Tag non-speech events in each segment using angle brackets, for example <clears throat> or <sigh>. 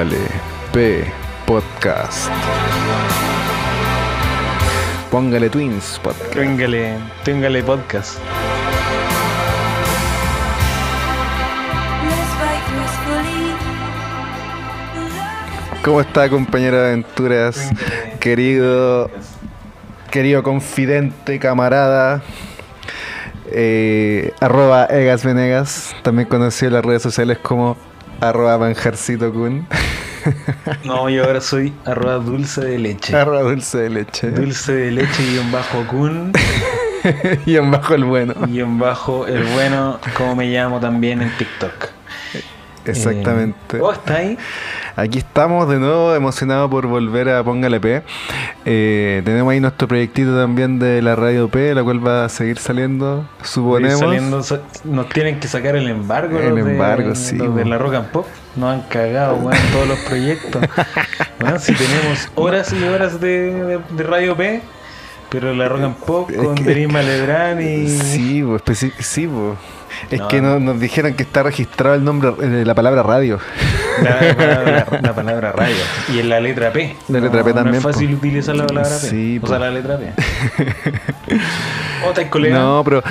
Póngale P Podcast. Póngale Twins Podcast. Téngale, téngale podcast. ¿Cómo está, compañero de aventuras? Querido, querido confidente, camarada. eh, arroba Egas Venegas, también conocido en las redes sociales como arroba Manjarcito Kun. <laughs> <laughs> No, yo ahora soy arroba dulce de leche. arroba dulce de leche. Dulce de leche guion bajo kun <laughs> y en bajo el bueno. guion bajo el bueno, como me llamo también en TikTok. Exactamente. Eh, ¿Vos está ahí? <laughs> Aquí estamos de nuevo emocionados por volver a Póngale P. Eh, tenemos ahí nuestro proyectito también de la radio P, la cual va a seguir saliendo, suponemos. Saliendo, sa- nos tienen que sacar el embargo. El los de- embargo, sí, los de la Rock and Pop. Nos han cagado, weón, todos los proyectos. <laughs> Weón, si tenemos horas y horas de, de- de Radio P, pero la Rock and Pop con Denis Maledrani y. Sí, especi- sí, po. Es No, que no. no- nos dijeron que está registrado el nombre, eh, la palabra radio. La palabra, la palabra radio. Y en la letra P. La letra P también, No es fácil po. utilizar la palabra P. Sí, o po. sea, la letra P. ¿Cómo estás, colega? No, pero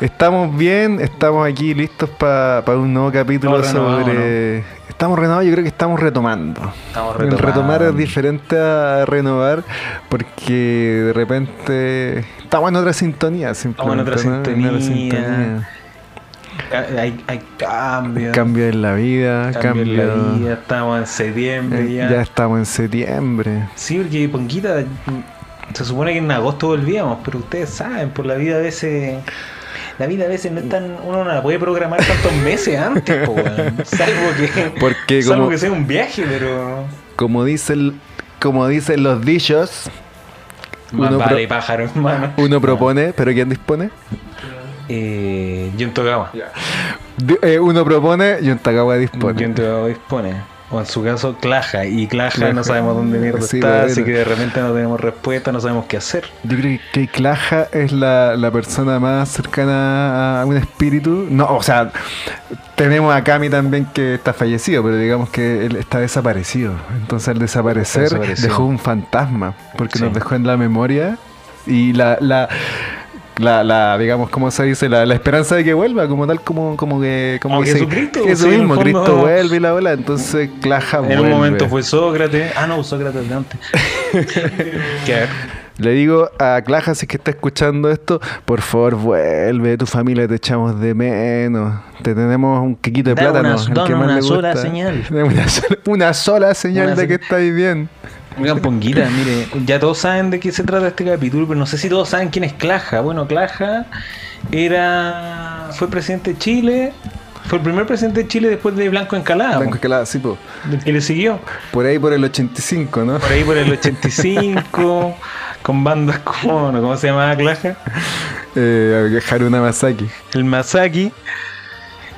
estamos bien, estamos aquí listos para un nuevo capítulo sobre... Estamos renovados, yo creo que estamos retomando. Estamos El retomando. retomar es diferente a renovar porque de repente estamos en otra sintonía. Estamos en otra. En otra sintonía. Hay, hay cambios. Cambio en la vida, Cambio cambio. en la vida. Estamos en septiembre eh, ya. ya estamos en septiembre. Sí, porque Ponquita, se supone que en agosto volvíamos, pero ustedes saben, por la vida a veces. La vida a veces no es tan. Uno no la puede programar tantos <laughs> meses antes, po. Salvo que. Porque salvo como- que sea un viaje, pero. Como dicen, como dicen los dichos, Más Uno vale pro- pájaro, hermano. uno propone, pero ¿quién dispone? Eh. Di- eh, uno propone y un Tagawa dispone. Jun Togawa dispone. O en su caso, Claja. Y Claja Claja. no sabemos dónde mierda Sí, está, así que de repente no tenemos respuesta, no sabemos qué hacer. Yo creo que Claja es la, la persona más cercana a un espíritu. No, o sea, tenemos a Kami también que está fallecido, pero digamos que él está desaparecido. Entonces al desaparecer dejó un fantasma, porque Sí. nos dejó en la memoria y la... la la, la, digamos, ¿cómo se dice? La, la esperanza de que vuelva, como tal, como, como que... Como Como que se- Jesucristo, Eso mismo, fondo- Cristo vuelve y la bola, entonces Claja En vuelve. un momento fue Sócrates. Ah, no, Sócrates de antes. <laughs> ¿Qué? Le digo a Claja, si es que está escuchando esto, por favor vuelve, tu familia te echamos de menos. Te tenemos un quequito de Da plátano. una- da que una sola señal. <laughs> Una sola, una sola señal Una de se- que estáis bien. Oigan, Ponguita, mire, ya todos saben de qué se trata este capítulo, pero no sé si todos saben quién es Claja. Bueno, Claja era fue presidente de Chile, fue el primer presidente de Chile después de Blanco Encalada, Blanco Escalada, sí, po. que le siguió. Por ahí por el 85, ¿no? Por ahí por el 85, <laughs> con bandas como, ¿no? ¿cómo se llamaba Claja? Eh, Haruna Masaki. El Masaki.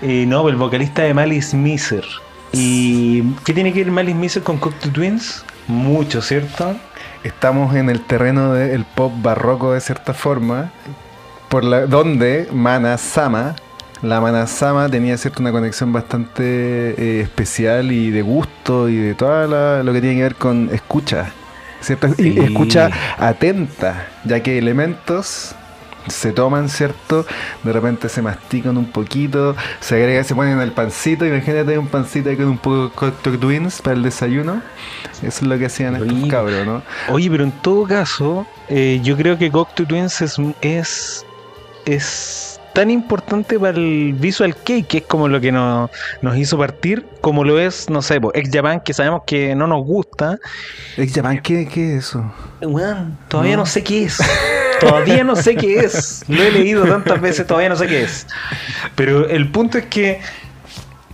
Eh, no, el vocalista de Malice Miser. ¿Y qué tiene que ver Malice Miser con Cocteau Twins? Mucho, ¿cierto? Estamos en el terreno del pop barroco de cierta forma, por la, donde Mana Sama, la Mana Sama tenía cierto una conexión bastante eh, especial y de gusto y de todo lo que tiene que ver con escucha, ¿cierto? Y escucha atenta, ya que elementos se toman, ¿cierto? De repente se mastican un poquito, se agrega, se ponen en el pancito, imagínate un pancito con un poco de Cocteau Twins para el desayuno. Eso es lo que hacían estos cabros, ¿no? Oye, pero en todo caso, eh, yo creo que Cocteau Twins es, es, es tan importante para el Visual Cake, que es como lo que nos, nos hizo partir, como lo es, no sé, Ex Japan, que sabemos que no nos gusta. Ex Japan, ¿qué, qué es eso? Todavía No. no. sé qué es. <laughs> Todavía no sé qué es. Lo he leído tantas veces, todavía no sé qué es. Pero el punto es que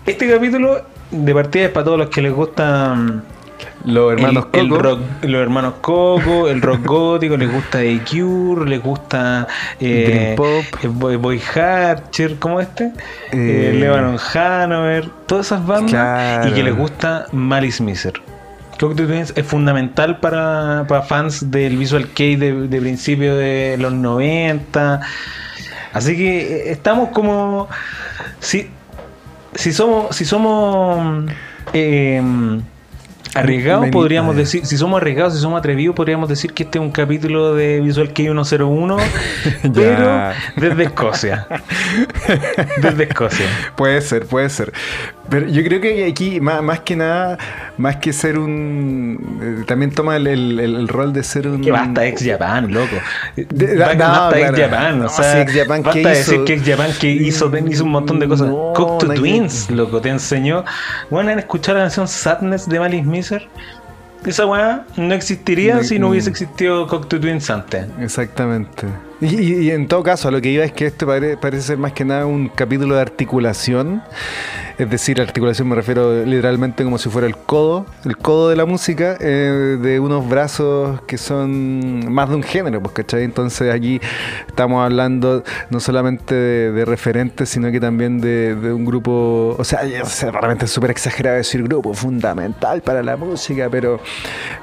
este capítulo de partida es para todos los que les gustan Los hermanos el, el Coco. rock, los hermanos Coco, el rock <laughs> gótico, les gusta The Cure, les gusta eh, Pop. eh, Boy, Boy Hatcher, ¿cómo este? Eh, Eh, Lebanon Hanover, todas esas bandas Claro. y que les gusta Malice Miser. Cocteau Twins es fundamental para, para fans del Visual Kei de, de principio de los 90. Así que eh, estamos como. Si, si somos. Si somos. eh, Arriesgados podríamos decir, si somos arriesgados, si somos atrevidos, podríamos decir que este es un capítulo de Visual Kei 101, <laughs> <laughs> pero desde Escocia. Desde Escocia. <laughs> Puede ser, puede ser. Pero yo creo que aquí, más, más que nada, más que ser un. eh, también toma el, el- el- rol de ser un. Que basta ex Japan, loco. De- no, basta ex claro. Japan, No, o sea, si Ex Japan, ¿qué basta decir hizo? que ex Japan que hizo, hizo un montón de cosas. No, Cocteau no hay que- Twins, loco, te enseñó. Bueno, en escuchar la canción Sadness de Malice Esa weá no existiría No- si no hubiese existido Cocteau Twins antes. Exactamente. Y, en todo caso, a lo que iba es que este pare- parece ser más que nada un capítulo de articulación. Es decir, articulación me refiero literalmente como si fuera el codo, el codo de la música, eh, de unos brazos que son más de un género, pues, ¿cachai? Entonces aquí estamos hablando no solamente de, referentes, sino que también de, un grupo, o sea, ya sé, realmente es súper exagerado decir grupo fundamental para la música, pero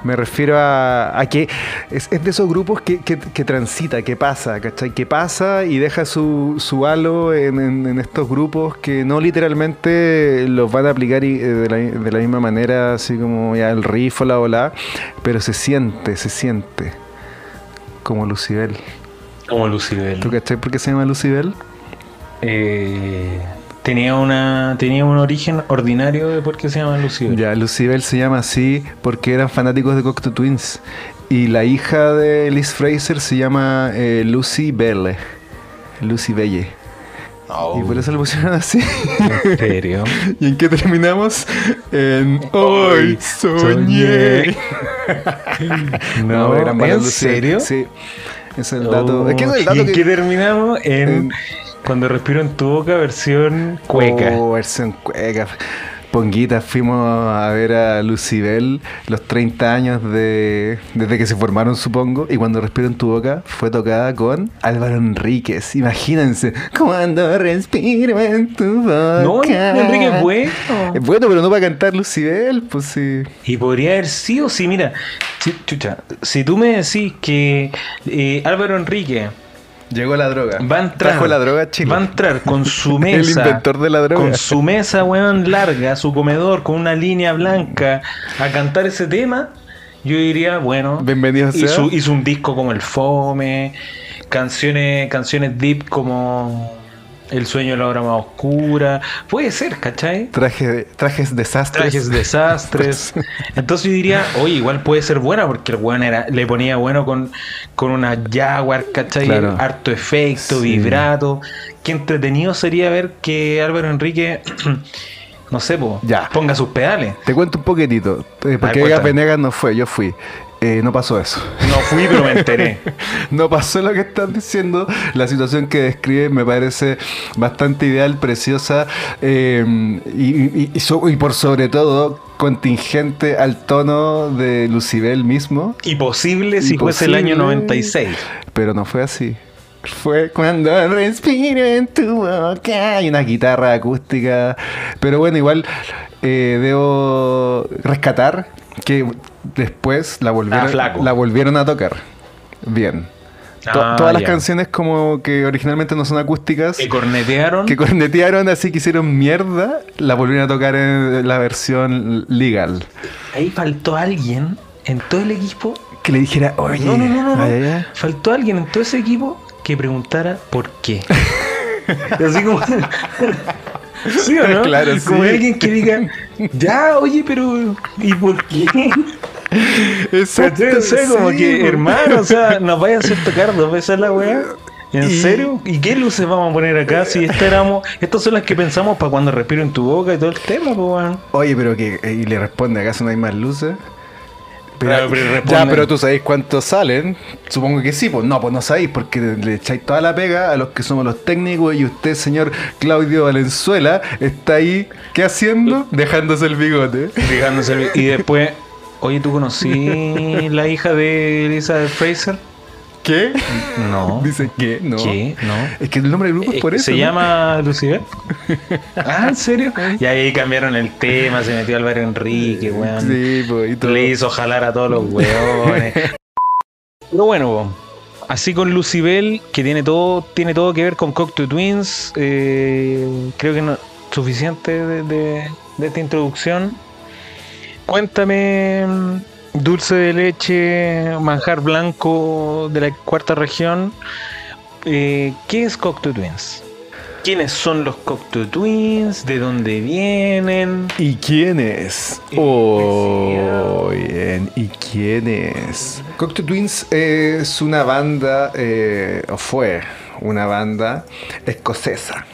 me refiero a, a que es, de esos grupos que- que transita, que pasa, ¿cachai? Que pasa y deja su, su halo en, en- en estos grupos que no literalmente los van a aplicar y, eh, de, la, de la misma manera, así como ya el riff o la ola, pero se siente, se siente. Como Lucibel. Como Lucibel. ¿Tú cachai por qué se llama Lucibel? Eh, tenía una tenía un origen ordinario de por qué se llama Lucibel. Ya, Lucibel se llama así porque eran fanáticos de Cocteau Twins. Y la hija de Liz Fraser se llama eh, Lucy Belle. Lucy Belle. Oh, Y por eso le pusieron así. ¿En serio? <laughs> ¿Y en qué terminamos? En Hoy soñé. <laughs> No, pero gran banda ¿en serio? Sí. Es el dato. es que ese es el ¿Y en que. qué terminamos? En en- Cuando respiro en tu boca, versión cueca. Oh, versión cueca. Ponguita, fuimos a ver a Lucibel los 30 años de, desde que se formaron, supongo, y cuando respiro en tu boca fue tocada con Álvaro Enríquez. Imagínense, cuando respiro en tu boca. No, Enrique es bueno. Es bueno, pero no para cantar Lucibel, pues sí. Y podría haber sido, sí, mira, si, chucha, si tú me decís que eh, Álvaro Enrique Llegó la droga. va a entrar, Trajo la droga a Chile. va a entrar con su <laughs> El mesa, inventor de la droga. con su mesa, weón, larga, su comedor, con una línea blanca, a cantar ese tema, yo diría, bueno, Bienvenido hizo, hizo un disco como El Fome, canciones, canciones deep como El sueño de la hora más oscura, puede ser, ¿cachai? Traje, trajes desastres. trajes desastres. <laughs> Entonces yo diría, oye, igual puede ser buena porque el weón era, le ponía bueno con, con una Jaguar, ¿cachai? Claro. Harto efecto, Sí. vibrato. Qué entretenido sería ver que Álvaro Enrique, <clears throat> no sé, po, Ya. ponga sus pedales. Te cuento un poquitito, eh, porque. Vegas Venegas no fue, yo fui. Eh, no pasó eso. No fui, pero me enteré. <laughs> No pasó lo que estás diciendo. La situación que describe me parece bastante ideal, preciosa eh, y, y- y so- y por sobre todo contingente al tono de Lucibel mismo. Y posible si fuese el año Imposible. 96. Pero no fue así. Fue cuando respiro en tu boca. Y una guitarra acústica. Pero bueno, igual eh, debo rescatar que después la Ah, volvieron, flaco. la volvieron a tocar. Bien. To- Ah, todas las canciones como que originalmente no son acústicas, Que cornetearon. que cornetearon así que hicieron mierda, la volvieron a tocar en la versión legal. Ahí faltó alguien en todo el equipo Que le dijera, oye, No, no, no, no, no. ay, ay, ay". Faltó alguien en todo ese equipo que preguntara por qué. <laughs> Así como. <laughs> ¿Sí o no? Claro, Como sí. alguien que diga, ya, oye, pero. ¿Y por qué? Exacto. O sea, como sí, que, po. hermano, o sea, nos vaya a hacer tocar dos veces la weá. ¿En Y- serio? ¿Y qué luces vamos a poner acá? Si esta éramos, estas son las que pensamos para cuando respiro en tu boca y todo el tema, pues, weón. Oye, pero que eh, y le responde, ¿acaso no hay más luces? Pero ya, pero tú sabéis cuántos salen. Supongo que sí, pues no, pues no sabéis, porque le echáis toda la pega a los que somos los técnicos y usted, señor Claudio Valenzuela, está ahí, ¿qué haciendo? <laughs> Dejándose el bigote. El- Y después, oye, ¿tú conocí la hija de Elizabeth Fraser? ¿Qué? No. <laughs> Dice que no. ¿Qué? No. Es que el nombre del grupo es Eh, por eso. ¿Se ¿no? llama Lucibel? <laughs> ah, ¿en serio? Y ahí cambiaron el tema, se metió Álvaro Enrique, weón. Sí, pues, y todo. Le hizo jalar a todos los weones. Pero bueno, así con Lucibel, que tiene todo, tiene todo que ver con Cocteau Twins, eh, creo que no suficiente de, de- de esta introducción. cuéntame, dulce de leche, manjar blanco de la cuarta región, eh, ¿qué es Cocteau Twins? ¿Quiénes son los Cocteau Twins? ¿De dónde vienen? ¿Y quiénes? Oh, bien. ¿Y quiénes? Cocteau Twins es una banda, eh, o fue una banda escocesa.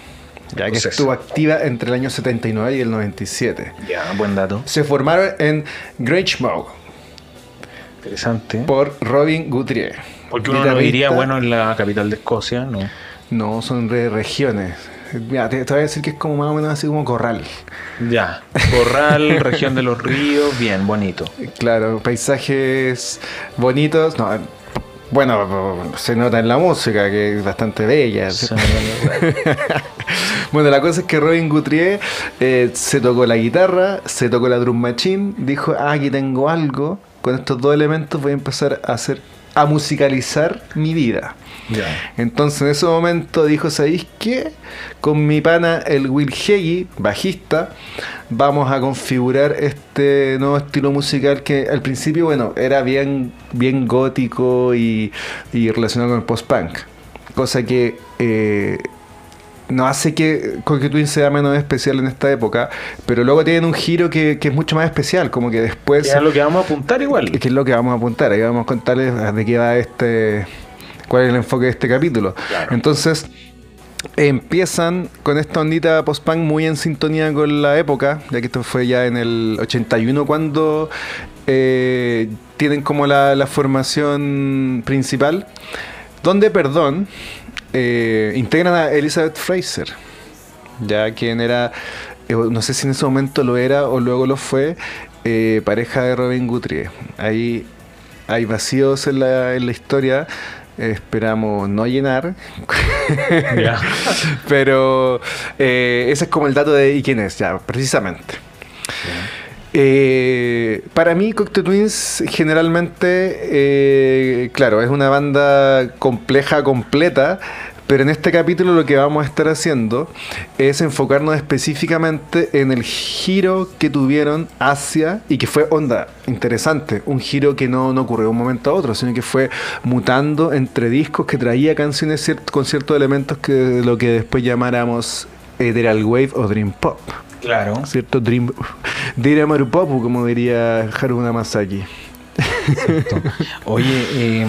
Ya que estuvo activa entre el año 79 y el 97. Ya, buen dato. Se formaron en Grangemouth Interesante. por Robin Guthrie. Porque uno no diría, bueno, en la capital de Escocia, ¿no? No, son de regiones. Mira, te, te voy a decir que es como más o menos así como corral. Ya. Corral, <laughs> región de los ríos, bien, bonito. Claro, paisajes bonitos. No, bueno, se nota en la música que es bastante bella. Sí. <laughs> Bueno, la cosa es que Robin Guthrie eh, se tocó la guitarra, se tocó la drum machine, dijo, ah, aquí tengo algo, con estos dos elementos voy a empezar a hacer, a musicalizar mi vida. Entonces en ese momento dijo, ¿sabéis qué? Con mi pana el Will Heggie, bajista, vamos a configurar este nuevo estilo musical que al principio, bueno, era bien, bien gótico y, y relacionado con el post-punk. Cosa que eh, no hace que Coque Twin sea menos especial en esta época, pero luego tienen un giro que, que es mucho más especial, como que después... Que es lo que vamos a apuntar igual. Que es lo que vamos a apuntar. Ahí vamos a contarles de qué va este. cuál es el enfoque de este capítulo. Claro. Entonces, empiezan con esta ondita post-punk muy en sintonía con la época, ya que esto fue ya en el 81 cuando eh, tienen como la, la formación principal, donde, perdón, eh, integran a Elizabeth Fraser, ya quien era, eh, no sé si en ese momento lo era o luego lo fue, eh, pareja de Robin Guthrie. Ahí hay vacíos en la, en la historia. esperamos no llenar. <laughs> <laughs> Pero eh, ese es como el dato de ¿y quién es? Ya, precisamente. Eh, para mí, Cocteau Twins generalmente, eh, claro, es una banda compleja, completa, pero en este capítulo lo que vamos a estar haciendo es enfocarnos específicamente en el giro que tuvieron hacia, y que fue onda, interesante, un giro que no, no ocurrió de un momento a otro, sino que fue mutando entre discos que traía canciones con ciertos elementos que lo que después llamáramos Ethereal Wave o Dream Pop. Claro. ¿Cierto? Dream, Dream Marupopu, como diría Haruna Masaki. Oye, eh,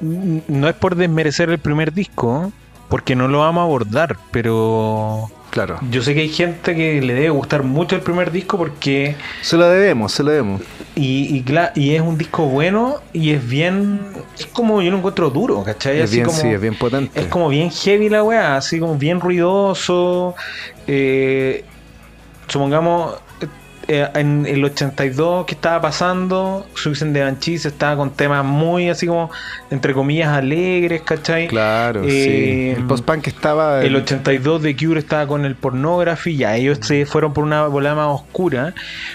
no es por desmerecer el primer disco, porque no lo vamos a abordar, pero Claro. yo sé que hay gente que le debe gustar mucho el primer disco porque Se lo debemos, se lo debemos. y, y, cla- y es un disco bueno y es bien es como yo lo encuentro duro, ¿cachai? Es Así bien, como, sí, es bien potente. es como bien heavy la weá, así como bien ruidoso. eh, supongamos, eh, en el 82 que estaba pasando, Suicide de Banshees estaba con temas muy así como, entre comillas, alegres, ¿cachai? Claro, Eh, sí. El post-punk estaba. El 82 de Cure estaba con el pornography, ya ellos se fueron por una bola más oscura,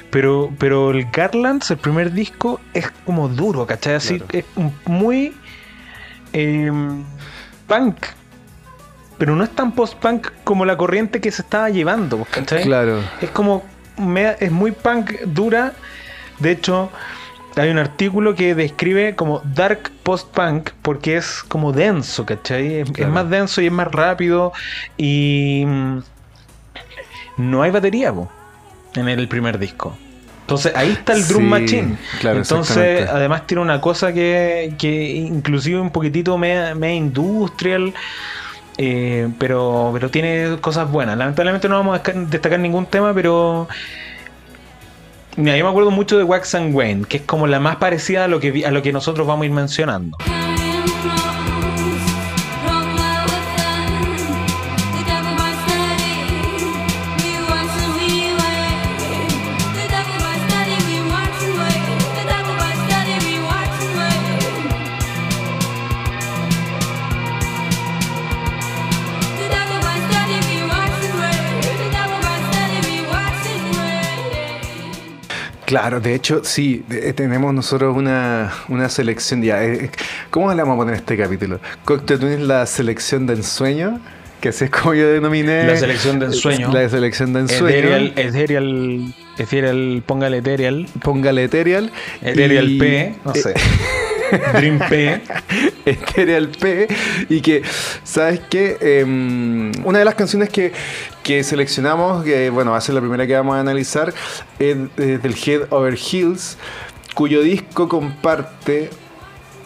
pero, pero el Garlands, el primer disco, es como duro, ¿cachai? Así, Claro. es muy eh, punk, pero no es tan post-punk como la corriente que se estaba llevando, ¿cachai? Claro. Es como, me- es muy punk dura, de hecho... Hay un artículo que describe como dark post-punk porque es como denso, ¿cachai? Es, más denso y es más rápido y mm, no hay batería en el primer disco. Entonces ahí está el drum Sí, machine. claro, Entonces además tiene una cosa que, que inclusive un poquitito media industrial. Eh, pero, pero tiene cosas buenas. Lamentablemente no vamos a destacar ningún tema, pero Mira, yo me acuerdo mucho de Wax and Wayne, que es como la más parecida a lo que a lo que nosotros vamos a ir mencionando. Claro, de hecho, sí, de- tenemos nosotros una, una selección ya. eh, ¿Cómo le vamos a poner este capítulo? Cocteau Twins, la selección de ensueño. que así es como yo denominé. La selección de ensueño. La selección de ensueño. Ethereal, Ethereal, Ethereal, póngale Ethereal. Póngale Ethereal. Ethereal y- P, no sé. <laughs> Dream P. <laughs> Ethereal P. Y que, ¿sabes qué? Em, una de las canciones que, que seleccionamos, que bueno, va a ser la primera que vamos a analizar, es, del Head Over Heels, cuyo disco comparte.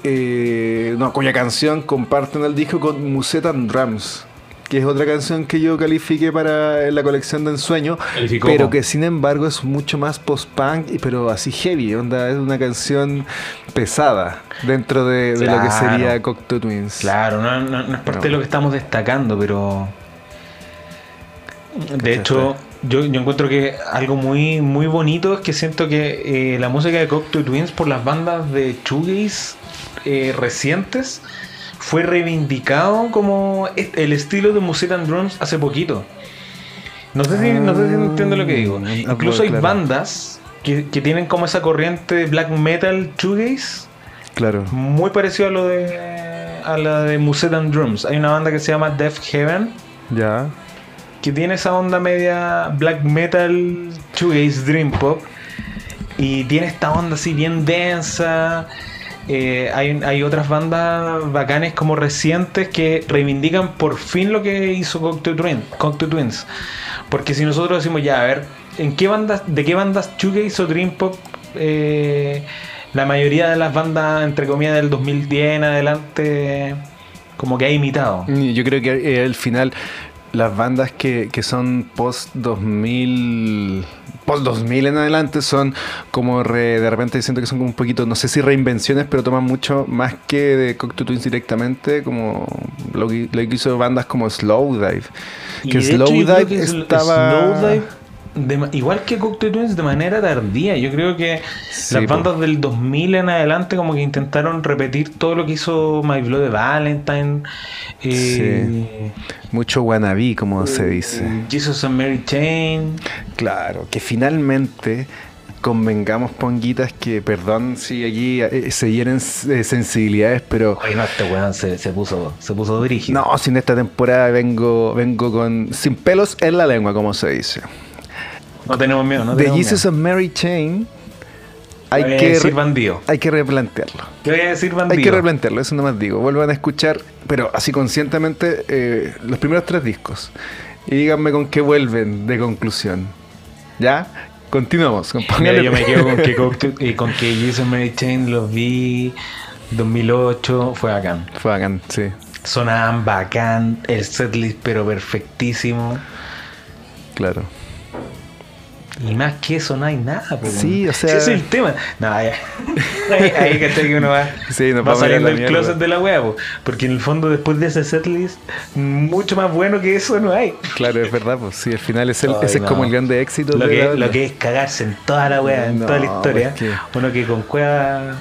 eh, no, cuya canción comparte en el disco con Musette and Drums. Que es otra canción que yo califiqué para la colección de ensueño, Calificó, pero que sin embargo es mucho más post-punk, pero así heavy, onda, es una canción pesada dentro de, de lo que sería Cocteau Twins. Claro, no, no- no es parte No. de lo que estamos destacando, pero. De hecho, yo, yo encuentro que algo muy, muy bonito es que siento que eh, la música de Cocteau Twins por las bandas de shoegaze eh, recientes fue reivindicado como el estilo de Musette and Drums hace poquito. No sé si, no sé si entiendo lo que digo. Ah, Incluso hay claro. bandas que, que tienen como esa corriente de black metal shoegaze Claro. muy parecido a lo de a la de Musette and Drums. Hay una banda que se llama Death Heaven Ya. que tiene esa onda media black metal, shoegaze, dream pop y tiene esta onda así bien densa. Eh, hay, otras bandas bacanes como recientes que reivindican por fin lo que hizo Cocteau Twins, Twins. Porque si nosotros decimos ya, a ver, ¿en qué bandas, de qué bandas shoegaze o dream pop eh, la mayoría de las bandas, entre comillas, del 2010 en adelante, como que ha imitado? Y Yo creo que al final las bandas que, que son post 2000 post 2000 en adelante son como re- de repente siento que son como un poquito no sé si reinvenciones pero toman mucho más que de Cocteau Twins directamente como lo que, lo que hizo bandas como Slowdive. Que Slowdive estaba Slowdive, de igual que Cocteau Twins, de manera tardía. Yo creo que Sí, las po. bandas del 2000 en adelante como que intentaron repetir todo lo que hizo My Bloody Valentine. eh, mucho wannabe como se dice Jesus and Mary Chain. Claro, que finalmente convengamos, ponguitas, que perdón si aquí eh, se hieren eh, sensibilidades, pero Oye, no, este weón se, se puso, se puso brígido. no, sin esta temporada vengo, vengo con sin pelos en la lengua, como se dice. No tenemos miedo, no De tenemos Jesus miedo. and Mary Chain hay Voy a que, decir bandido. hay que replantearlo. ¿Qué voy a decir Hay bandido? que replantearlo, eso nomás digo. Vuelvan a escuchar, pero así conscientemente, eh, los primeros tres discos. Y díganme con qué vuelven de conclusión. ¿Ya? Continuamos. con- Mira, yo me quedo con que, eh, con que Jesus and Mary Chain los vi 2008, fue bacán. Fue bacán, sí. Sonaban bacán, el setlist pero perfectísimo. Claro. Y más que eso no hay nada. po, Sí, o sea- Ese es el tema. No, ya. ahí, ahí que uno va, Sí, nos va saliendo del mierda. closet de la wea, po. porque en el fondo después de ese setlist, mucho más bueno que eso no hay. Claro, es verdad, pues sí, al final es el- Ay, ese es como el grande éxito Lo de que, lo que es cagarse en toda la wea, en No, toda la historia. pues que- Uno que con cueva.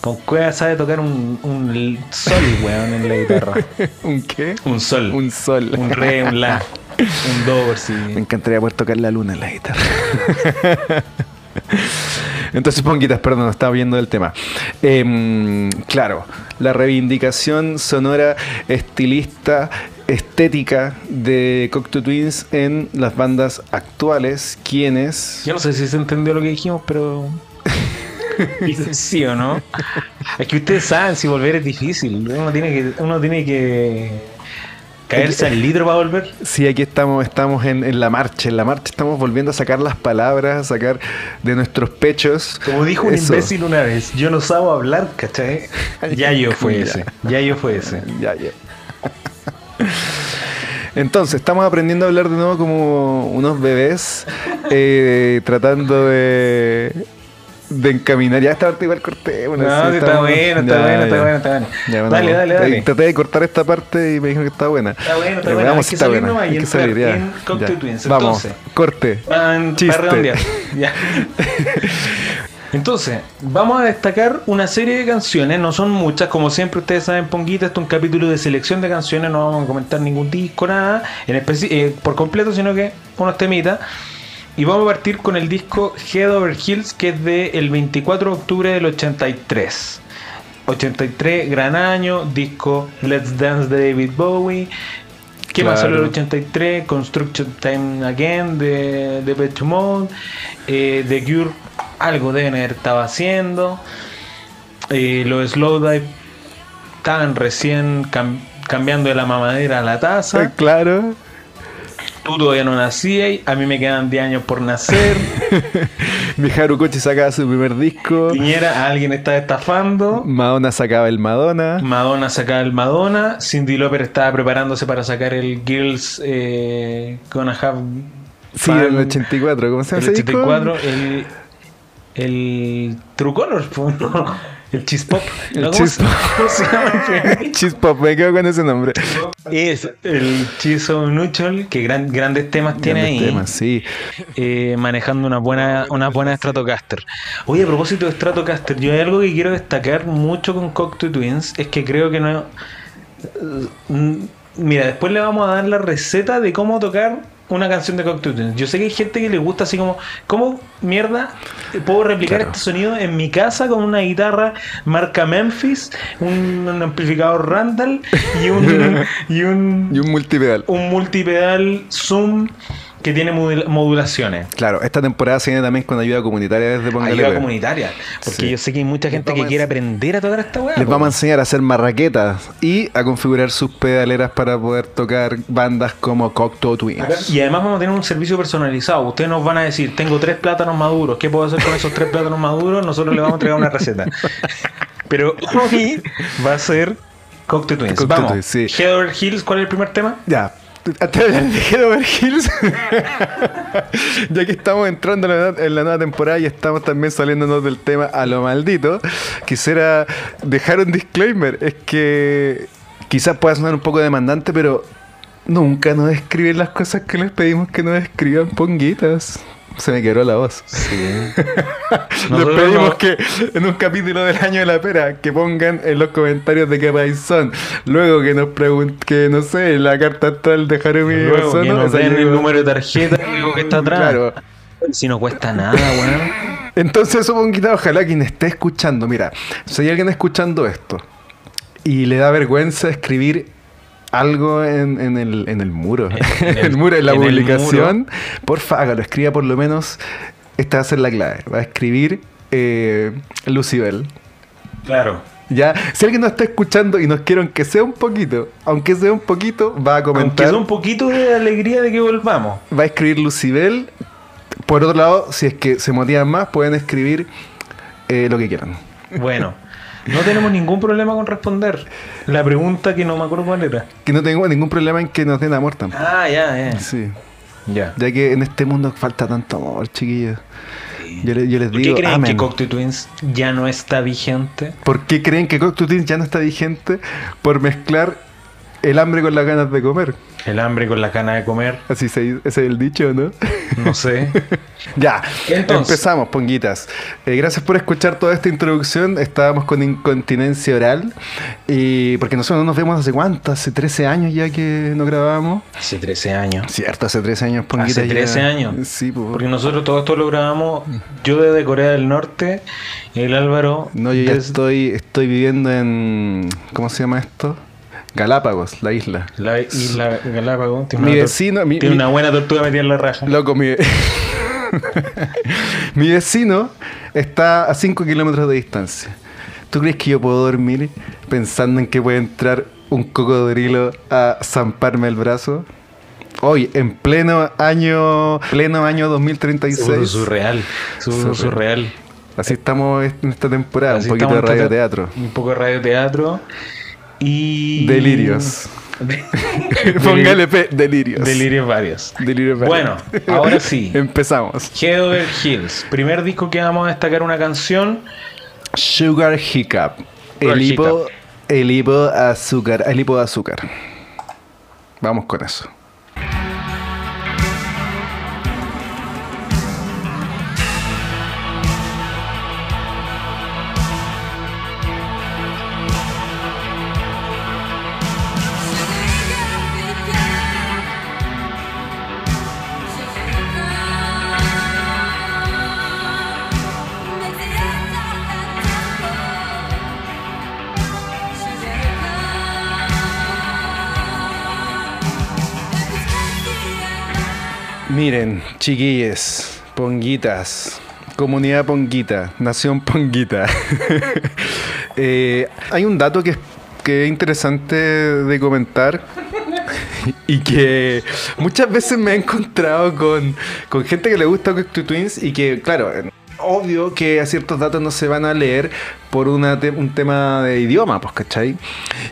Con cueva sabe tocar un, un sol, weón, en la guitarra. <laughs> ¿Un qué? Un sol. Un sol. Un re, un la. <laughs> Un do por si. Me encantaría poder tocar la luna en la guitarra. Entonces, Ponguitas, perdón, estaba viendo el tema. Em, claro, la reivindicación sonora, estilista, estética de Cocteau Twins en las bandas actuales, quienes... Yo no sé si se entendió lo que dijimos, pero. <laughs> sí o no. Es que ustedes saben si volver es difícil. Uno tiene que, uno tiene que caerse al litro para volver. Sí, aquí estamos, estamos en, en la marcha. En la marcha estamos volviendo a sacar las palabras, a sacar de nuestros pechos. Como dijo un eso. imbécil una vez, yo no sabo hablar, ¿cachai? <laughs> Ya yo fue ese. Ya yo fue ese. <laughs> Ya, ya. Entonces, estamos aprendiendo a hablar de nuevo como unos bebés, eh, tratando de, de encaminar. Ya esta parte igual corté. Bueno, No, sí, está estamos- bueno, está Ya, bueno, está bueno, está bueno. Ya, bueno, dale, dale, dale. Traté de cortar esta parte y me dijeron que está buena. Está bueno, está Eh, bueno. veamos Hay que está buena. Hay que salir, ya. en Cocteau Ya. Twins. Vamos, Entonces, corte. Chiste. <laughs> Ya. Entonces, vamos a destacar una serie de canciones, no son muchas, como siempre ustedes saben, Ponguita, esto es un capítulo de selección de canciones, no vamos a comentar ningún disco, nada, en eh, por completo, sino que unos temitas. Y vamos a partir con el disco Head Over Heels, que es del 24 de octubre del 83. 83, gran año, disco Let's Dance de David Bowie. ¿Qué más Claro. salió en el 83? Construction Time Again de, de Pet Mode. Eh, The Cure, algo deben haber estado haciendo. Eh, los Slowdive estaban recién cam- cambiando de la mamadera a la Eh, taza. Claro. Tú todavía no nacías. A mí me quedan 10 años por nacer. <laughs> Miharu Kochi sacaba su primer disco. Piñera, alguien está estafando. Madonna sacaba el Madonna. Madonna sacaba el Madonna. Cindy Lauper estaba preparándose para sacar el Girls eh, Gonna Have Sí, Fun. el 84. ¿Cómo se llama El ese disco? 84, el, el True Colors, <laughs> ¿no? El Cheese Pop. El ¿No? ¿Cómo, Cheese se, cómo se llama? Cheese Pop, me quedo con ese nombre. es el of Neutral, que gran- grandes temas tiene Grandes ahí. temas, sí. eh, manejando una buena, una buena Stratocaster. Oye, a propósito de Stratocaster, yo hay algo que quiero destacar mucho con Cocteau Twins, es que creo que no... Mm, Mira, después le vamos a dar la receta de cómo tocar una canción de Cocteau. Yo sé que hay gente que le gusta así como, ¿cómo mierda puedo replicar Claro. este sonido en mi casa con una guitarra marca Memphis, un, un amplificador Randall y un, <laughs> y un, Y un multipedal. un multipedal Zoom que tiene modul- modulaciones. Claro, esta temporada se viene también con ayuda comunitaria desde Póngale Ayuda comunitaria. Porque Sí. yo sé que hay mucha gente que quiere aprender a tocar esta weá. Les po. vamos a enseñar a hacer marraquetas y a configurar sus pedaleras para poder tocar bandas como Cocteau Twins. Y además vamos a tener un servicio personalizado. Ustedes nos van a decir, tengo tres plátanos maduros. ¿Qué puedo hacer con esos tres plátanos maduros? Nosotros les vamos a entregar una receta. <laughs> Pero hoy va a ser Cocteau Twins. Cocteau vamos. Twins, sí. Heather Hills, ¿cuál es el primer tema? Ya. Antes de Heather Hills, <laughs> ya que estamos entrando en la, nueva- en la nueva temporada y estamos también saliéndonos del tema a lo maldito, quisiera dejar un disclaimer. Es que quizás pueda sonar un poco demandante, pero nunca nos escriben las cosas que les pedimos que nos escriban, ponguitas. Se me quebró la voz. Sí. <laughs> Les pedimos no- que en un capítulo del año de la pera que pongan en los comentarios de qué país son. Luego que nos pregunten, que no sé, la carta astral de Harumi Luego que nos den el número de tarjeta que está atrás. Claro. Si no cuesta nada, weón. Entonces, supongo ojalá quien esté escuchando, mira, si hay alguien escuchando esto y le da vergüenza escribir algo en, en el, en el muro, En el- <laughs> el muro, en la publicación, porfa, hágalo, escriba por lo menos, esta va a ser la clave, va a escribir eh, Lucibel. Claro. Ya, si alguien nos está escuchando y nos quiere, aunque sea un poquito, aunque sea un poquito, va a Aunque comentar, sea un poquito de alegría de que volvamos. va a escribir Lucibel. Por otro lado, si es que se motivan más, pueden escribir eh, lo que quieran. Bueno, no tenemos ningún problema con responder. La pregunta que no me acuerdo cuál era. Que no tengo ningún problema en que nos den amor tampoco. Ah, ya, ya. Sí. Ya. Ya que en este mundo falta tanto amor, chiquillos. Yo, le- yo les ¿Por qué digo, creen amen. que Cocteau Twins ya no está vigente? ¿Por qué creen que Cocteau Twins ya no está vigente? Por mezclar el hambre con las ganas de comer. El hambre con la cana de comer, Así se, ese es el dicho, ¿no? no sé. <laughs> Ya, Entonces. empezamos, ponguitas. Eh, gracias por escuchar toda esta introducción. Estábamos con incontinencia oral. Y porque nosotros no nos vemos hace cuánto, hace 13 años ya que no grabábamos. Hace 13 años. Cierto, hace 13 años, ponguitas. Hace ya- 13 años. Sí. Porque nosotros todo esto lo grabamos yo desde Corea del Norte, el Álvaro. No, yo ya desde estoy, estoy viviendo en. ¿Cómo se llama esto? Galápagos, la isla. La isla Galápagos. Tiene, Mi una, vecino. Mi, tiene mi- una buena tortuga metida en la raja. Loco, mi. <laughs> mi vecino está a 5 kilómetros de distancia. ¿Tú crees que yo puedo dormir pensando en que puede entrar un cocodrilo a zamparme el brazo? Hoy, en pleno año, pleno año 2036. Sur- surreal. Sur- Surreal. surreal. Así estamos en esta temporada, Así un poquito de radioteatro. Un poco de radioteatro. Y. Delirios. <laughs> De- Póngale P, delirios. Delirios varios. Delirios Bueno, varios. ahora sí. <laughs> Empezamos. Heather Hills. Primer disco que vamos a destacar una canción. Sugar Hiccup. El hipo, el hipo azúcar. El hipo de azúcar. Vamos con eso. Miren, chiquilles, ponguitas, comunidad ponguita, nación ponguita. <laughs> Eh, hay un dato que es, interesante de comentar <laughs> y que muchas veces me he encontrado con, gente que le gusta Cocteau Twins y que, claro, obvio que a ciertos datos no se van a leer por una un tema de idioma, pues, ¿cachai?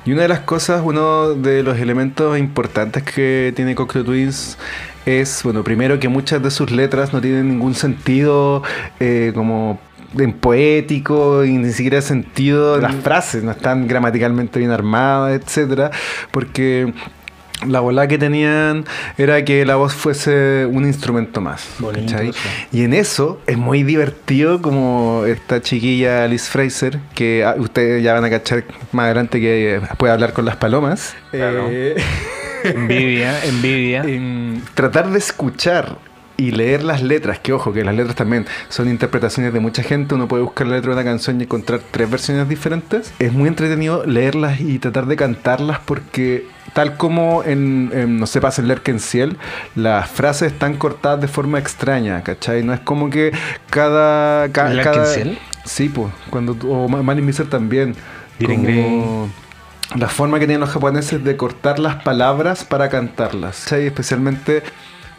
Y una de las cosas, uno de los elementos importantes que tiene Cocteau Twins es, bueno, primero que muchas de sus letras no tienen ningún sentido eh, como en poético y ni siquiera sentido las frases, no están gramaticalmente bien armadas, etcétera, porque la bola que tenían era que la voz fuese un instrumento más. Y en eso es muy divertido como esta chiquilla Liz Fraser, que ah, ustedes ya van a cachar más adelante que puede hablar con las palomas. Claro. Eh, <laughs> Envidia, <laughs> envidia. en tratar de escuchar y leer las letras, que ojo, que las letras también son interpretaciones de mucha gente, uno puede buscar la letra de una canción y encontrar tres versiones diferentes. Es muy entretenido leerlas y tratar de cantarlas porque tal como en, en, no sé, pasa en Lerkenciel, las frases están cortadas de forma extraña, ¿cachai? No es como que cada... ca- ¿En cada? Sí, pues, cuando, o Ma- Malin Miser también. Como la forma que tienen los japoneses de cortar las palabras para cantarlas. ¿cachai? Especialmente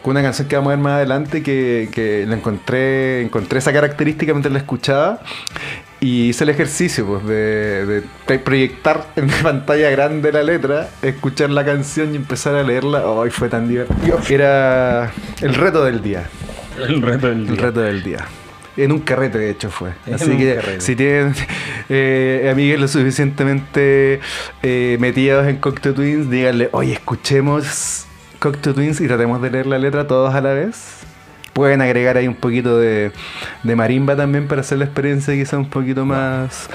con una canción que vamos a ver más adelante que, que la encontré, encontré esa característica mientras la escuchaba y hice el ejercicio pues, de, proyectar en <laughs> mi pantalla grande la letra, escuchar la canción y empezar a leerla. ¡Ay, fue tan divertido! Era el reto del día. El reto del El día. reto del día. En un carrete, de hecho, fue. En Así que carrete. si tienen eh, amigues lo suficientemente eh, metidos en Cocteau Twins, díganle, oye, escuchemos Cocteau Twins y tratemos de leer la letra todos a la vez. Pueden agregar ahí un poquito de, de marimba también para hacer la experiencia quizá un poquito más...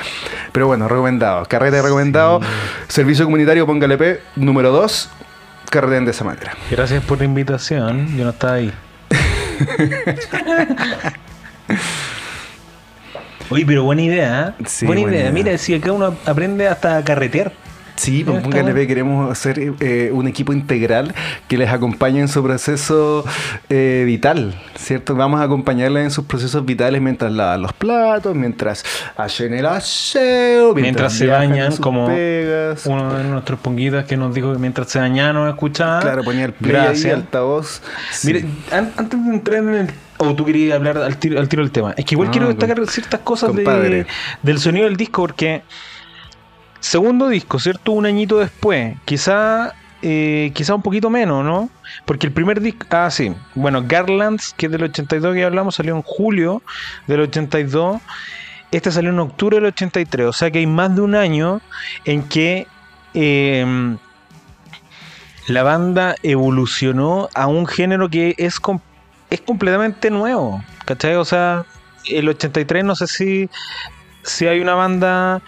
Pero bueno, recomendado. Carrete recomendado. Servicio comunitario, póngale P. Número 2. Carreten de esa manera. Gracias por la invitación. Yo no estaba ahí. <laughs> Oye, pero buena idea, ¿eh? Sí, buena, buena idea. idea. Mira, si acá uno aprende hasta a carretear. Sí, pues Está póngale bueno. P, queremos hacer eh, un equipo integral que les acompañe en su proceso eh, vital, ¿cierto? Vamos a acompañarles en sus procesos vitales mientras lavan los platos, mientras hacen el aseo, Mientras se viajan bañan, como pegas. Uno de nuestros ponguitas que nos dijo que mientras se bañaba nos escuchaba. Claro, ponía el play ahí, Gracias. altavoz. Sí. Mire, an- antes de entrar en el. O tú querías hablar al tiro, al tiro del tema. Es que igual quiero com- destacar ciertas cosas de- del sonido del disco, porque. Segundo disco, ¿cierto? Un añito después. Quizá. eh, quizá un poquito menos, ¿no? Porque el primer disco. Ah, sí. Bueno, Garlands, que es del 82 que hablamos, salió en julio del 82. Este salió en octubre del 83. O sea que hay más de un año en que. eh, la banda evolucionó a un género que es, es completamente nuevo. ¿Cachai? O sea, el 83 no sé si, si hay una banda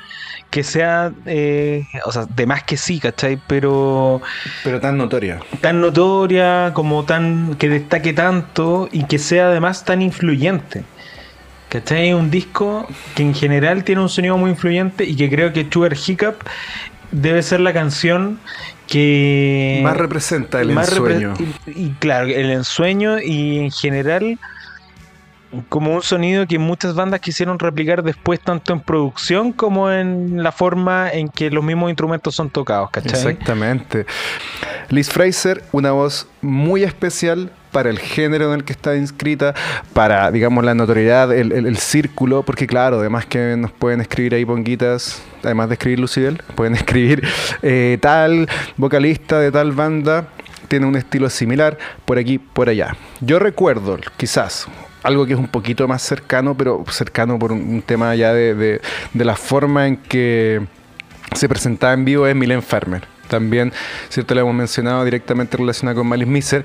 que sea, eh, o sea, de más que sí, ¿cachai? Pero Pero tan notoria. tan notoria, como tan, que destaque tanto y que sea además tan influyente. ¿Cachai? Un disco que en general tiene un sonido muy influyente y que creo que Sugar Hiccup debe ser la canción que Más representa el más ensueño. Y, y claro, el ensueño y en general como un sonido que muchas bandas quisieron replicar después tanto en producción como en la forma en que los mismos instrumentos son tocados, ¿cachai? Exactamente. Liz Fraser, una voz muy especial para el género en el que está inscrita, para, digamos, la notoriedad, el, círculo, porque claro, además que nos pueden escribir ahí ponguitas, además de escribir Lucibel, <laughs> pueden escribir eh, tal vocalista de tal banda, tiene un estilo similar, por aquí, por allá. Yo recuerdo, quizás, algo que es un poquito más cercano, pero cercano por un, tema ya de la forma en que se presentaba en vivo es Milen Farmer. También, cierto, le hemos mencionado directamente relacionada con Malice Miser,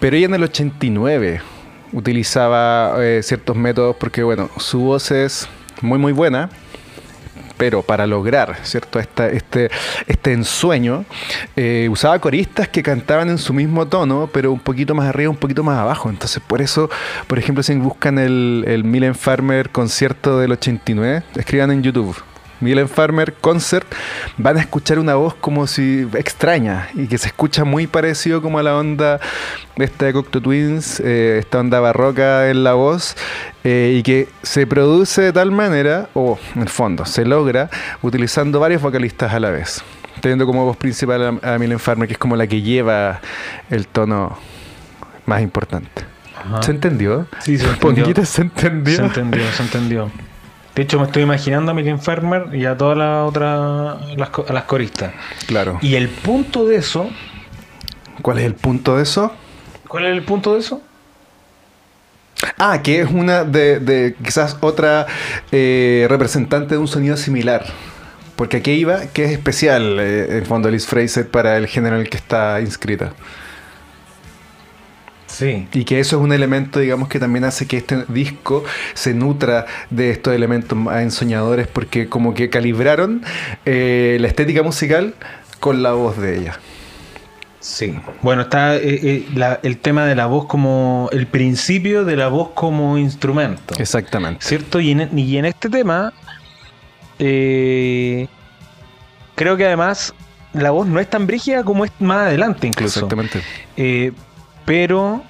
pero ella en el 89 utilizaba eh, ciertos métodos porque, bueno, su voz es muy, muy buena, pero para lograr cierto esta, este, este ensueño eh, usaba coristas que cantaban en su mismo tono pero un poquito más arriba un poquito más abajo. Entonces por eso por ejemplo si buscan el, el Milen Farmer concierto del 89 escriban en YouTube Milen Farmer Concert, van a escuchar una voz como si extraña y que se escucha muy parecido como a la onda esta de Cocteau Twins, eh, esta onda barroca en la voz eh, y que se produce de tal manera, o en el fondo se logra utilizando varios vocalistas a la vez. Teniendo como voz principal a, a Milen Farmer, que es como la que lleva el tono más importante. Ajá. ¿Se entendió? Sí, se <laughs> entendió. Poquito se entendió. Se entendió, se entendió. De hecho, me estoy imaginando a Millen Farmer y a todas las otras, las, a las coristas. Claro. Y el punto de eso, ¿Cuál es el punto de eso? ¿cuál es el punto de eso? Ah, que es una de, de quizás otra eh, representante de un sonido similar. Porque aquí iba, que es especial, eh, en el fondo, Liz Fraser para el género en el que está inscrita. Sí. Y que eso es un elemento, digamos, que también hace que este disco se nutra de estos elementos más ensoñadores, porque como que calibraron eh, la estética musical con la voz de ella. Sí. Bueno, está eh, eh, la- el tema de la voz como. el principio de la voz como instrumento. Exactamente. ¿Cierto? Y en, y en este tema, eh, creo que además la voz no es tan brígida como es más adelante incluso. Exactamente. Pero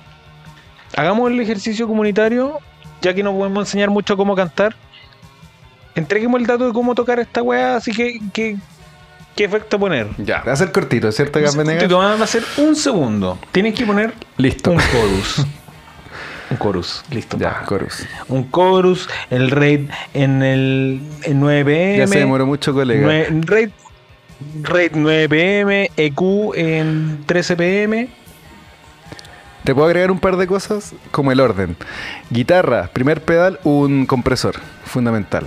hagamos el ejercicio comunitario, ya que no podemos enseñar mucho cómo cantar. Entreguemos el dato de cómo tocar esta weá, así que, que qué efecto poner. Ya. Va a ser cortito, ¿cierto, segundito, va a ser un segundo. Tienes que poner Listo. un chorus. <laughs> un chorus, listo. Ya, chorus. Un chorus, el raid en el en 9 pm. Ya se demoró mucho, colega. Nue- Raid, raid 9 pm, EQ en 13 pm. Te puedo agregar un par de cosas, como el orden. Guitarra, primer pedal, un compresor, fundamental.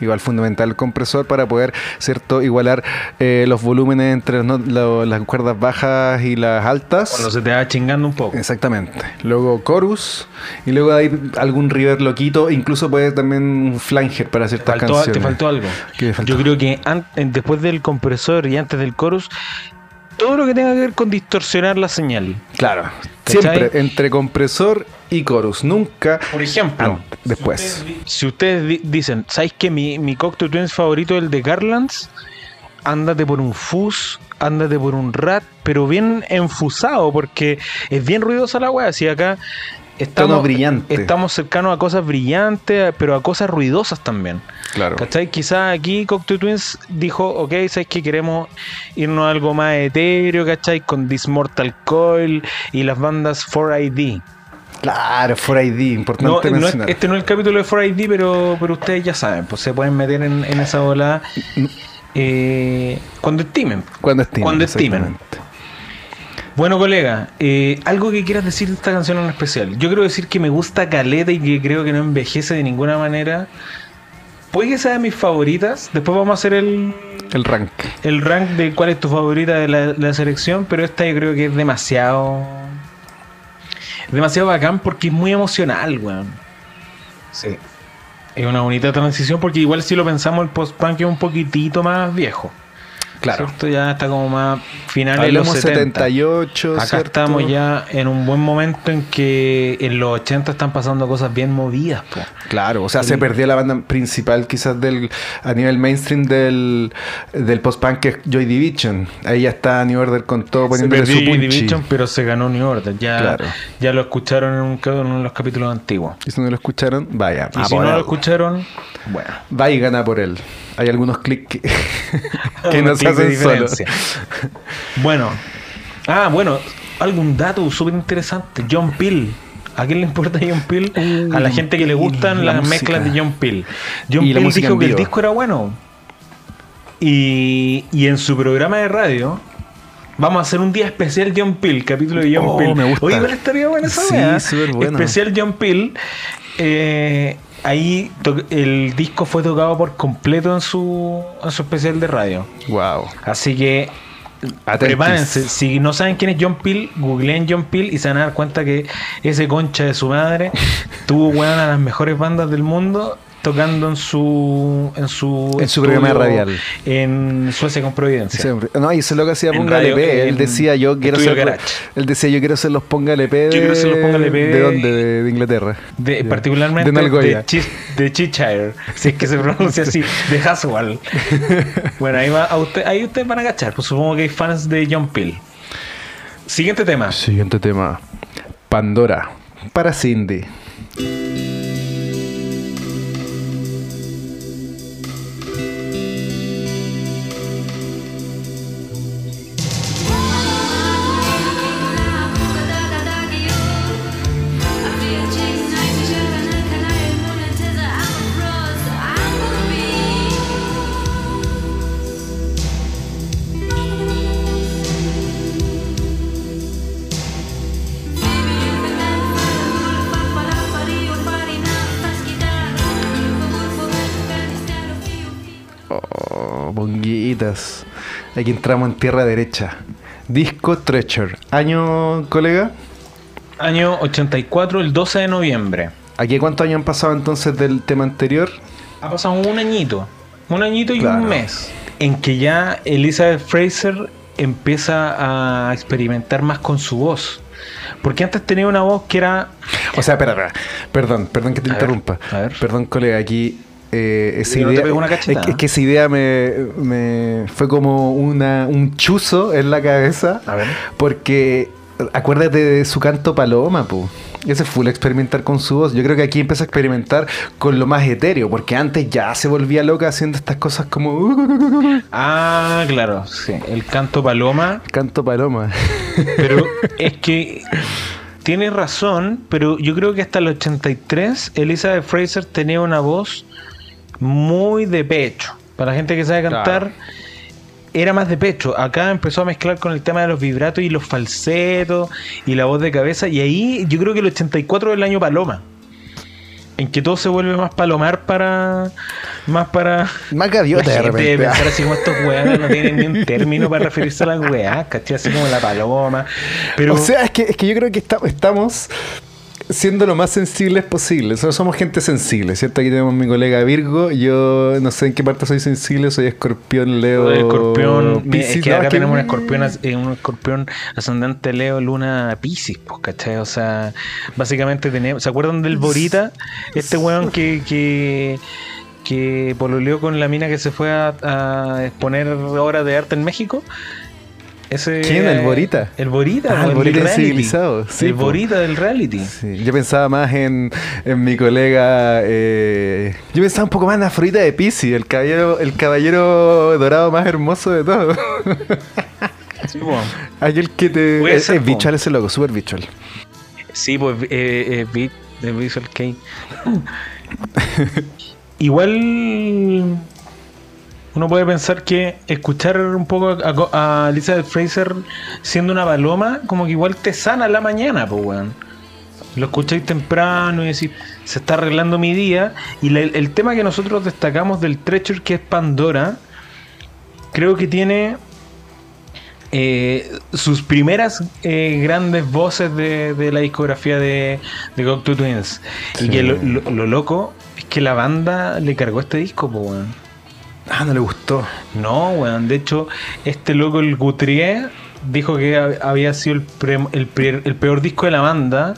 Igual fundamental el compresor para poder, ¿cierto?, igualar eh, los volúmenes entre no- lo- las cuerdas bajas y las altas. Cuando se te va chingando un poco. Exactamente. Luego chorus y luego hay algún river loquito, incluso puede también un flanger para ciertas Faltó- canciones. te faltó algo. Yo creo que después del compresor y antes del chorus, todo lo que tenga que ver con distorsionar la señal. Claro. ¿Cachai? Siempre entre compresor y chorus, nunca Por ejemplo, después. si ustedes di- dicen, ¿sabéis que mi, mi Cocteau Twins favorito es el de Garlands? Ándate por un fuzz, ándate por un rat, pero bien enfusado, porque es bien ruidosa la wea. Si acá estamos, Tono brillante. estamos cercanos a cosas brillantes, pero a cosas ruidosas también. Claro. ¿Cachai? Quizás aquí Cocteau Twins dijo, ok, ¿sabes que queremos irnos a algo más etéreo, ¿cachai? Con This Mortal Coil y las bandas 4ID. Claro, for ID, No, importante no mencionar. este no es el capítulo de 4ID, pero, pero ustedes ya saben, pues se pueden meter en, en esa ola eh, cuando estimen. Cuando estimen. Cuando estimen. Bueno, colega, eh, algo que quieras decir de esta canción en especial. Yo quiero decir que me gusta Caleta y que creo que no envejece de ninguna manera. Puede que sea de mis favoritas. Después vamos a hacer el, El rank. el rank de cuál es tu favorita de la, la selección, pero esta yo creo que es demasiado. Demasiado bacán porque es muy emocional, weón. Sí. Es una bonita transición porque igual si lo pensamos el post-punk es un poquitito más viejo. Claro. ¿cierto? Ya está como más finales de los Hablemos 70. 78. Acá ¿cierto? estamos ya en un buen momento en que en los 80 están pasando cosas bien movidas, po. Claro, o sea, se perdió la banda principal quizás del a nivel mainstream del, del post-punk que es Joy Division. Ahí ya está New Order con todo perdió su Joy. Division, pero se ganó New Order. Ya, Claro. ya lo escucharon en, un, en uno de los capítulos antiguos. Y si no lo escucharon, vaya. Y a si no lo escucharon, bueno. Va y gana por él. Hay algunos <laughs> clics que, que nos hacen solos. Bueno. Ah, bueno. Algún dato súper interesante. John Peel. ¿A quién le importa John Peel? Uy, a la gente que le gustan la las música. mezclas de John Peel. John Y Peel dijo que el disco era bueno. Y, y en su programa de radio vamos a hacer un día especial John Peel, capítulo de John Oh, Peel. me gusta. Oye, igual estaría buena esa Sí, súper bueno. Especial John Peel. Eh, ahí el disco fue tocado por completo en su, en su especial de radio. Wow. Así que Atentis. prepárense. Si no saben quién es John Peel, googleen John Peel y se van a dar cuenta que ese concha de su madre <laughs> tuvo weón a las mejores bandas del mundo tocando en su en su, En su programa radial. en Suecia con Providencia. Siempre. No, y eso es lo que hacía Ponga LP. Él decía yo quiero ser. Él decía yo quiero ser los Ponga LP de. quiero ser los Ponga LP ¿De dónde? De, de Inglaterra. De, particularmente De de, Chis- de Cheshire, si es que se pronuncia así, de Haswell. <laughs> bueno, ahí, va, a usted, ahí ustedes van a cachar, pues supongo que hay fans de John Peel. Siguiente tema. Siguiente tema. Pandora. Para Cindy. Aquí entramos en tierra derecha. Disco Treasure. Año, colega. Año 84, el 12 de noviembre. ¿Aquí cuántos años han pasado entonces del tema anterior? Ha pasado un añito, un añito y Claro. un mes, en que ya Elizabeth Fraser empieza a experimentar más con su voz. Porque antes tenía una voz que era O sea, espera, espera. Perdón, perdón que te A ver, interrumpa. a ver. Perdón, colega, aquí eh, esa no idea. es, que- es que esa idea me, me fue como una, un chuzo en la cabeza. A ver. Porque acuérdate de su canto Paloma, pu. Ese fue el experimentar con su voz. Yo creo que aquí empieza a experimentar con lo más etéreo, porque antes ya se volvía loca haciendo estas cosas como <laughs> Ah, claro, sí, el canto paloma, canto Paloma. <laughs> pero es que tiene razón, pero yo creo que hasta el 83 Elizabeth Fraser tenía una voz muy de pecho. Para la gente que sabe cantar, era más de pecho. Acá empezó a mezclar con el tema de los vibratos y los falsetos y la voz de cabeza. Y ahí yo creo que el 84 es el año paloma. En que todo se vuelve más palomar para. Más para. Más gaviota La de repente. pensar así como estos weones no <laughs> tienen ni un término para referirse a las weas, ¿cachai? Así como la paloma. Pero. O sea, es que, es que yo creo que esta- estamos siendo lo más sensibles posible. Nosotros somos gente sensible, ¿cierto? Aquí tenemos a mi colega Virgo. Yo no sé en qué parte soy sensible, soy escorpión, Leo. escorpión, es Piscis. que No, acá es que- tenemos un escorpión, eh, un escorpión ascendente Leo, Luna, Piscis, pues, ¿cachai? O sea, básicamente tenemos, ¿se acuerdan del Borita? Este weón que, que, que pololeó con la mina que se fue a, a exponer obras de arte en México. Ese, ¿Quién? ¿El Borita? El Borita, Ah, el del Borita reality. incivilizado, sí, el po. Borita del reality. Sí, yo pensaba más en, en mi colega. eh, yo pensaba un poco más en Afrodita de Pisces, el caballero, el caballero dorado más hermoso de todos. <laughs> Sí, po. Aquel que te. Es, ser, es visual ese loco, súper. Sí, pues eh, eh, Visual Kei. <laughs> Igual uno puede pensar que escuchar un poco a, a Elizabeth Fraser siendo una paloma, como que igual te sana la mañana, pues weón. Lo escucháis temprano y decís, se está arreglando mi día. Y la- el tema que nosotros destacamos del Treasure, que es Pandora, creo que tiene eh, sus primeras eh, grandes voces de, de la discografía de, de Cocteau Twins. Y que lo, lo- lo loco es que la banda le cargó este disco, po, weón. Ah, no le gustó. No, weón. De hecho, este loco, el Guthrie, dijo que hab- había sido el, pre- el, pre- el peor disco de la banda.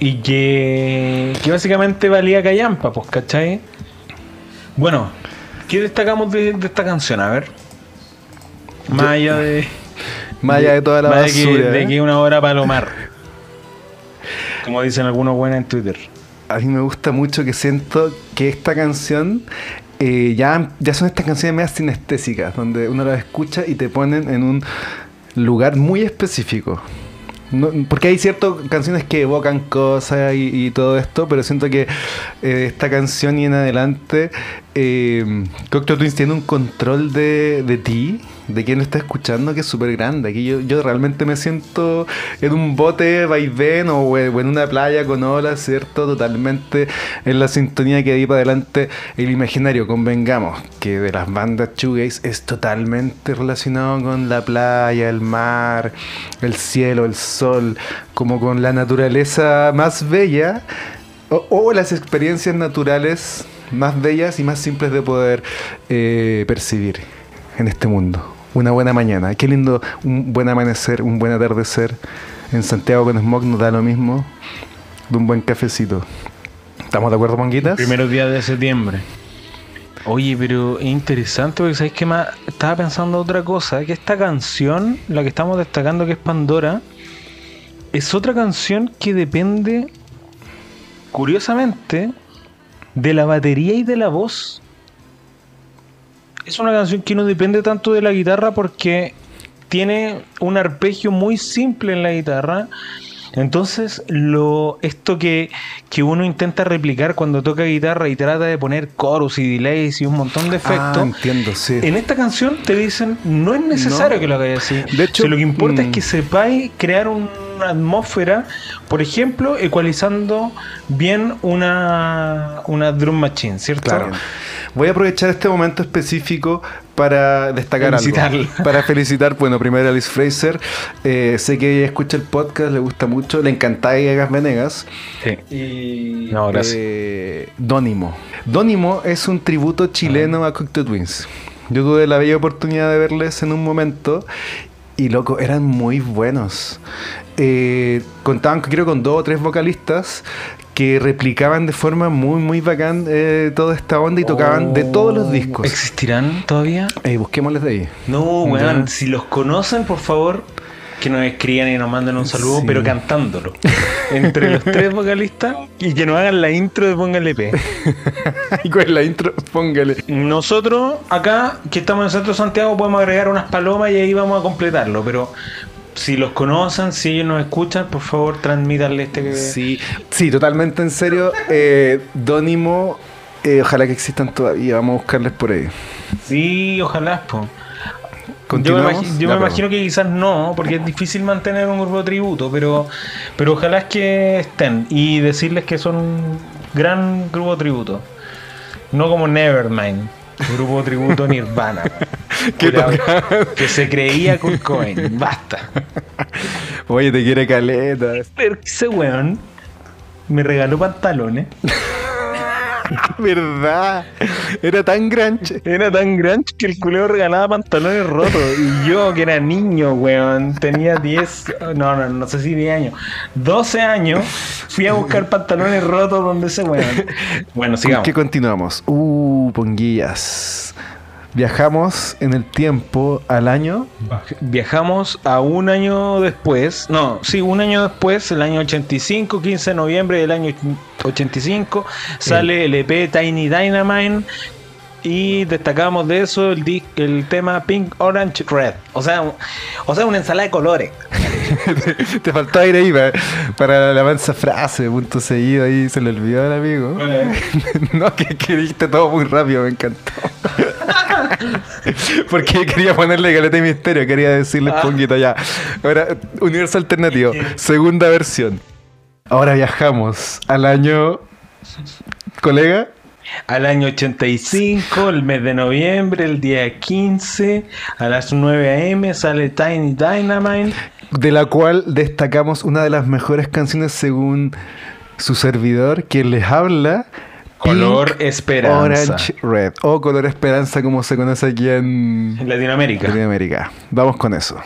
Y que, que básicamente valía callampa, pues, ¿cachai? Bueno, ¿qué destacamos de, de esta canción? A ver. Más allá de. Más allá de toda la más de que- basura. De ¿eh? que una hora palomar. Como dicen algunos buenos en Twitter. A mí me gusta mucho que siento que esta canción eh, ya, ya son estas canciones medias sinestésicas, donde uno las escucha y te ponen en un lugar muy específico. Porque hay ciertas canciones que evocan cosas y, y todo esto, pero siento que eh, esta canción y en adelante, eh, Cocteau Twins tiene un control de, de ti, de quien está escuchando, que es súper grande. Aquí yo, yo realmente me siento en un bote vaivén o, o en una playa con olas, ¿cierto? Totalmente en la sintonía que di para adelante el imaginario. Convengamos que de las bandas shoegaze es totalmente relacionado con la playa, el mar, el cielo, el sol, como con la naturaleza más bella o las experiencias naturales más bellas y más simples de poder eh, percibir en este mundo. Una buena mañana. Qué lindo un buen amanecer, un buen atardecer. En Santiago con Smog nos da lo mismo de un buen cafecito. ¿Estamos de acuerdo, Monguitas? Primeros días de septiembre. Oye, pero es interesante porque sabéis que más estaba pensando otra cosa, que esta canción, la que estamos destacando que es Pandora, es otra canción que depende, curiosamente, de la batería y de la voz. Es una canción que no depende tanto de la guitarra porque tiene un arpegio muy simple en la guitarra. Entonces, lo, esto que, que uno intenta replicar cuando toca guitarra y trata de poner coros y delays y un montón de efectos, Ah, entiendo, sí. en esta canción te dicen no es necesario No. que lo hagáis así. De hecho, Si lo que importa mm. es que sepáis crear una atmósfera, por ejemplo, ecualizando bien una, una drum machine, ¿cierto? Claro. Voy a aprovechar este momento específico para destacar algo. Para felicitar, bueno, primero a Liz Fraser. Eh, sé que ella escucha el podcast, le gusta mucho, le encanta a Gas Venegas. Sí. Y No, gracias. eh, Dónimo. Dónimo es un tributo chileno a Cocteau Twins. Yo tuve la bella oportunidad de verles en un momento y loco, eran muy buenos. Eh, contaban, creo, con dos o tres vocalistas que replicaban de forma muy, muy bacán eh, toda esta onda y tocaban de todos los discos. ¿Existirán todavía? Eh, busquémosles de ahí. No, weón. Si los conocen, por favor, que nos escriban y nos manden un saludo, Sí. pero cantándolo. Entre los tres vocalistas y que nos hagan la intro de Póngale P. <laughs> y con la intro, póngale. Nosotros, acá, que estamos en el centro de Santiago, podemos agregar unas palomas y ahí vamos a completarlo. Pero si los conocen, si ellos nos escuchan, por favor, transmítanle este que. Sí, sí, totalmente en serio. Eh, Dónimo, eh, ojalá que existan todavía. Vamos a buscarles por ahí. Sí, ojalá, po. Yo me, imagino que quizás no, porque es difícil mantener un grupo de tributo, pero, pero ojalá es que estén y decirles que son un gran grupo de tributo. No como Nevermind, grupo de tributo Nirvana. <laughs> Que se creía Kurt Cobain. Basta. Oye, te quiere caleta. Pero ese weón me regaló pantalones. <laughs> ¿Verdad? Era tan granche. Era tan grande que el culeo regalaba pantalones rotos. Y yo, que era niño, weón, tenía 10, no, no, no sé si 10 años, 12 años, fui a buscar pantalones rotos donde ese weón. Bueno, ¿Con sigamos. qué continuamos? Uh, ponguillas. Viajamos en el tiempo al año. Viajamos a un año después, no, sí, un año después, el año 85, 15 de noviembre del año 85, sale el EP Tiny Dynamite y destacamos de eso el, di- el tema Pink Orange Red. O sea, un- o sea, una ensalada de colores. <laughs> Te faltó aire ahí para, para la alabanza frase, punto seguido. Ahí se le olvidó al amigo. <laughs> no, que, que dijiste todo muy rápido, me encantó. <laughs> Porque quería ponerle caleta y misterio, quería decirle Ah. ponguito ya. Ahora, universo alternativo, segunda versión. Ahora viajamos al año. ¿Colega? Al año 85, el mes de noviembre, el día 15, a las 9 am sale Tiny Dynamite. De la cual destacamos una de las mejores canciones según su servidor, quien les habla. Color Esperanza. Orange Red. O color esperanza, como se conoce aquí en En Latinoamérica. Latinoamérica. Vamos con eso.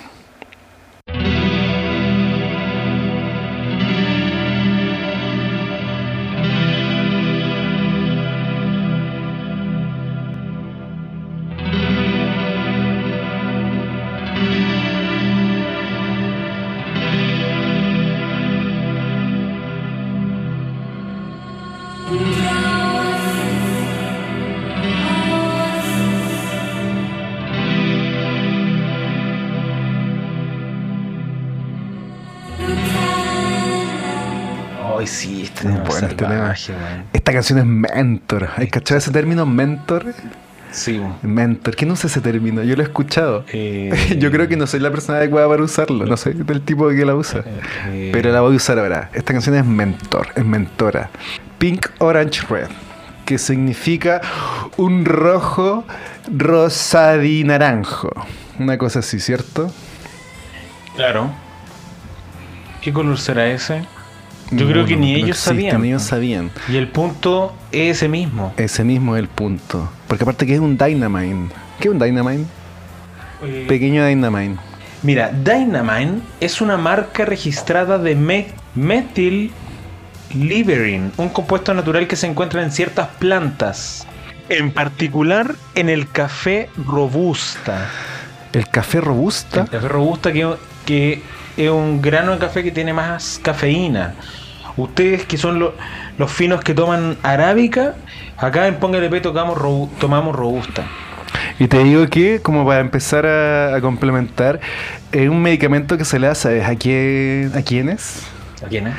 Este. Esta canción es mentor. ¿Hay cachado ese término mentor? Sí. Mentor. ¿Quién usa ese término? Yo lo he escuchado. Eh, <laughs> Yo creo que no soy la persona adecuada para usarlo. No soy del tipo que la usa. eh, Pero la voy a usar ahora. Esta canción es mentor, es mentora. Pink Orange Red, que significa un rojo rosadinaranjo. Una cosa así, ¿cierto? Claro. ¿Qué color será ese? Yo creo que ni ellos existen, sabían. Ni ellos sabían. Y el punto es ese mismo. Ese mismo es el punto. Porque aparte que es un Dynamine. ¿Qué es un Dynamine? Pequeño Dynamine. Mira, Dynamine es una marca registrada de me- metil liberin, un compuesto natural que se encuentra en ciertas plantas, en particular en el café robusta. El café robusta. El café robusta que, que es un grano de café que tiene más cafeína. Ustedes que son lo- los finos que toman arábica, acá en Póngale P tocamos robu- tomamos robusta. Y te digo que, como para empezar a, a complementar, es un medicamento que se le da, ¿sabes? ¿A quién, ¿A quién es? ¿A quién es?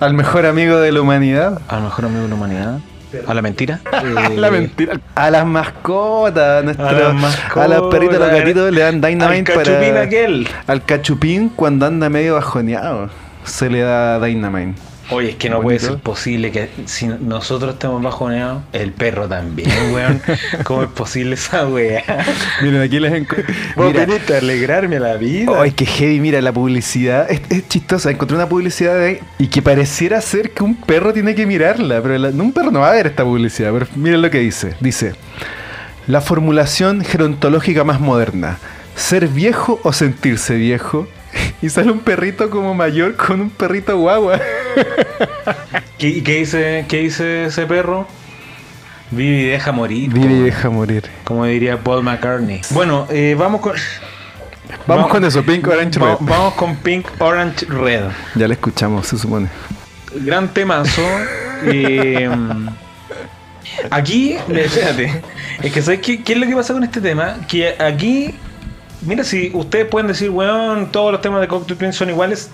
Al mejor amigo de la humanidad. A lo mejor amigo de la humanidad. ¿A la mentira? <laughs> la mentira. A las mascotas. nuestro- A las mascotas. a las perritas, a los gatitos le dan Al Dynamite cachupín para... aquel. Al cachupín cuando anda medio bajoneado. Se le da Dynamite. Oye, es que no Bonito. puede ser posible que si nosotros estemos bajoneados, el perro también, <laughs> weón. ¿Cómo es posible esa weá? Miren, aquí les encuentro. Vos viniste a alegrarme la vida. Ay, qué heavy, mira, la publicidad es, es chistosa. Encontré una publicidad de ahí y que pareciera ser que un perro tiene que mirarla, pero la- un perro no va a ver esta publicidad. Pero miren lo que dice: dice, la formulación gerontológica más moderna, ser viejo o sentirse viejo. <laughs> Y sale un perrito como mayor con un perrito guagua. <laughs> ¿Qué, y qué dice, ¿Qué dice ese perro? Vive y deja morir. Vive y deja morir. Como diría Paul McCartney. Bueno, eh, vamos con. Vamos con eso, Pink Orange Red. Vamos con Pink Orange Red. Ya la escuchamos, se supone. Gran temazo. <laughs> eh, aquí, espérate. Es que ¿sabes qué, qué es lo que pasa con este tema? Que aquí, mira, si ustedes pueden decir, weón, todos los temas de Cocktail Twins son iguales.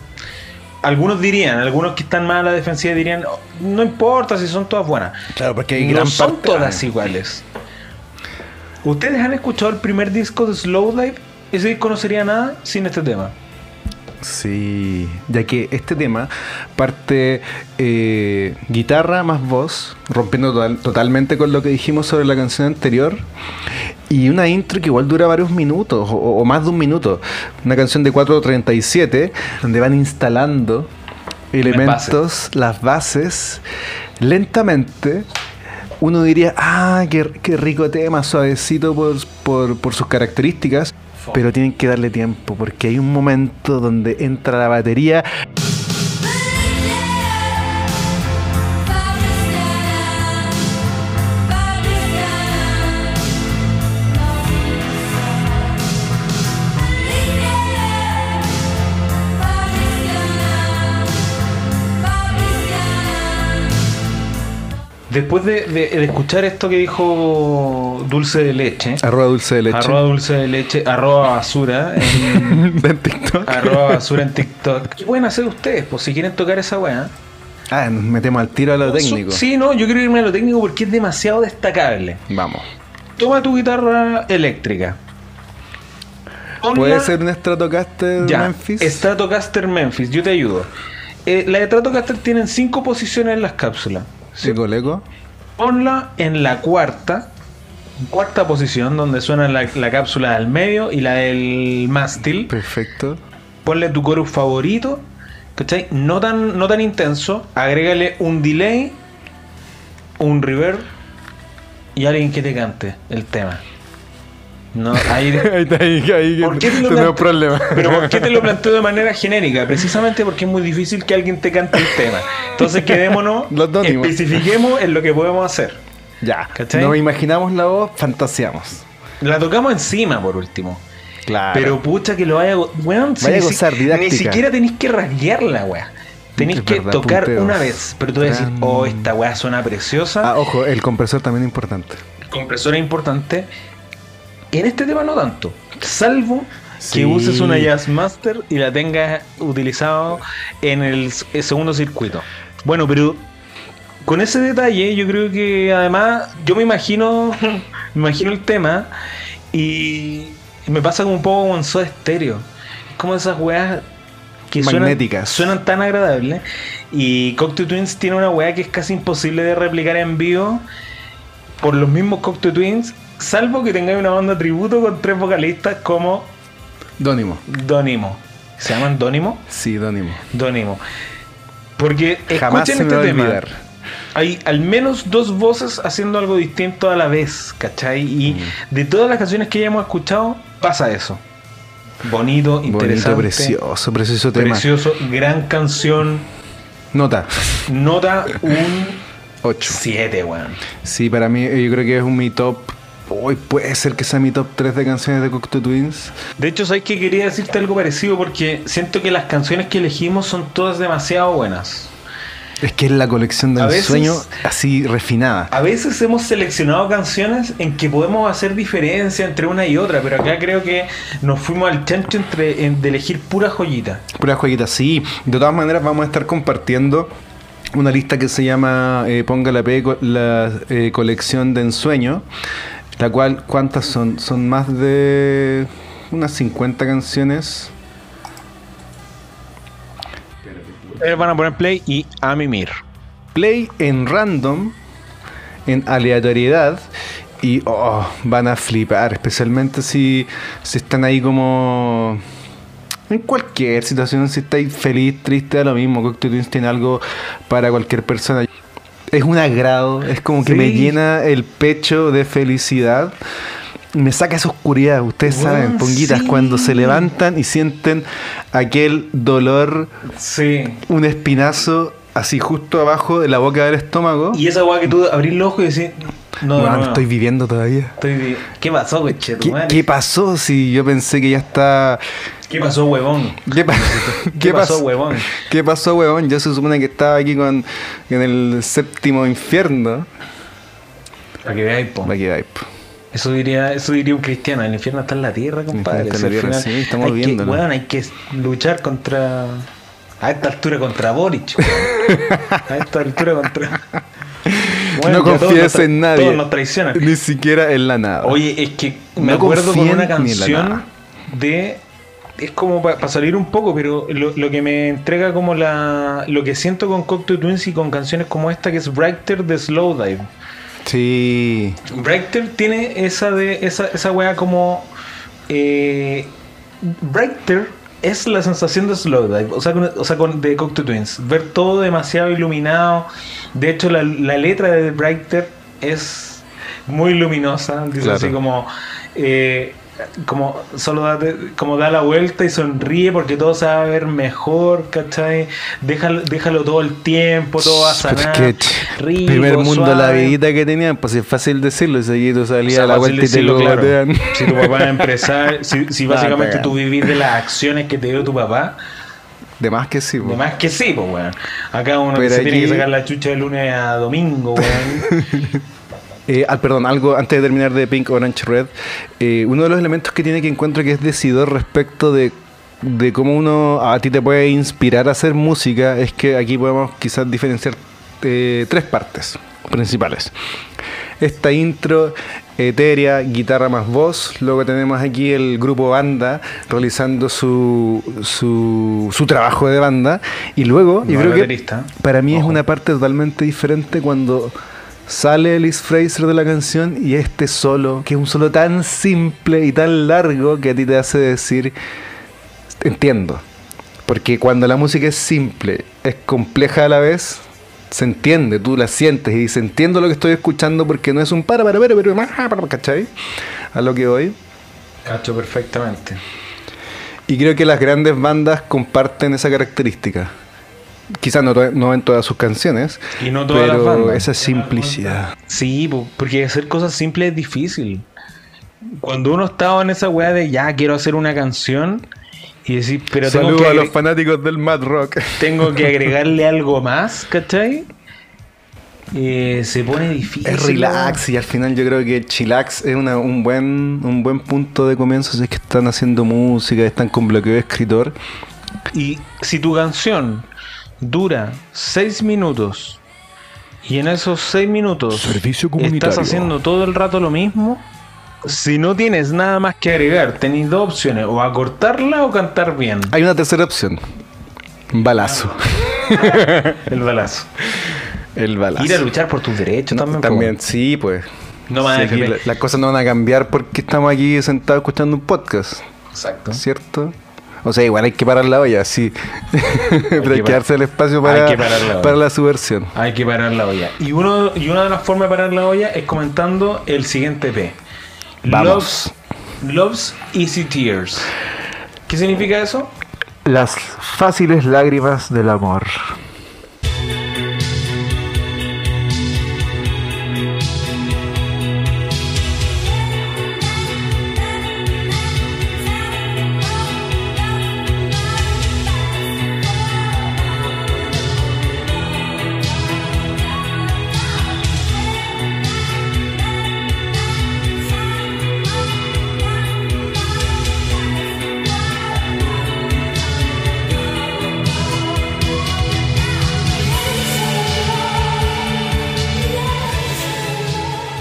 Algunos dirían, algunos que están más a la defensiva dirían, "Oh, no importa si son todas buenas. Claro, porque no son todas iguales. ¿Ustedes han escuchado el primer disco de Slowdive? Ese disco no sería nada sin este tema. Sí, ya que este tema parte eh, guitarra más voz, rompiendo total- totalmente con lo que dijimos sobre la canción anterior, y una intro que igual dura varios minutos, o, o más de un minuto. Una canción de 4.37, donde van instalando elementos, las bases, lentamente. Uno diría, ah, qué, qué rico tema, suavecito por, por, por sus características. Pero tienen que darle tiempo porque hay un momento donde entra la batería Después de, de- de escuchar esto que dijo Dulce de Leche, arroba dulce de leche arroba Dulce de Leche, arroba basura, en, <laughs> en TikTok. arroba basura en TikTok, ¿qué pueden hacer ustedes? Pues si quieren tocar esa weá. Ah, nos metemos al tiro a lo técnico. Sí, no, yo quiero irme a lo técnico porque es demasiado destacable. Vamos. Toma tu guitarra eléctrica. Ponla- ¿Puede ser un Stratocaster Ya, Memphis? Stratocaster Memphis, yo te ayudo. Eh, las Stratocaster tienen cinco posiciones en las cápsulas. Eco, leco. Ponla en la cuarta, cuarta posición, donde suena la, la cápsula del medio y la del mástil. Perfecto. Ponle tu chorus favorito, ¿cachai? No tan, no tan intenso. Agrégale un delay, un reverb y alguien que te cante el tema. No, ahí, <laughs> ahí está, ahí, ahí ¿Por qué te lo planteo? problemas. Pero ¿por qué te lo planteo de manera genérica? Precisamente porque es muy difícil que alguien te cante el tema. Entonces quedémonos, <laughs> especifiquemos en lo que podemos hacer. Ya. ¿Cachai? No imaginamos la voz, fantaseamos. La tocamos encima por último. Claro. Pero pucha que lo vaya weón, si a gozar, didáctica. Ni siquiera tenéis que rasguearla, weá. Tenéis que verdad, tocar una vez. Pero tú vas a decir, oh, esta weá suena preciosa. Ah, ojo, el compresor también es importante. El compresor es importante. En este tema no tanto. Salvo Sí. que uses una Jazz Master y la tengas utilizado en el, el segundo circuito. Bueno, pero con ese detalle, yo creo que además, yo me imagino, <laughs> me imagino el tema y me pasa como un poco con Soda Stereo. Es como esas weas que suenan tan agradables. Y Cocteau Twins tiene una wea que es casi imposible de replicar en vivo por los mismos Cocteau Twins, salvo que tengáis una banda tributo con tres vocalistas como Dónimo. Donimo. ¿Se llaman Donimo? Sí, Dónimo. Donimo. Porque Jamás escuchen se me este va a tema. olvidar. Hay al menos dos voces haciendo algo distinto a la vez, ¿cachai? Y Mm. de todas las canciones que ya hemos escuchado, pasa eso. Bonito, interesante, Bonito, precioso, precioso tema. precioso, gran canción. Nota Nota un 8. 7, weón. Sí, para mí yo creo que es un mi top. Hoy puede ser que sea mi top 3 de canciones de Cocteau Twins. De hecho, ¿sabes que quería decirte algo parecido? Porque siento que las canciones que elegimos son todas demasiado buenas. Es que es la colección A veces- sueño así refinada. A veces hemos seleccionado canciones en que podemos hacer diferencia entre una y otra, pero acá creo que nos fuimos al chancho entre, en- de elegir pura joyita. Pura joyita, sí. De todas maneras, vamos a estar compartiendo una lista que se llama eh, Ponga la P, co- la eh, colección de ensueño. La cual, ¿cuántas son? Son más de unas 50 canciones. Eh, van a poner play y a mimir. Play en random, en aleatoriedad. Y oh, van a flipar, especialmente si, si están ahí como en cualquier situación, si estáis feliz, triste, da lo mismo. Cocteau Twins tiene algo para cualquier persona. Es un agrado, es como que Sí. me llena el pecho de felicidad. Me saca esa oscuridad, ustedes saben, ponguitas, sí. cuando se levantan y sienten aquel dolor, Sí. un espinazo así justo abajo de la boca del estómago. Y esa weá que tú abrís los ojos y decís, no, no, no, estoy viviendo todavía. estoy vi- ¿Qué pasó, coche? ¿Qué, qué pasó si yo pensé que ya está... ¿Qué pasó, huevón? ¿Qué, pa- <laughs> ¿Qué, pasó, pasó? huevón? ¿Qué pasó, weón? Yo se supone que estaba aquí con en el séptimo infierno. Para que veáis, po. Aquí va, po. Eso diría, eso diría un cristiano. El infierno está en la tierra, compadre. está en la tierra, final sí, estamos hay que- hay que luchar contra. A esta altura contra Boric. <laughs> a esta altura contra. <laughs> Bueno, no confíes en nadie. Todos nos traicionan. Ni siquiera en la nada. Oye, es que me No acuerdo con una canción de. Es como para salir un poco, pero lo, lo que me entrega como la. Lo que siento con Cocteau Twins y con canciones como esta, que es Brighter de Slowdive. Sí. Brighter tiene esa de esa, esa wea como eh, Brighter es la sensación de Slowdive, o sea, con, o sea con, de Cocteau Twins, ver todo demasiado iluminado. De hecho, la, la letra de Brighter es muy luminosa, dice Claro. así como eh, como solo date- como da la vuelta y sonríe porque todo se va a ver mejor, ¿cachai? Déjalo, déjalo todo el tiempo, todo va a sanar. rico, primer mundo la suave. vidita que tenían, pues es fácil decirlo. Y seguido salía O sea, a la vuelta y te lo claro. Si tu papá es empresario, si, si <laughs> La básicamente tú vivís de las acciones que te dio tu papá, De más que sí, po. de más que sí, pues, weón. Acá uno Pero se tiene que sacar la chucha de lunes a domingo, weón. <laughs> Eh, ah, perdón, algo antes de terminar de Pink Orange Red. eh, uno de los elementos que tiene que encuentro que es decidor respecto de, de cómo uno a ti te puede inspirar a hacer música es que aquí podemos quizás diferenciar eh, tres partes principales. Esta intro etérea, guitarra más voz. Luego tenemos aquí el grupo banda realizando su, su, su trabajo de banda. Y luego, No yo creo que para mí es una parte totalmente diferente cuando sale Liz Fraser de la canción y este solo, que es un solo tan simple y tan largo que a ti te hace decir, entiendo. Porque cuando la música es simple, es compleja a la vez, se entiende, tú la sientes y dices, entiendo lo que estoy escuchando porque no es un para, para, para, pero, para, para, ¿cachai? A lo que voy. Cacho perfectamente. Y creo que las grandes bandas comparten esa característica. Quizás no, no en todas sus canciones, Y no todas las pero bandas. esa simplicidad. Sí, po, porque hacer cosas simples es difícil. Cuando uno estaba en esa weá de ya quiero hacer una canción y decir, pero tengo Saludos que, a los fanáticos del Mad Rock. <laughs> tengo que agregarle algo más, ¿cachai? Eh, se pone difícil. Es relax y al final yo creo que chillax es una- un buen un buen punto de comienzo si es que están haciendo música, están con bloqueo de escritor. Y si tu canción dura 6 minutos y en esos 6 minutos estás haciendo todo el rato lo mismo, si no tienes nada más que agregar, tenéis dos opciones, o acortarla o cantar bien. Hay una tercera opción. Balazo. <laughs> El balazo. El balazo. Ir a luchar por tus derechos No, también. también, sí, pues. No más Sí, la- las cosas no van a cambiar porque estamos aquí sentados escuchando un podcast, Exacto. ¿cierto? O sea, igual hay que parar la olla, sí. <laughs> Pero hay que darse el espacio Hay para, que parar la para la subversión. Hay que parar la olla. Y, uno, y una de las formas de parar la olla es comentando el siguiente P. Vamos. Loves, loves Easy Tears. ¿Qué significa eso? Las fáciles lágrimas del amor.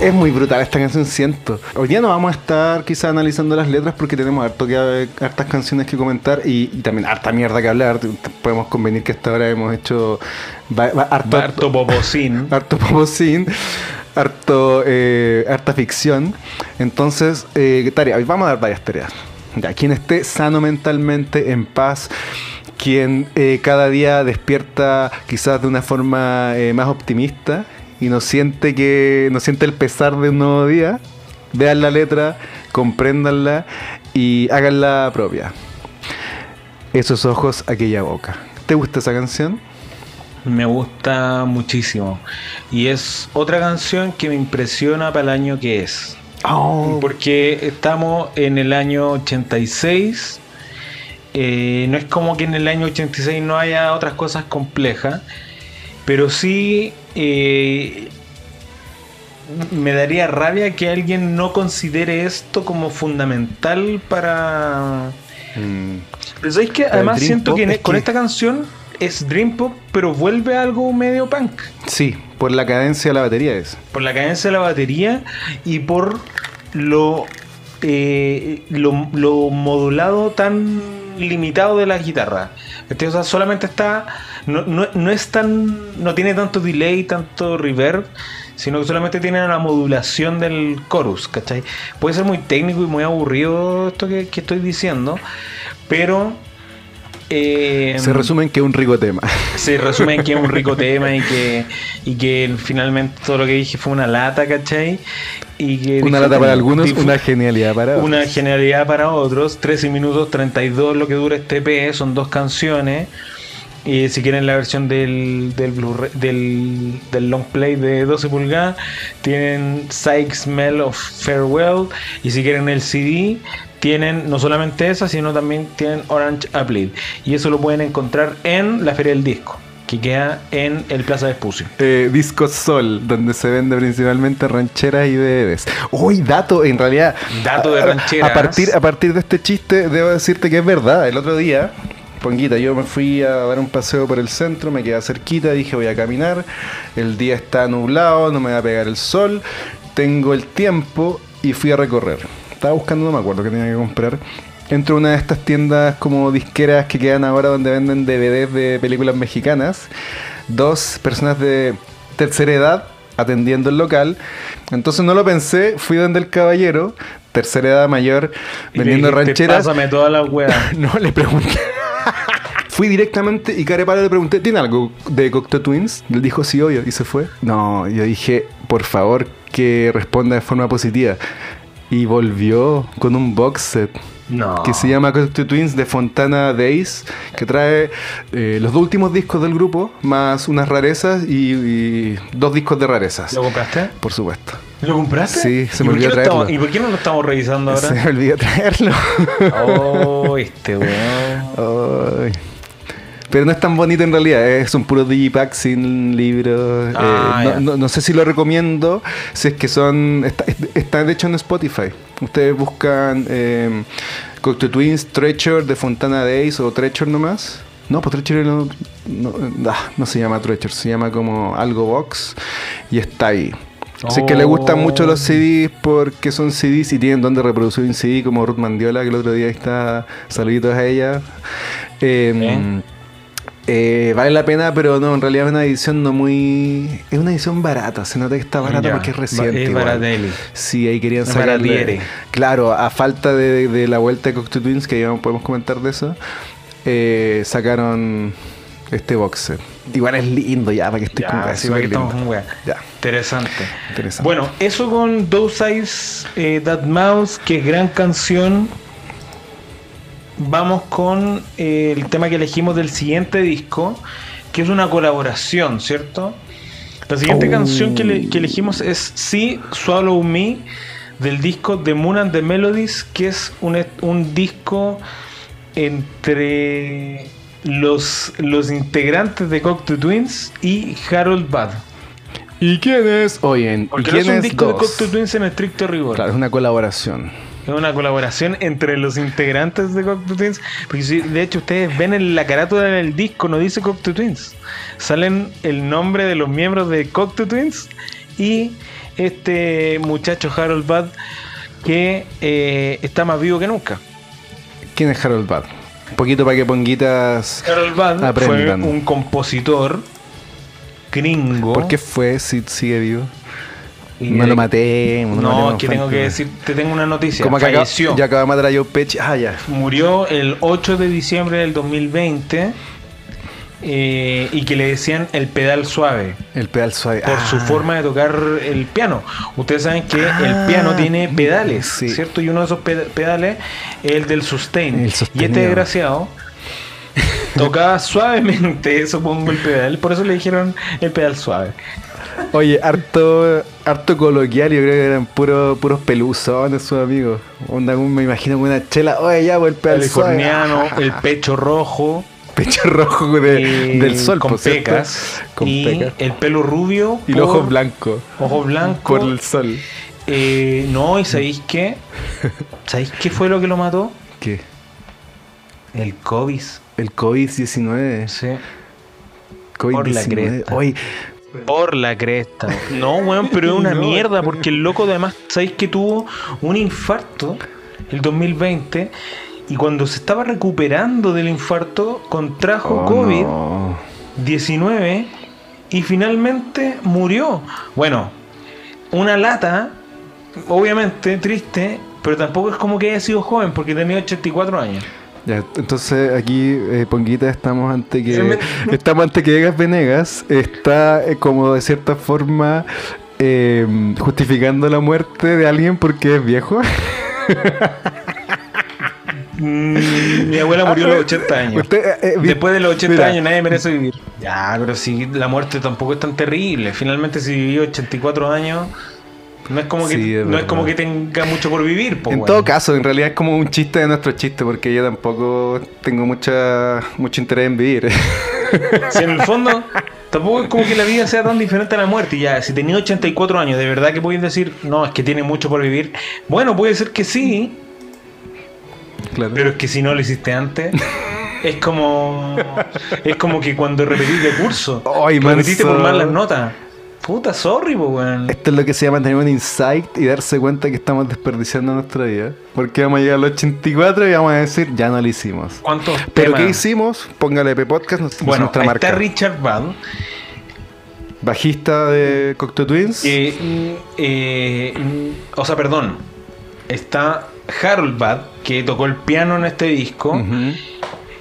Es muy brutal esta canción, siento. Hoy día no vamos a estar quizá analizando las letras porque tenemos harto que, hartas canciones que comentar y, y también harta mierda que hablar. Podemos convenir que hasta ahora hemos hecho harto, Popocín. <laughs> harto popocín, harto, eh, harta ficción. Entonces, eh, tarea, hoy vamos a dar varias tareas. Ya, quien esté sano mentalmente, en paz, quien eh, cada día despierta quizás de una forma eh, más optimista y no siente que no siente el pesar de un nuevo día, vean la letra, compréndanla y háganla propia. Esos ojos, aquella boca. ¿Te gusta esa canción? Me gusta muchísimo. Y es otra canción que me impresiona para el año que es. Oh, Porque estamos en el año 86. eh, no es como que en el año 86 no haya otras cosas complejas. Pero sí eh, me daría rabia que alguien no considere esto como fundamental para... Mm. Pero ¿sabéis que Además siento que, con esta canción es Dream Pop, pero vuelve a algo medio punk. Sí, por la cadencia de la batería es. Por la cadencia de la batería y por lo, eh, lo, lo modulado tan limitado de la guitarra. O sea, solamente está. No, no, no es tan. No tiene tanto delay, tanto reverb. Sino que solamente tiene la modulación del chorus, ¿cachai? Puede ser muy técnico y muy aburrido esto que, que estoy diciendo. Pero. eh, Se resume en que es un rico tema. <laughs> se resume en que es un rico tema y que, y que finalmente todo lo que dije fue una lata, ¿cachai? Y que Una lata para algunos, una genialidad para otros. una genialidad para otros. 13 minutos 32 lo que dura este EP, son dos canciones. Y si quieren la versión del, del, del, del long play de 12 pulgadas, tienen Psych Smell of Farewell. Y si quieren el CD, tienen no solamente esa, sino también tienen Orange Apple. Y eso lo pueden encontrar en la Feria del Disco, que queda en el Plaza de Espucio. Eh, Disco Sol, donde se vende principalmente rancheras y DVDs. Uy, dato, en realidad. Dato de a- rancheras. A partir, a partir de este chiste, debo decirte que es verdad. El otro día, Ponguita, yo me fui a dar un paseo por el centro, me quedé cerquita, dije voy a caminar. El día está nublado, no me va a pegar el sol. Tengo el tiempo y fui a recorrer. Estaba buscando, no me acuerdo qué tenía que comprar. Entro a una de estas tiendas como disqueras que quedan ahora donde venden DVDs de películas mexicanas. Dos personas de tercera edad atendiendo el local. Entonces no lo pensé, fui donde el caballero, tercera edad mayor, vendiendo rancheras. Pásame todas las weas. <laughs> No, le pregunté. Fui directamente y carepalo le pregunté, ¿tiene algo de Cocteau Twins? Él dijo, sí, obvio, y se fue. No, yo dije, por favor, que responda de forma positiva. Y volvió con un box set No. que se llama Cocteau Twins de Fontana Days, que trae eh, los dos últimos discos del grupo, más unas rarezas y, y dos discos de rarezas. ¿Lo compraste? Por supuesto. ¿Lo compraste? Sí, se ¿Y me olvidó lo traerlo. estamos- ¿Y por qué no lo estamos revisando <laughs> Se me ahora? olvidó traerlo. Oh, este weón. Ay. Pero no es tan bonito en realidad, eh, son puros digipacks sin libros. eh, Ah, no, no- no sé si lo recomiendo, si es que son. Está, está de hecho en Spotify. Ustedes buscan eh, Cocteau Twins, Treasure de Fontana Days o Treasure nomás. No, pues Treasure no, no, ah, no se llama Treasure, se llama como algo box y está ahí. Si es que le gustan mucho los Oh. CDs porque son CDs y tienen donde reproducir un CD como Ruth Mandiola, que el otro día está, saluditos a ella. Eh. Eh, vale la pena, pero no, en realidad es una edición no muy. Es una edición barata, se nota que está barata Ya, porque es reciente. Es. Sí, ahí querían sacarle. Claro, a falta de, de la vuelta de Cocteau Twins, que ya podemos comentar de eso, eh, sacaron este boxer. Igual es lindo ya, para que estoy Ya, con sí, para que estamos con wea. Ya, Interesante. interesante. Bueno, eso con Those Eyes eh, That Mouse, que es gran canción. Vamos con eh, el tema que elegimos del siguiente disco, que es una colaboración, ¿cierto? La siguiente Oh. canción que, le- que elegimos es Sí, Swallow Me, del disco The Moon and the Melodies, que es un, un disco entre los, los integrantes de Cocteau Twins y Harold Bad. ¿Y quién es? Oye, ¿y Porque no quién es un disco de? Cocteau Twins en estricto rigor. Claro, es una colaboración. Es una colaboración entre los integrantes de Cocteau Twins. Porque si, de hecho ustedes ven en la carátula del disco, no dice Cocteau Twins. Salen el nombre de los miembros de Cocteau Twins y este muchacho Harold Bad que eh, está más vivo que nunca. ¿Quién es Harold Bad? Un poquito para que ponguitas. Harold Bad Aprendan. fue un compositor gringo. ¿Por qué fue si sigue vivo? No lo maté. No, No, es que tengo que decir, te tengo una noticia. Como que acaba- Falleció. ya acaba de matar a Joe Pesci. Ah, ya. Murió el 8 de diciembre del 2020 eh, y que le decían el pedal suave El pedal suave. por Ah. su forma de tocar el piano. Ustedes saben que Ah, el piano tiene pedales, sí. ¿cierto? Y uno de esos ped- pedales es el del sustain. El y este desgraciado tocaba suavemente, <laughs> supongo, el pedal. Por eso le dijeron el pedal suave. Oye, harto, harto coloquial, yo creo que eran puros puros peluzones sus amigos. Onda, me imagino con una chela, oye ya, pues el Californiano, <laughs> el pecho rojo. pecho rojo de- eh, del sol, con pecas Con y pecas. el pelo rubio Y los ojos blancos Ojo blanco. por el sol. Eh, no, ¿y sabéis qué? <laughs> ¿Sabéis qué fue lo que lo mató? ¿Qué? El COVID. El COVID-19. Sí. COVID-19. Por la cresta. Oye, Por la cresta. No, weón, pero es una <laughs> No. mierda porque el loco además, ¿sabéis que tuvo un infarto el 2020? Y cuando se estaba recuperando del infarto, contrajo oh, COVID. no. 19 y finalmente murió. Bueno, una lata, obviamente triste, pero tampoco es como que haya sido joven porque tenía 84 años. Ya, entonces aquí, eh, Ponguita, estamos ante que <laughs> estamos ante que Vegas Venegas está eh, como de cierta forma eh, justificando la muerte de alguien porque es viejo. Mm, mi abuela murió a los 80 años. Usted, eh, eh, Después de los 80 mira, años nadie merece vivir. Ya, pero si la muerte tampoco es tan terrible. Finalmente si vivió 84 años, no es como que, Sí, es no es como que tenga mucho por vivir. po, En todo caso, en realidad es como un chiste de nuestro chiste porque yo tampoco tengo mucha mucho interés en vivir. Si en el fondo tampoco es como que la vida sea tan diferente a la muerte. Y ya, si tenía 84 años, ¿de verdad que podéis decir, no, es que tiene mucho por vivir? Bueno, puede ser que sí, claro. pero es que si no lo hiciste antes, es como es como que cuando repetís de curso, Ay, repetiste por manso. mal las notas. Puta, sorry, po, weón. Esto es lo que se llama tener un insight y darse cuenta que estamos desperdiciando nuestra vida. Porque vamos a llegar a los 84 y vamos a decir, ya no lo hicimos. ¿Cuántos Pero temas? ¿qué hicimos? Póngale P Podcast, nuestra, Bueno, nuestra ahí marca. está Richard Bad, Bajista de Cocteau Twins. Eh, mm, eh, mm, o sea, perdón. Está Harold Bad, que tocó el piano en este disco. Ujú.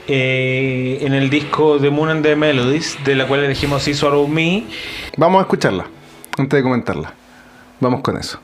Eh, en el disco The Moon and the Melodies, de la cual elegimos See Swallow Me. Vamos a escucharla, antes de comentarla. Vamos con eso.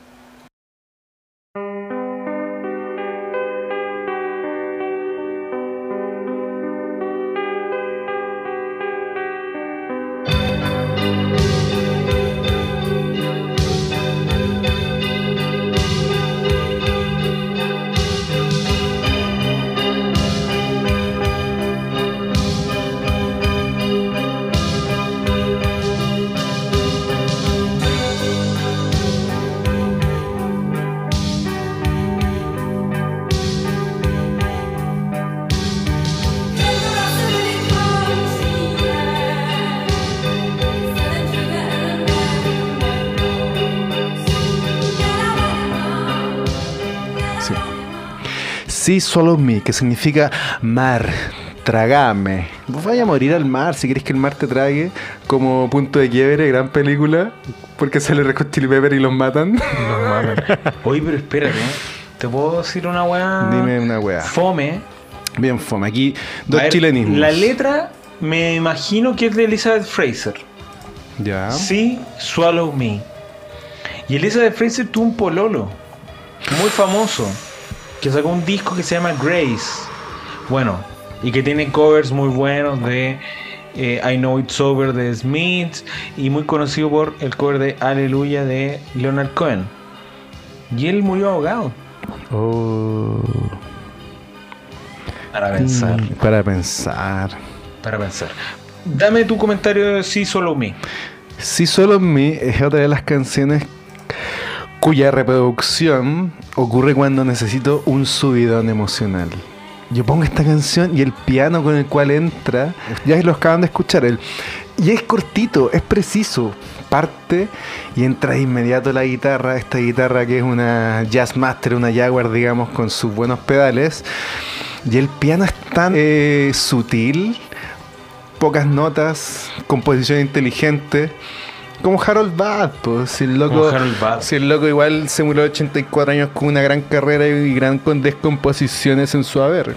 Swallow Me, que significa mar, tragame. Vos vayas a morir al mar si querés que el mar te trague como punto de quiebre, gran película, porque sale Red Chili Pepper y los matan. Los matan. Oye, pero espérate, ¿te puedo decir una weá? Dime una weá. Fome. Bien fome. Aquí dos ver, chilenismos. La letra me imagino que es de Elizabeth Fraser. Ya. Sí, Swallow Me. Y Elizabeth Fraser tuvo un pololo muy famoso que sacó un disco que se llama Grace. Bueno, y que tiene covers muy buenos de eh, I Know It's Over de Smiths y muy conocido por el cover de Aleluya de Leonard Cohen. Y él murió ahogado. Oh. Para pensar, Mm, Para pensar. para pensar. Dame tu comentario de Sí, Swallow Me. Si solo mí es otra de las canciones cuya reproducción ocurre cuando necesito un subidón emocional. Yo pongo esta canción y el piano con el cual entra, ya lo acaban de escuchar él. Y es cortito, es preciso. Parte y entra de inmediato la guitarra, esta guitarra que es una Jazz Master, una Jaguar, digamos, con sus buenos pedales. Y el piano es tan eh, sutil, pocas notas, composición inteligente. Como Harold Bad, pues si el loco, si el loco igual se murió a 84 años con una gran carrera y gran con descomposiciones en su haber.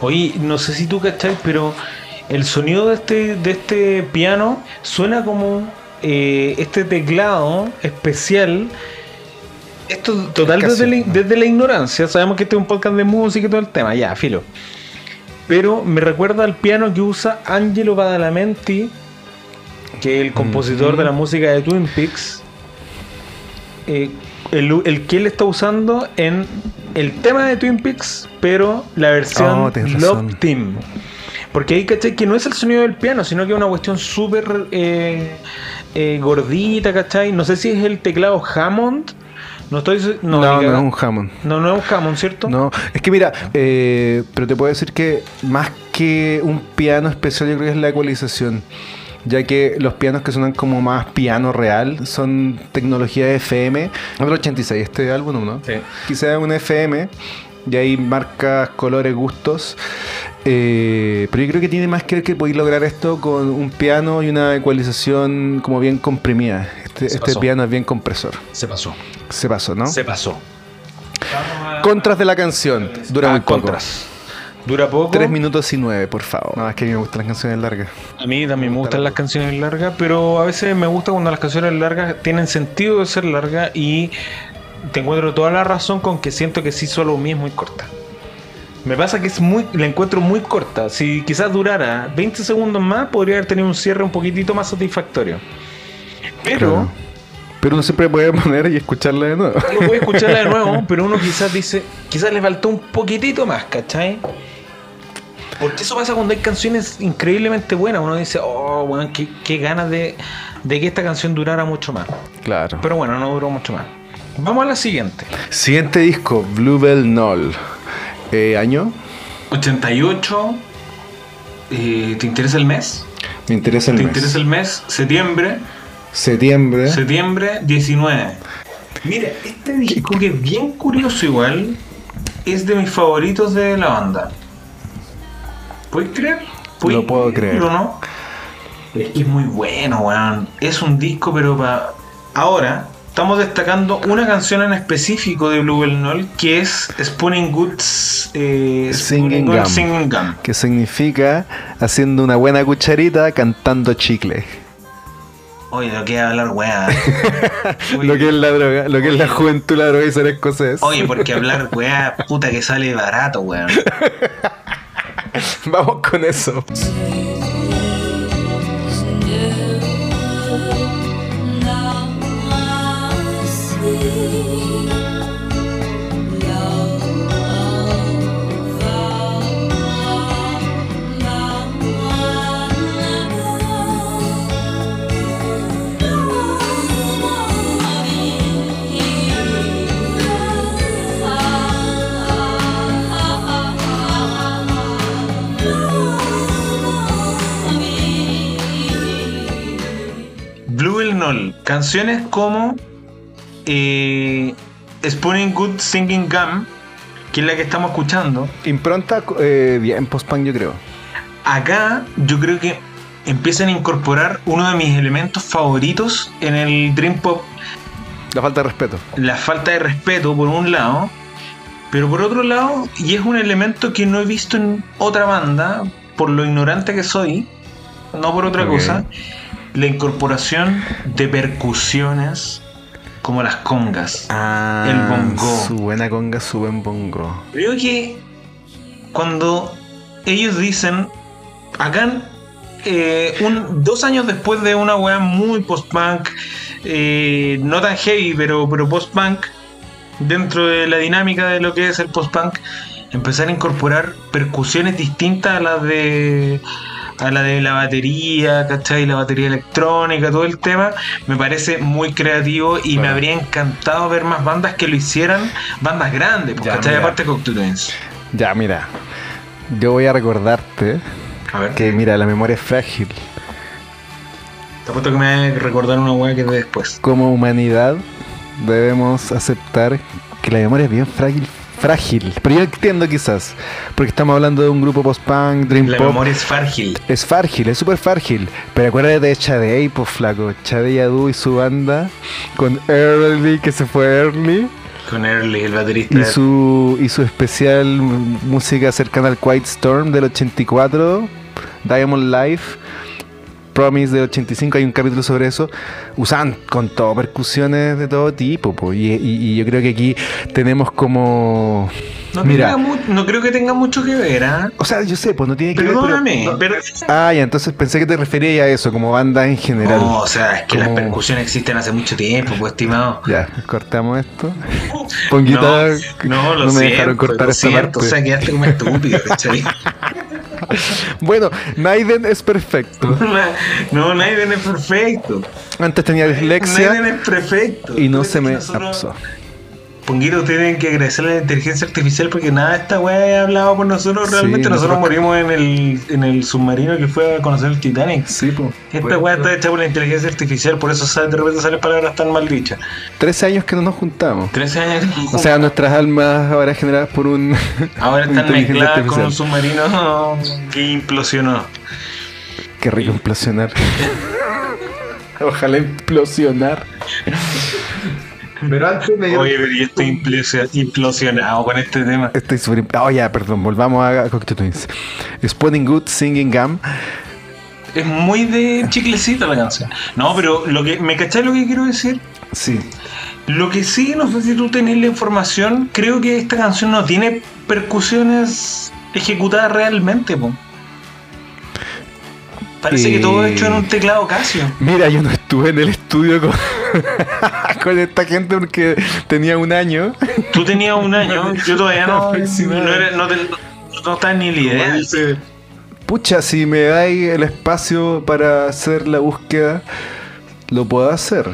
Oye, no sé si tú cachai, pero el sonido de este, de este piano suena como eh, este teclado especial. Esto total desde la, desde la ignorancia. Sabemos que este es un podcast de música y todo el tema, ya, filo. Pero me recuerda al piano que usa Angelo Badalamenti, que el compositor de la música de Twin Peaks. eh, el, el que él está usando en el tema de Twin Peaks, pero la versión Oh, Love. Team. Porque ahí caché que no es el sonido del piano, sino que es una cuestión súper eh, eh, gordita, ¿cachai? No sé si es el teclado Hammond. No estoy. No, No, no, es un Hammond. no, no es un Hammond, ¿cierto? No, es que mira, eh, pero te puedo decir que más que un piano especial, yo creo que es la ecualización. Ya que los pianos que suenan como más piano real son tecnología FM. Del 86 este álbum, ¿no? Sí. Quizá un FM. Y ahí marcas, colores, gustos. Eh, pero yo creo que tiene más que ver que podéis lograr esto con un piano y una ecualización como bien comprimida. Este, este piano es bien compresor. Se pasó. Se pasó, ¿no? Se pasó. Contras de la canción. Dura Ah, muy poco. contras. Dura poco. 3 minutos y 9, por favor. No, es que a mí me gustan las canciones largas. A mí también me gustan las canciones largas, pero a veces me gusta cuando las canciones largas tienen sentido de ser largas y te encuentro toda la razón con que siento que sí solo mí es muy corta. Me pasa que es muy, la encuentro muy corta. Si quizás durara 20 segundos más, podría haber tenido un cierre un poquitito más satisfactorio. Pero Claro. Pero uno siempre puede <laughs> poner y escucharla de nuevo. uno puede escucharla de nuevo, pero uno quizás dice, quizás le faltó un poquitito más, ¿cachai? Porque eso pasa cuando hay canciones increíblemente buenas. Uno dice, oh, weón, qué, qué ganas de, de que esta canción durara mucho más. Claro. Pero bueno, no duró mucho más. Vamos a la siguiente. Siguiente disco, Bluebell Null. Eh, ¿Año? 88. eh, ¿Te interesa el mes? Me interesa el ¿Te mes. interesa el mes? Septiembre. Septiembre. Septiembre 19. Mira, este disco que es bien curioso igual, es de mis favoritos de la banda. ¿Puedes creer? ¿Puedes Lo puedo creer. ¿O no? Es que es muy bueno, weón. Es un disco, pero para... Ahora, estamos destacando una canción en específico de Bluebell Null, que es Spooning Goods eh, Singing Good Gum. Singing Gum. Que significa haciendo una buena cucharita cantando chicle. Oye, lo que es hablar, weá. <laughs> Lo que es la droga, lo que es la juventud, la droga y ser escocés. Oye, porque hablar, weá, puta que sale barato, weón. <laughs> <laughs> Vamos con eso. Canciones como eh, Spooning Good Singing Gum, que es la que estamos escuchando. Impronta eh, bien post-punk, yo creo. acá yo creo que empiezan a incorporar uno de mis elementos favoritos en el Dream Pop, La falta de respeto. la falta de respeto por un lado, pero por otro lado, y es un elemento que no he visto en otra banda, por lo ignorante que soy, no por otra cosa, la incorporación de percusiones como las congas. Ah, El bongo. Su buena conga, su buen bongo. Creo que cuando ellos dicen, acá, eh, un, dos años después de una weá muy post-punk, eh, no tan heavy, pero, pero post-punk, dentro de la dinámica de lo que es el post-punk, empezar a incorporar percusiones distintas a las de a la de la batería, ¿cachai? La batería electrónica, todo el tema, me parece muy creativo y me habría encantado ver más bandas que lo hicieran, bandas grandes, Ya, ¿cachai? mira. Aparte Cocteau Twins. Ya, mira. Yo voy a recordarte A ver, que, mira, la memoria es frágil. te apuesto que me recordar una weá que es de después. Como humanidad debemos aceptar que la memoria es bien frágil. Frágil, pero yo entiendo quizás, porque estamos hablando de un grupo post-punk, dream La pop. memoria es frágil. Es frágil, es súper frágil. Pero acuérdate de Chadey, pues flaco. Chadey Adu y su banda. Con Early, que se fue Early. Con Early, el baterista. Y su, y su especial música cercana al Quiet Storm del 84. Diamond Life. Promise del 85, hay un capítulo sobre eso. Usan con todo percusiones de todo tipo. po. Y, y- y yo creo que aquí tenemos como. no, Mira. no creo que tenga mucho que ver, ¿ah? O sea, yo sé, pues no tiene que ver. Perdóname, no- pero- Ah, ya, entonces pensé que te referías a eso, como banda en general. No, o sea, es que las Como- percusiones existen hace mucho tiempo, pues, estimado. Ya, cortamos esto. <laughs> Ponguita, no, lo no me siento, dejaron cortar lo esta siento, parte. O sea, quedaste como estúpido, ¿cachai? <laughs> <laughs> Bueno, Naiden es perfecto. <laughs> no, Naiden es perfecto. Antes tenía dislexia Naiden es perfecto. y no se me nosotros- absorbe. Ponguito, tienen que agradecerle a la inteligencia artificial porque nada de esta weá ha hablado por nosotros. Sí, Realmente nosotros nosotros- morimos en el, en el submarino que fue a conocer el Titanic. Sí, pues. Esta weá está hecha por la inteligencia artificial, por eso sale- de repente salen palabras tan mal dichas. 13 años que no nos juntamos. 13 años. O sea, nuestras almas ahora generadas por un. ahora <laughs> están mezcladas con un artificial. submarino <laughs> que implosionó. Qué rico implosionar. <laughs> Ojalá implosionar. Pero antes me Oye, pero yo estoy implosio- implosionado con este tema. Estoy súper. Oh, ya, perdón, volvamos a Cocktail Twins. Spawning Good, Singing Gum. Es muy de chiclecito la canción. No, pero lo que me cachai lo que quiero decir. Sí. Lo que sí, no sé si tú tenés la información, creo que esta canción no tiene percusiones ejecutadas realmente, po. Parece que todo Eh. hecho en un teclado Casio. Mira, yo no estuve en el estudio con, <laughs> con esta gente porque tenía un año. Tú tenías un año, <laughs> yo todavía no, no, era, no, te- no estaba ni la idea. Pucha, si me dais el espacio para hacer la búsqueda, lo puedo hacer.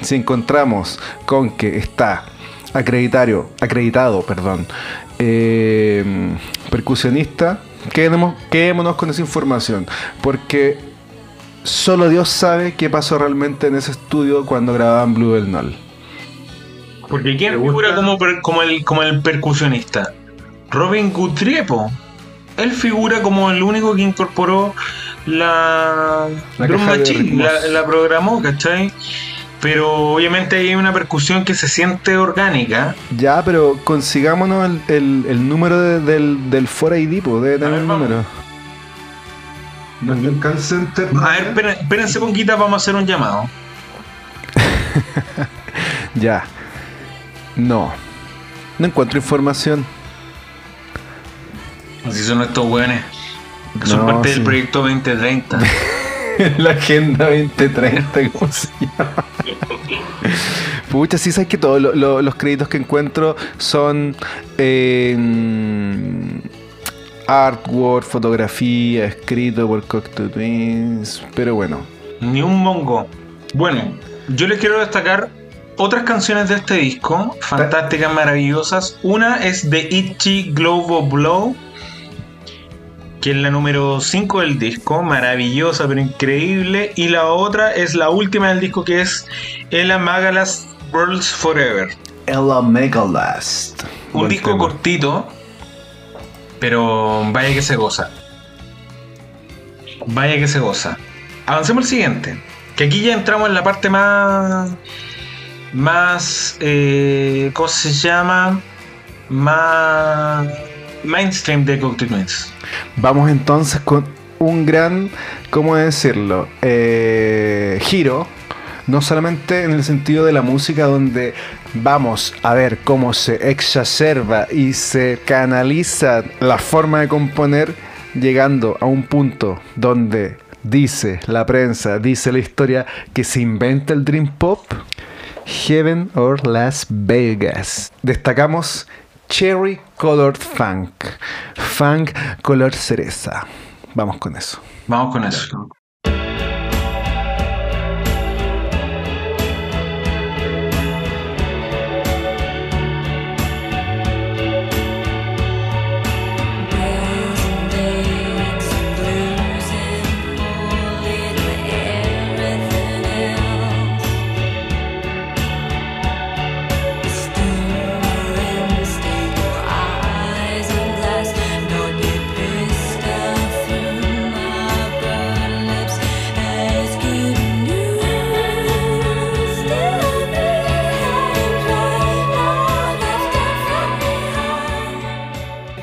Si encontramos con que está acreditario, acreditado, perdón, eh, percusionista, quedemos, quedémonos con esa información. Porque solo Dios sabe qué pasó realmente en ese estudio cuando grababan Blue del Null. Porque ¿quién ¿Te figura como, como, el, como el percusionista? Robin Gutriepo. Él figura como el único que incorporó la, La drum machine, la programó, ¿cachai? Pero obviamente hay una percusión que se siente orgánica. Ya, pero consigámonos el, el- el número de- del, del 4AD, pues debe tener ver, el número. ¿No call center? A ver, espérense, Ponquita, vamos a hacer un llamado. <laughs> Ya. No. No encuentro información. Así son estos hueones. Que son No, parte sí. del proyecto 2030. <laughs> <laughs> La Agenda 2030, ¿cómo se llama? Pucha, sí, sabes que todos lo- lo- los créditos que encuentro son eh, artwork, fotografía, escrito por Cocteau Twins, pero bueno. Ni un mongo. Bueno, yo les quiero destacar otras canciones de este disco, fantásticas, maravillosas. Una es de Itchy Globe of Blow, que es la número 5 del disco, maravillosa pero increíble. Y la otra es la última del disco, que es Ella Magalas Worlds Forever. Ella Megalast. Un disco cortito, pero vaya que se goza. vaya que se goza. Avancemos al siguiente. Que aquí ya entramos en la parte más. Más. Eh, ¿Cómo se llama? Más. Mainstream de Twins. Vamos entonces con un gran, ¿cómo decirlo? Eh, giro. No solamente en el sentido de la música donde vamos a ver cómo se exacerba y se canaliza la forma de componer llegando a un punto donde dice la prensa, dice la historia que se inventa el Dream Pop. Heaven or Las Vegas. Destacamos Cherry Colored Funk. Funk color cereza. Vamos con eso. Vamos con eso.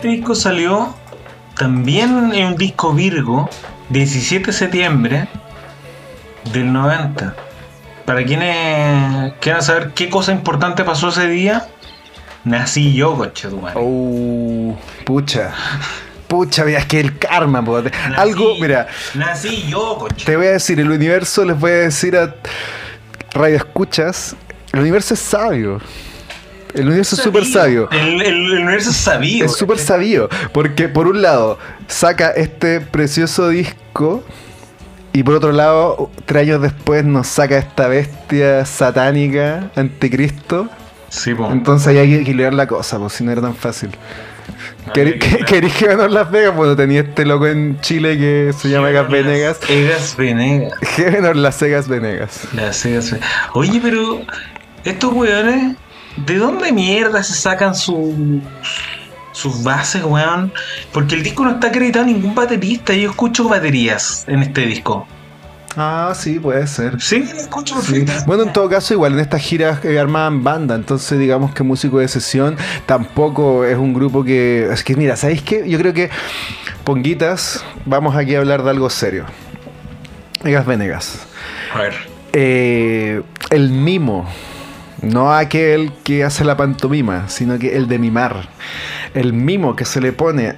Este disco salió también en un disco Virgo, 17 de septiembre del 90. Para quienes quieran saber qué cosa importante pasó ese día, nací yo, coche tu madre. Oh, pucha. Pucha, es que el karma. Nací- Algo, mira, Nací yo, coche. te voy a decir, el universo les voy a decir a Radio Escuchas, el universo es sabio. El universo es súper sabio. El, el- el universo es sabio. Es súper sabio, porque por un lado saca este precioso disco y por otro lado, tres años después nos saca esta bestia satánica, anticristo. Sí, po. Entonces ahí hay que equilibrar la cosa, pues si no era tan fácil. ¿Querí- que que- ¿Querís que ganó Las Vegas? Bueno, tenía este loco en Chile que se llama Egas Venegas. Egas Venegas. <laughs> Heaven or Las Vegas Venegas. Las Egas Venegas. Oye, pero estos weones, ¿de dónde mierda se sacan sus sus bases, weón? Porque el disco no está acreditado a ningún baterista. y Yo escucho baterías en este disco. Ah, sí, puede ser. Sí, lo escucho Sí. Bueno, en todo caso, igual en estas giras eh, armaban banda, entonces digamos que músico de sesión tampoco es un grupo que... Es que mira, ¿sabéis qué? Yo creo que Ponguitas, vamos aquí a hablar de algo serio. Egas Venegas. A ver. Eh, el mimo, no aquel que hace la pantomima, sino que el de mimar. El mimo que se le pone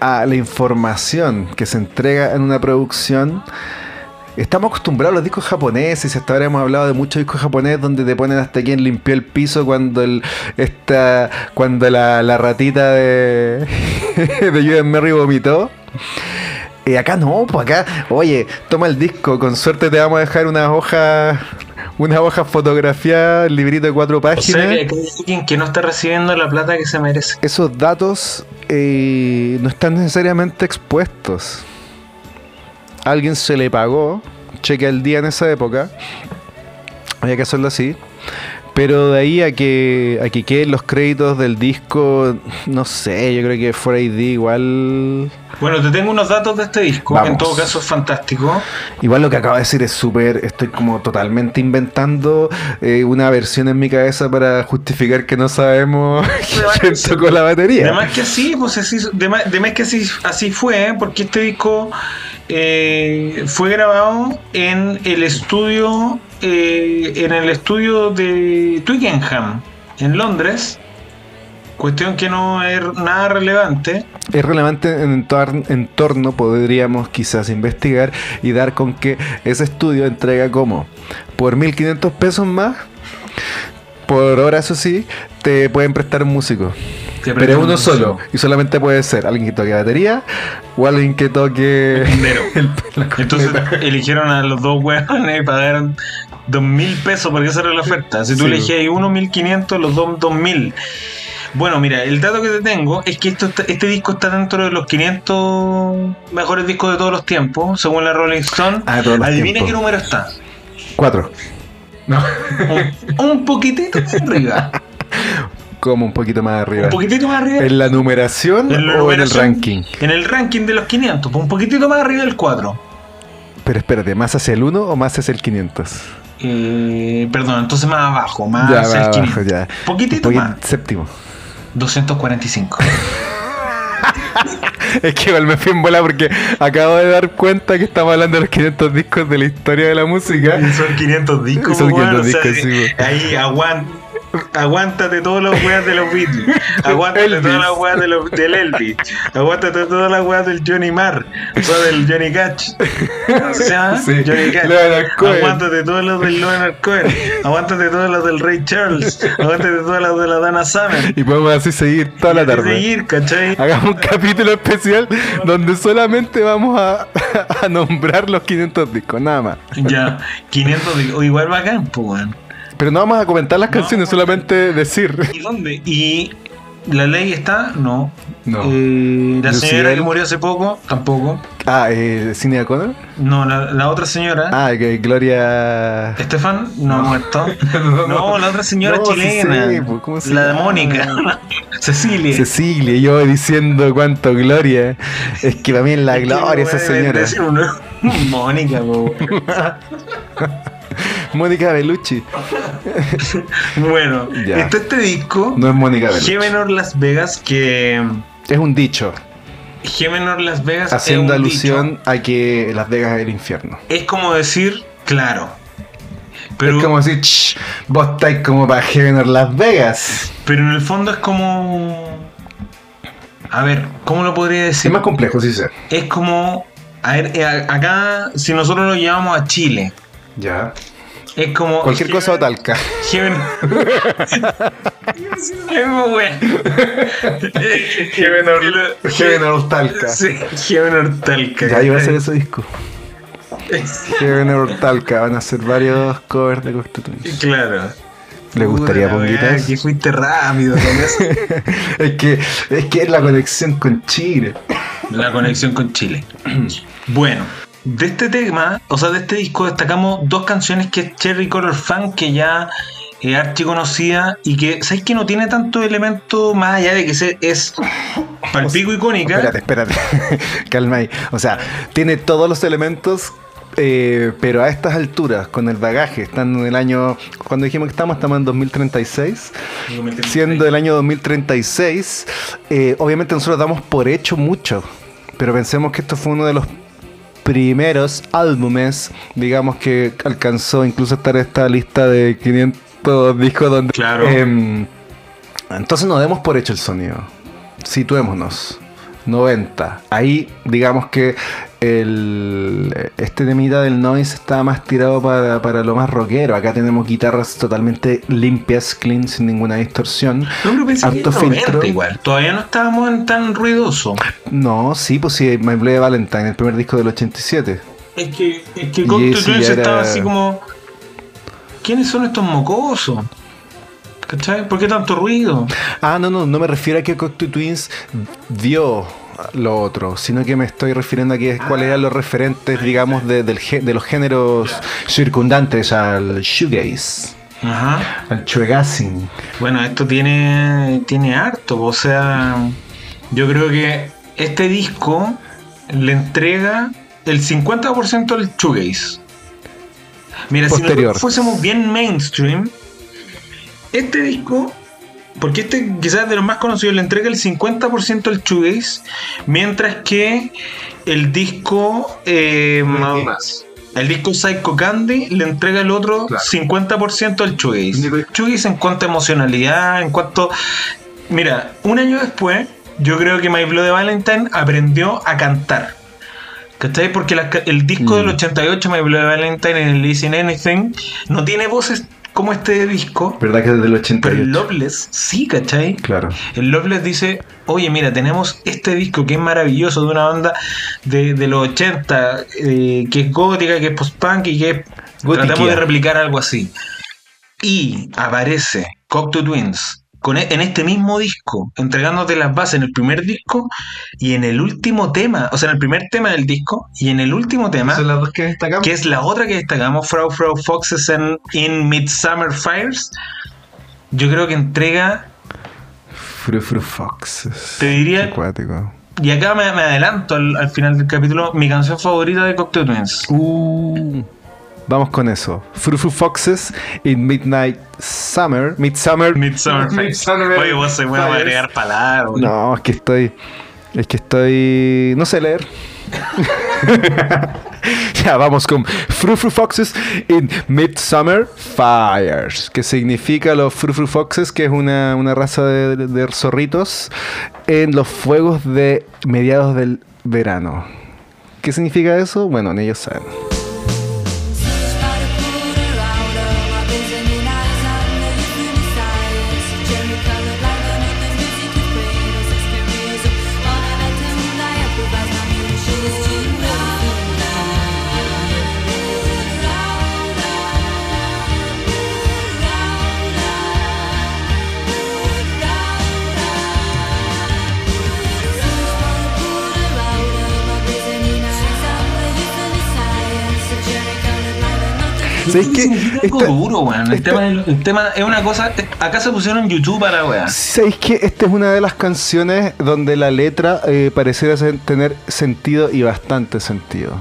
a la información que se entrega en una producción. Estamos acostumbrados a los discos japoneses, hasta ahora hemos hablado de muchos discos japoneses donde te ponen hasta quien limpió el piso cuando el esta, cuando la, la ratita de, <laughs> de Julian Merry vomitó. Y acá no, pues acá, oye, toma el disco, con suerte te vamos a dejar unas hojas, unas hojas fotografiadas, el librito de cuatro O páginas. sea que hay alguien que no está recibiendo la plata que se merece. Esos datos eh, no están necesariamente expuestos. A alguien se le pagó, cheque al día en esa época, había que hacerlo así. Pero de ahí a que, a que queden los créditos del disco, no sé, yo creo que For ID igual Bueno, te tengo unos datos de este disco, que en todo caso es fantástico. Igual lo que acabo de decir es súper, estoy como totalmente inventando eh, una versión en mi cabeza para justificar que no sabemos <laughs> quién tocó la batería. De más que así, pues así, de más, de más que así, así fue, ¿eh? porque este disco eh, fue grabado en el estudio, eh, en el estudio de Twickenham, en Londres. Cuestión que no es nada relevante. Es relevante en entor- entorno, podríamos quizás investigar y dar con que ese estudio entrega como por 1500 pesos más, por hora eso sí, te pueden prestar un músico. Pero es uno un solo. Y solamente puede ser alguien que toque batería o alguien que toque. El- <laughs> Entonces eligieron a los dos hueones y pagaron dos mil pesos porque esa era la oferta. Si tú Sí. elegías uno mil quinientos, los dos dos mil. Bueno, mira, el dato que te tengo es que esto este disco está dentro de los 500 mejores discos de todos los tiempos, según la Rolling Stone. Ah, Adivina tiempos. qué número está. Cuatro. Un, <laughs> un poquitito más arriba. Como un poquito más arriba. Un poquitito más arriba. ¿En la numeración En la o en el numeración, ranking? En el ranking de los 500, pues un poquitito más arriba del 4. Pero espérate, ¿más hacia el 1 o más hacia el 500? Eh, perdón, entonces más abajo, más ya, hacia el más 500. abajo, ya. Poquitito Poquit- más. Séptimo. 245. <laughs> <laughs> Es que igual me fui en bola porque acabo de dar cuenta que estamos hablando de los 500 discos de la historia de la música. Y son 500 discos, Son weón, 500 o sea, discos, sí. Ahí aguant, aguántate todos los weas de los Beatles. <laughs> Aguántate Elvis. todas las weas de los, del Elvis. Aguántate todas las weas del Johnny Marr. O sea, del Johnny Cash. ¿Cómo se llama? Sí, Johnny Cash. Aguántate todos los del Leonard Cohen. Aguántate todos los del Ray Charles. Aguántate todos los de la Dana Summer. Y podemos así seguir toda la tarde. seguir, ¿cachai? Hagamos un capítulo especial donde solamente vamos a, <laughs> a nombrar los 500 discos, nada más. Ya, 500 de, o igual bacán, pues, weón. Pero no vamos a comentar las No, canciones, solamente decir. ¿Y dónde? ¿Y la ley está? No. No. Eh, la señora que murió hace poco, tampoco. Ah, eh, Cine Connor. No, la, la otra señora, Ah, que Gloria. Estefan, no, ha muerto. <laughs> No, la otra señora No, chilena. pues, ¿cómo se la de? Mónica. <laughs> Cecilia. Cecilia, yo diciendo cuánto Gloria. Es que para mí es la gloria esa señora. <laughs> Mónica, po. Mónica Bellucci. <laughs> Bueno, Ya. está este disco. No es Mónica Bellucci. G Menor Las Vegas, que. Es un dicho, G Menor Las Vegas. haciendo es un alusión dicho. a que Las Vegas es el infierno. Es como decir, claro. Pero, es como decir, "Ch, vos estáis como para Heaven or Las Vegas. pero en el fondo es como. A ver, ¿cómo lo podría decir? Es más complejo, sí sé. Es como. A ver, eh, acá, si nosotros lo llevamos a Chile, Ya. Es como. Cualquier cosa o talca. Heaven. Es muy bueno. Heaven or, Heaven or talca. Sí, Heaven or Talca. Ya iba a ser ese disco. Heaven or talca. Van a hacer varios covers de Constitution. Claro. ¿Le gustaría ponguitas? Que fuiste rápido con eso. <laughs> es que es que es la conexión con Chile. La conexión con Chile. Bueno, de este tema, o sea, de este disco destacamos dos canciones que es Cherry Color Fan, que ya es archi conocida y que, ¿sabes que no tiene tanto elemento más allá de que se- es palpico icónica? Espérate, espérate. <laughs> Calma ahí. O sea, tiene todos los elementos. eh, pero a estas alturas, con el bagaje, estando en el año. Cuando dijimos que estamos, estamos en 2036. Siendo el año 2036, eh, obviamente nosotros damos por hecho mucho. Pero pensemos que esto fue uno de los primeros álbumes, digamos, que alcanzó incluso a estar en esta lista de 500 discos donde... Claro. Em, entonces no demos por hecho el sonido. Situémonos. 90. Ahí digamos que el, este temita del noise está más tirado para, para lo más rockero. Acá tenemos guitarras totalmente limpias, clean, sin ninguna distorsión. No, pero pensé que Harto 90 filtro. igual. Todavía no estábamos en tan ruidoso. No, sí, pues sí, My Bloody Valentine, el primer disco del 87. Es que, es que ese Twins era- estaba así como. ¿Quiénes son estos mocosos? ¿Cachai? ¿Por qué tanto ruido? Ah, no, no, no me refiero a que Cocteau Twins dio lo otro, sino que me estoy refiriendo a que cuáles eran los referentes, digamos, de, del de los géneros circundantes al shoegaze, Ajá. al shoegazing. Bueno, esto tiene, tiene harto, o sea, yo creo que este disco le entrega el 50% al shoegaze. Mira, si nosotros fuésemos bien mainstream, este disco, porque este quizás de los más conocidos, le entrega el 50% al shoegaze, mientras que el disco eh, más. El disco Psycho Candy le entrega el otro Claro. 50% al shoegaze. Shoegaze en cuanto a emocionalidad, en cuanto... Mira, un año después, yo creo que My Bloody Valentine aprendió a cantar. ¿Cachai? Porque la el disco Mm. del 88, My Bloody Valentine, en el Listen Anything, no tiene voces como este disco. ¿Verdad que es del Pero el 88? Loveless sí, ¿cachai? Claro. El Loveless dice, oye, mira, tenemos este disco que es maravilloso de una banda de, de los 80, eh, que es gótica, que es post-punk y que es- tratamos de replicar algo así. Y aparece Cocteau Twins con e- en este mismo disco, entregándote las bases en el primer disco y en el último tema, o sea, en el primer tema del disco y en el último tema, Son las dos que destacamos. que es la otra que destacamos, Frau Frau Foxes en In Midsummer Fires, yo creo que entrega Fru Fru Foxes. Te diría- Qué cuático. y acá me, me adelanto al, al final del capítulo, mi canción favorita de Cocktail Twins. Uh, vamos con eso. Frou Foxes in Midnight Summer. Midsummer. Midsummer. Midsummer Oye, vos se puede agregar palabras. No, es que estoy. Es que estoy. No sé leer. <laughs> ya, vamos con Frou Foxes in Midsummer Fires. Que significa los Frou Foxes, que es una, una raza de, de zorritos en los fuegos de mediados del verano. ¿Qué significa eso? Bueno, ni ellos saben. ¿Sabes qué? Esta- duro, weón. El, esta- tema, el tema es una cosa. Acá se pusieron YouTube para weón. ¿Sabéis que esta es una de las canciones donde la letra eh, pareciera tener sentido y bastante sentido?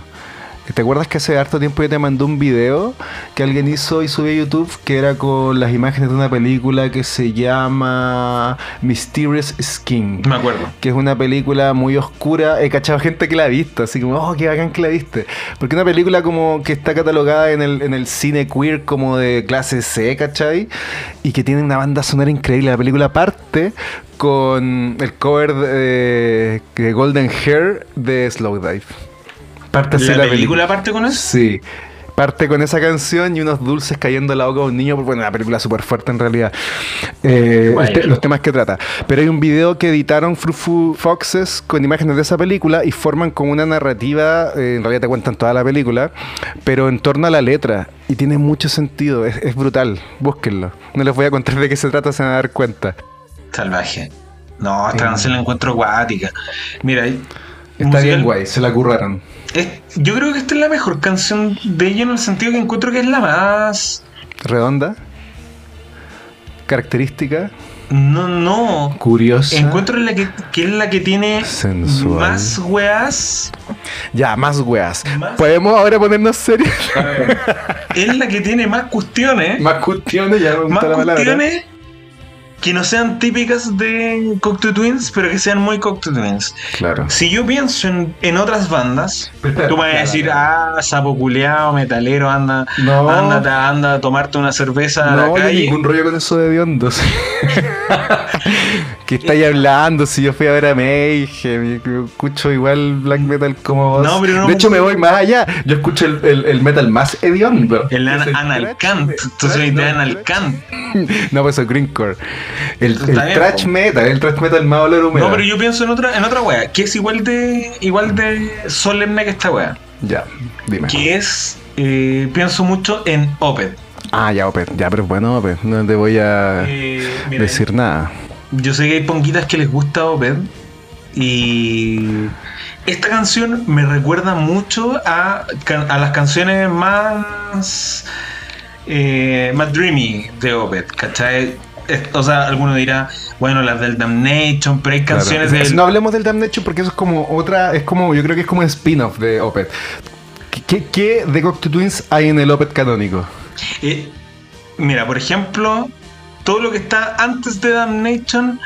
¿Te acuerdas que hace harto tiempo yo te mandé un video que alguien hizo y subió a YouTube que era con las imágenes de una película que se llama Mysterious Skin? Me acuerdo. que es una película muy oscura. He cachado gente que la ha visto, así como, oh, qué bacán que la viste. Porque es una película como que está catalogada en el, en el cine queer como de clase C, ¿cachai? Y que tiene una banda sonora increíble. La película parte con el cover de, de Golden Hair de Slowdive. Parte así ¿La película parte con eso? Sí. Parte con esa canción y unos dulces cayendo en la boca de un niño. Bueno, una película súper fuerte en realidad. Eh, Bueno. el te- los temas que trata. Pero hay un video que editaron Frou Foxes con imágenes de esa película y forman como una narrativa. eh, en realidad te cuentan toda la película, pero en torno a la letra. Y tiene mucho sentido. Es, es brutal. Búsquenlo. No les voy a contar de qué se trata, se van a dar cuenta. Salvaje. No, esta canción la encuentro acuática. Mira, Está bien guay, se la curraron. Es- yo creo que esta es la mejor canción de ella en el sentido que encuentro que es la más. Redonda. Característica. No, no. Curiosa. Encuentro la que, que es la que tiene Sensual. más weas. Ya, más weas. Más- ¿Podemos ahora ponernos serios? Es la que tiene más cuestiones. Más cuestiones, ya me gusta más la palabra. Que no sean típicas de Cocteau Twins, pero que sean muy Cocteau Twins. Claro. Si yo pienso en, en otras bandas, Pero- tú me vas a <laughs> decir, claro. ah, sapo culeado, metalero, anda, No. anda, anda a tomarte una cerveza a la No, calle. ningún rollo con eso de biondos. <laughs> ¿Qué estáis hablando? Si yo fui a ver a Mayhem, yo escucho igual black metal como vos. No, pero no de hecho, me voy más allá. Yo escucho el, el- el metal más hediondo. El an- Analcant, tú soy de no, Analcant. <laughs> No, pues soy greencore. El, po. metal, el thrash metal más olor húmedo. No, pero yo pienso en otra, en otra wea, que es igual de, igual de solemne que esta wea. Ya, dime. Que es, eh, pienso mucho en Opeth. Ah, ya, Opet. Ya, pero bueno, Opet. No te voy a Eh, mira, decir nada. Yo sé que hay ponguitas que les gusta Opeth y esta canción me recuerda mucho a, a las canciones más eh, más dreamy de Opeth, ¿cachai? O sea, alguno dirá, bueno, las del Damnation, pero hay Claro. canciones Es- del... No hablemos del Damnation porque eso es como otra. Es como. Yo creo que es como un spin-off de Opet. ¿Qué, qué, de Cocteau Twins hay en el Opet canónico? Eh, mira, por ejemplo, todo lo que está antes de Damnation,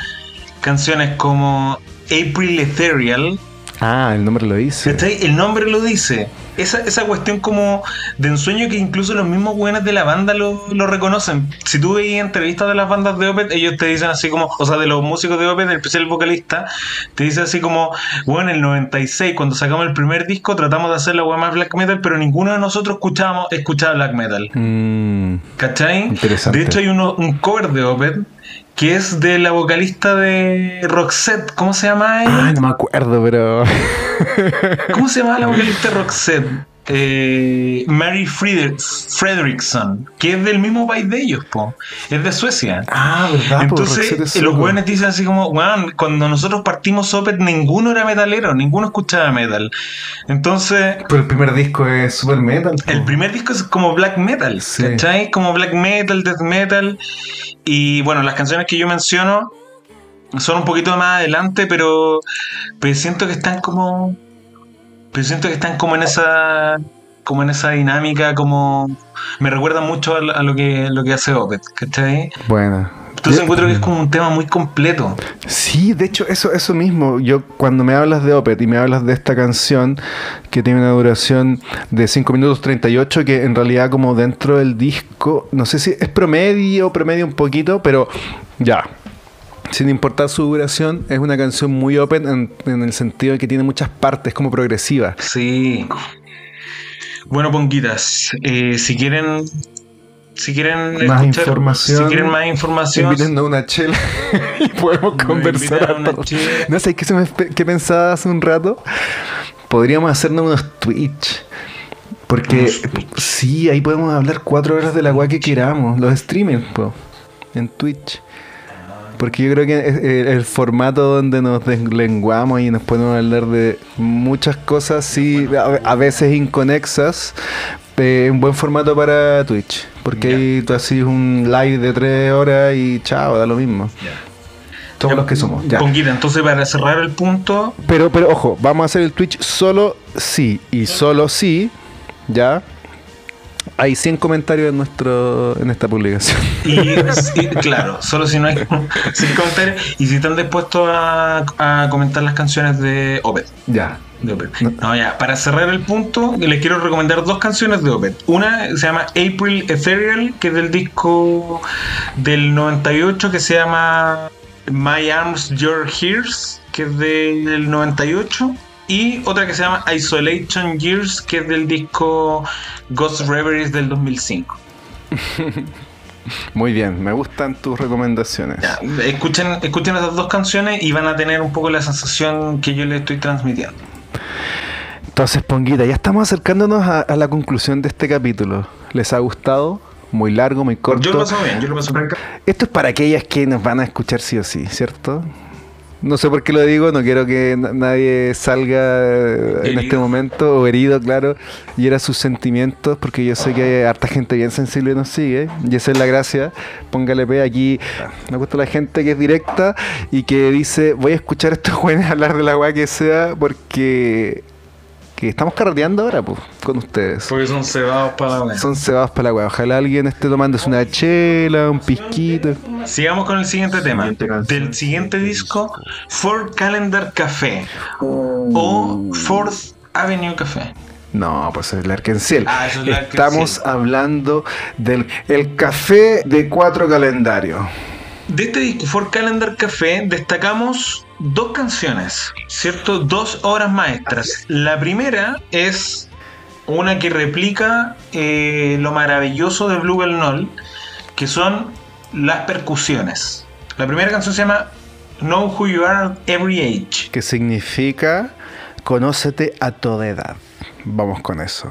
canciones como April Ethereal, Ah, el nombre lo dice. El nombre lo dice. Esa, esa cuestión como de ensueño que incluso los mismos buenos de la banda lo, lo reconocen. Si tú veis entrevistas de las bandas de Opeth, ellos te dicen así como, o sea, de los músicos de Opeth, en especial el vocalista, te dice así como, bueno, en el 96, cuando sacamos el primer disco, tratamos de hacer la wea más black metal, pero ninguno de nosotros escuchábamos, escuchaba black metal. Mm, ¿Cachai? Interesante. De hecho, hay uno, un cover de Opeth que es de la vocalista de Roxette. ¿Cómo se llama ella? Ay, no me acuerdo, pero. ¿Cómo se llama la vocalista de Roxette? Eh, Mary Fredrickson, que es del mismo país de ellos, po. Es de Suecia. Ah, ¿verdad? Entonces, eh, los buenos dicen así como, weón, cuando nosotros partimos Opeth, ninguno era metalero, ninguno escuchaba metal. Entonces, Pero el primer disco es super metal. po. el primer disco es como black metal, Sí. ¿cachai? Como black metal, death metal. Y bueno, las canciones que yo menciono son un poquito más adelante, pero, pero siento que están como. Pero siento que están como en esa. como en esa dinámica, como. Me recuerda mucho a, lo que lo que hace Opet, ¿cachai? Bueno. Entonces encuentro que es como un tema muy completo. Sí, de hecho, eso, eso mismo. Yo, cuando me hablas de Opet y me hablas de esta canción que tiene una duración de 5 minutos 38, que en realidad, como dentro del disco, no sé si es promedio, promedio un poquito, pero ya. Sin importar su duración, es una canción muy open en, en el sentido de que tiene muchas partes, como progresiva. Sí. Bueno, Ponguitas, eh, si quieren si quieren Más escuchar, información, si quieren más información, Inviten a una chela <laughs> y podemos conversar. a. No sé qué, se me, qué pensaba hace un rato. Podríamos hacernos unos Twitch. Porque Unos Twitch. sí, ahí podemos hablar cuatro horas de la agua que queramos. Los streamers, po, en Twitch. Porque yo creo que es el, el formato donde nos deslenguamos y nos podemos hablar de muchas cosas, sí, a, a veces inconexas, eh, un buen formato para Twitch. Porque ahí tú haces un live de tres horas y chao, da lo mismo. Todos Ya, los que somos. Ya. Ponguita, entonces para cerrar el punto, Pero, pero ojo, vamos a hacer el Twitch solo sí y solo sí, ya. Hay 100 comentarios en nuestro en esta publicación. <laughs> y, y, claro, solo si no hay sin comentarios y si están dispuestos a, a comentar las canciones de Opet. Ya. de Opeth. No, ya, para cerrar el punto, les quiero recomendar dos canciones de Opeth. Una se llama April Ethereal, que es del disco del 98, que se llama My Arms, Your Hears, que es del 98. Y otra que se llama Isolation Years, que es del disco Ghost Reveries del 2005. <laughs> Muy bien, me gustan tus recomendaciones. Ya, escuchen, escuchen esas dos canciones y van a tener un poco la sensación que yo les estoy transmitiendo. Entonces, Ponguita, ya estamos acercándonos a, a la conclusión de este capítulo. ¿Les ha gustado? Muy largo, muy corto. Yo lo paso bien, yo lo paso bien. Esto es para aquellas que nos van a escuchar sí o sí, ¿cierto? No sé por qué lo digo, no quiero que na- nadie salga eh, en este momento o herido, claro, y era sus sentimientos, porque yo sé que hay harta gente bien sensible nos sigue, y esa es la gracia. Póngale P aquí. Me gusta la gente que es directa y que dice: Voy a escuchar a estos <laughs> jóvenes hablar de la weá que sea, porque que estamos carreteando ahora, pues, con ustedes. Porque son cebados para la wea. Son cebados para la weá. Ojalá alguien esté tomándose una chela, un pisquito. Sigamos con el siguiente tema. Del siguiente disco, Four Calendar Café o Fourth Avenue Café. No, pues es el Arkenciel. Ah, eso es el Estamos Arkenciel. hablando del el café de cuatro calendarios. De este disco, Four Calendar Café, destacamos dos canciones, ¿cierto? Dos obras maestras. La primera es una que replica eh, lo maravilloso de Blue Noll, que son las percusiones. La primera canción se llama Know Who You Are at Every Age. Que significa conócete a toda edad. Vamos con eso.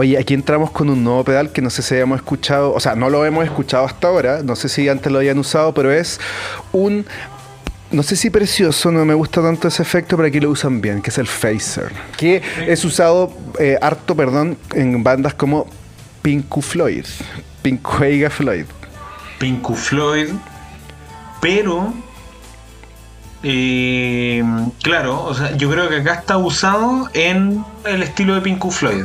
Oye, aquí entramos con un nuevo pedal que no sé si hayamos escuchado, o sea, no lo hemos escuchado hasta ahora, no sé si antes lo hayan usado, pero es un, no sé si precioso, no me gusta tanto ese efecto, pero aquí lo usan bien, que es el phaser, que es usado eh, harto, perdón, en bandas como Pinku Floyd, Pinkuega Floyd. Pinku Floyd, pero eh, claro, o sea, yo creo que acá está usado en el estilo de Pinku Floyd.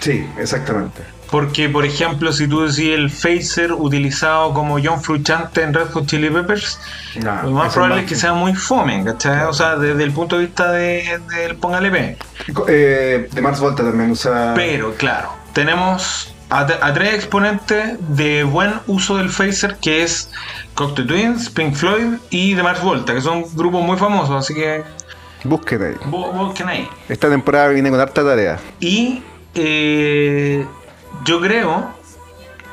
Sí, exactamente. Porque, por ejemplo, si tú decís el phaser utilizado como John Frusciante en Red Hot Chili Peppers, No, lo más probable es que sea muy fome, ¿cachai? O sea, desde el punto de vista de- del Póngale P. Eh, de Mars Volta también usa... Pero, claro, tenemos a, a tres exponentes de buen uso del phaser, que es Cocteau Twins, Pink Floyd y The Mars Volta, que son grupos muy famosos, así que Busquen ahí. bu- busquen ahí. Esta temporada viene con harta tarea. Y eh, yo creo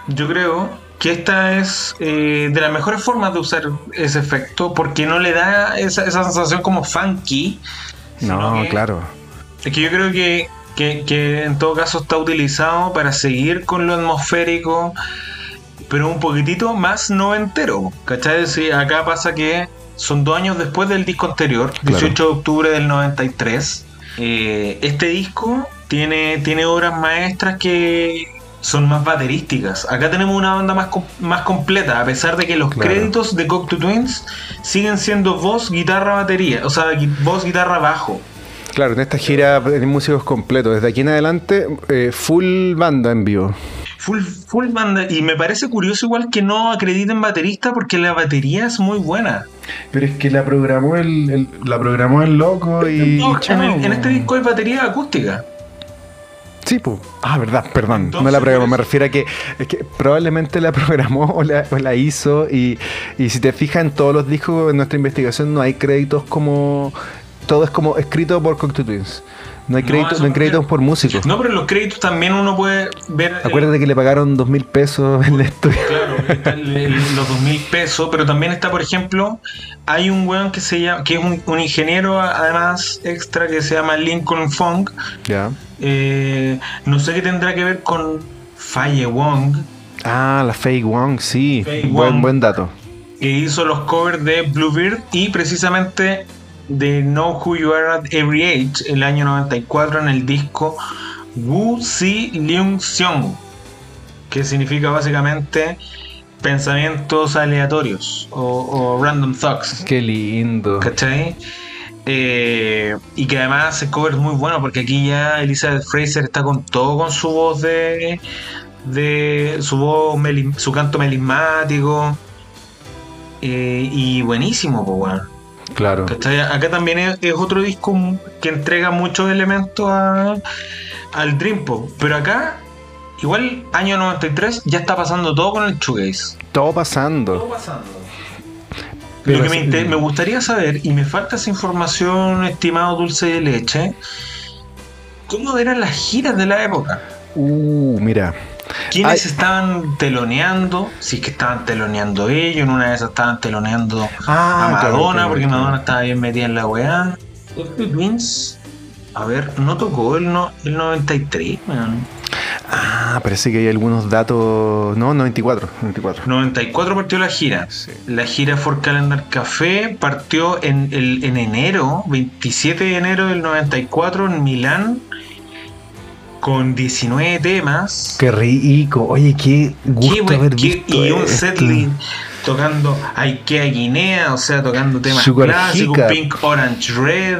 yo creo que esta es eh, de las mejores formas de usar ese efecto porque no le da esa, esa sensación como funky. No, que- claro. Es que yo creo que, que- que en todo caso está utilizado para seguir con lo atmosférico, pero un poquitito más noventero. ¿Cachai? Sí, acá pasa que son dos años después del disco anterior, Claro. 18 de octubre del 93. Eh, este disco tiene, tiene obras maestras que son más baterísticas. Acá tenemos una banda más, com- más completa, a pesar de que los Claro. créditos de Cocteau Twins siguen siendo voz, guitarra, batería. O sea, gui- voz, guitarra, bajo. Claro, en esta gira de músicos completos. Desde aquí en adelante, eh, full banda en vivo. Full, full banda. Y me parece curioso igual que no acrediten baterista porque la batería es muy buena. Pero es que la programó el, la programó el loco y. No, en, el- en este disco hay batería acústica. Sí, pues. Ah, verdad, perdón. Entonces, no la programó. Me refiero a que, es que probablemente la <laughs> programó o la, o la hizo. Y, y si te fijas en todos los discos, en nuestra investigación no hay créditos como. Todo es como escrito por Cocteau Twins. No hay, crédito- no hay créditos por músicos. No, pero en los créditos también uno puede ver. el- Acuérdate que le pagaron dos mil pesos en el estudio. Claro, está el- el- los dos mil pesos, pero también está, por ejemplo, hay un weón que se llama, que es un, un ingeniero además extra que se llama Lincoln Funk. Ya. Eh, no sé qué tendrá que ver con Faye Wong, Ah, la Faye Wong, sí. Faye buen, Wong. buen dato. que hizo los covers de Bluebeard y precisamente de Know Who You Are at Every Age, el año 94, en el disco Wu Si Leung Seong, que significa básicamente pensamientos aleatorios o, o random thoughts. Qué lindo. ¿Cachai? Eh, y que además hace covers muy buenos porque aquí ya Elizabeth Fraser está con todo con su voz de. de su voz, meli- su canto melismático. Eh, y buenísimo, pues weón. Claro. ¿Cachai? Acá también es, es otro disco que entrega muchos elementos a- al Dream Pop. Pero acá, igual, año 93, ya está pasando todo con el shoegaze. Todo pasando. pasando. Pero Lo que me, inter- me gustaría saber, y me falta esa información, estimado dulce de leche, ¿cómo eran las giras de la época? Uh, mira. ¿Quiénes Ay. estaban teloneando? Si es que estaban teloneando ellos, en una de esas estaban teloneando Ah, a Madonna, claro, claro, porque claro. Madonna estaba bien metida en la weá. Twins, a ver, no tocó el, no, el 93, weón. Ah, parece que hay algunos datos. No, 94. 94. 94 partió la gira. La gira For Calendar Café partió en, el, en enero, 27 de enero del 94 en Milán, con 19 temas. Qué rico. Oye, qué gusto Qué buen- haber qué- visto y un setlist tocando Ikea Guinea, o sea, tocando temas Sugar clásicos. Pink Orange Red,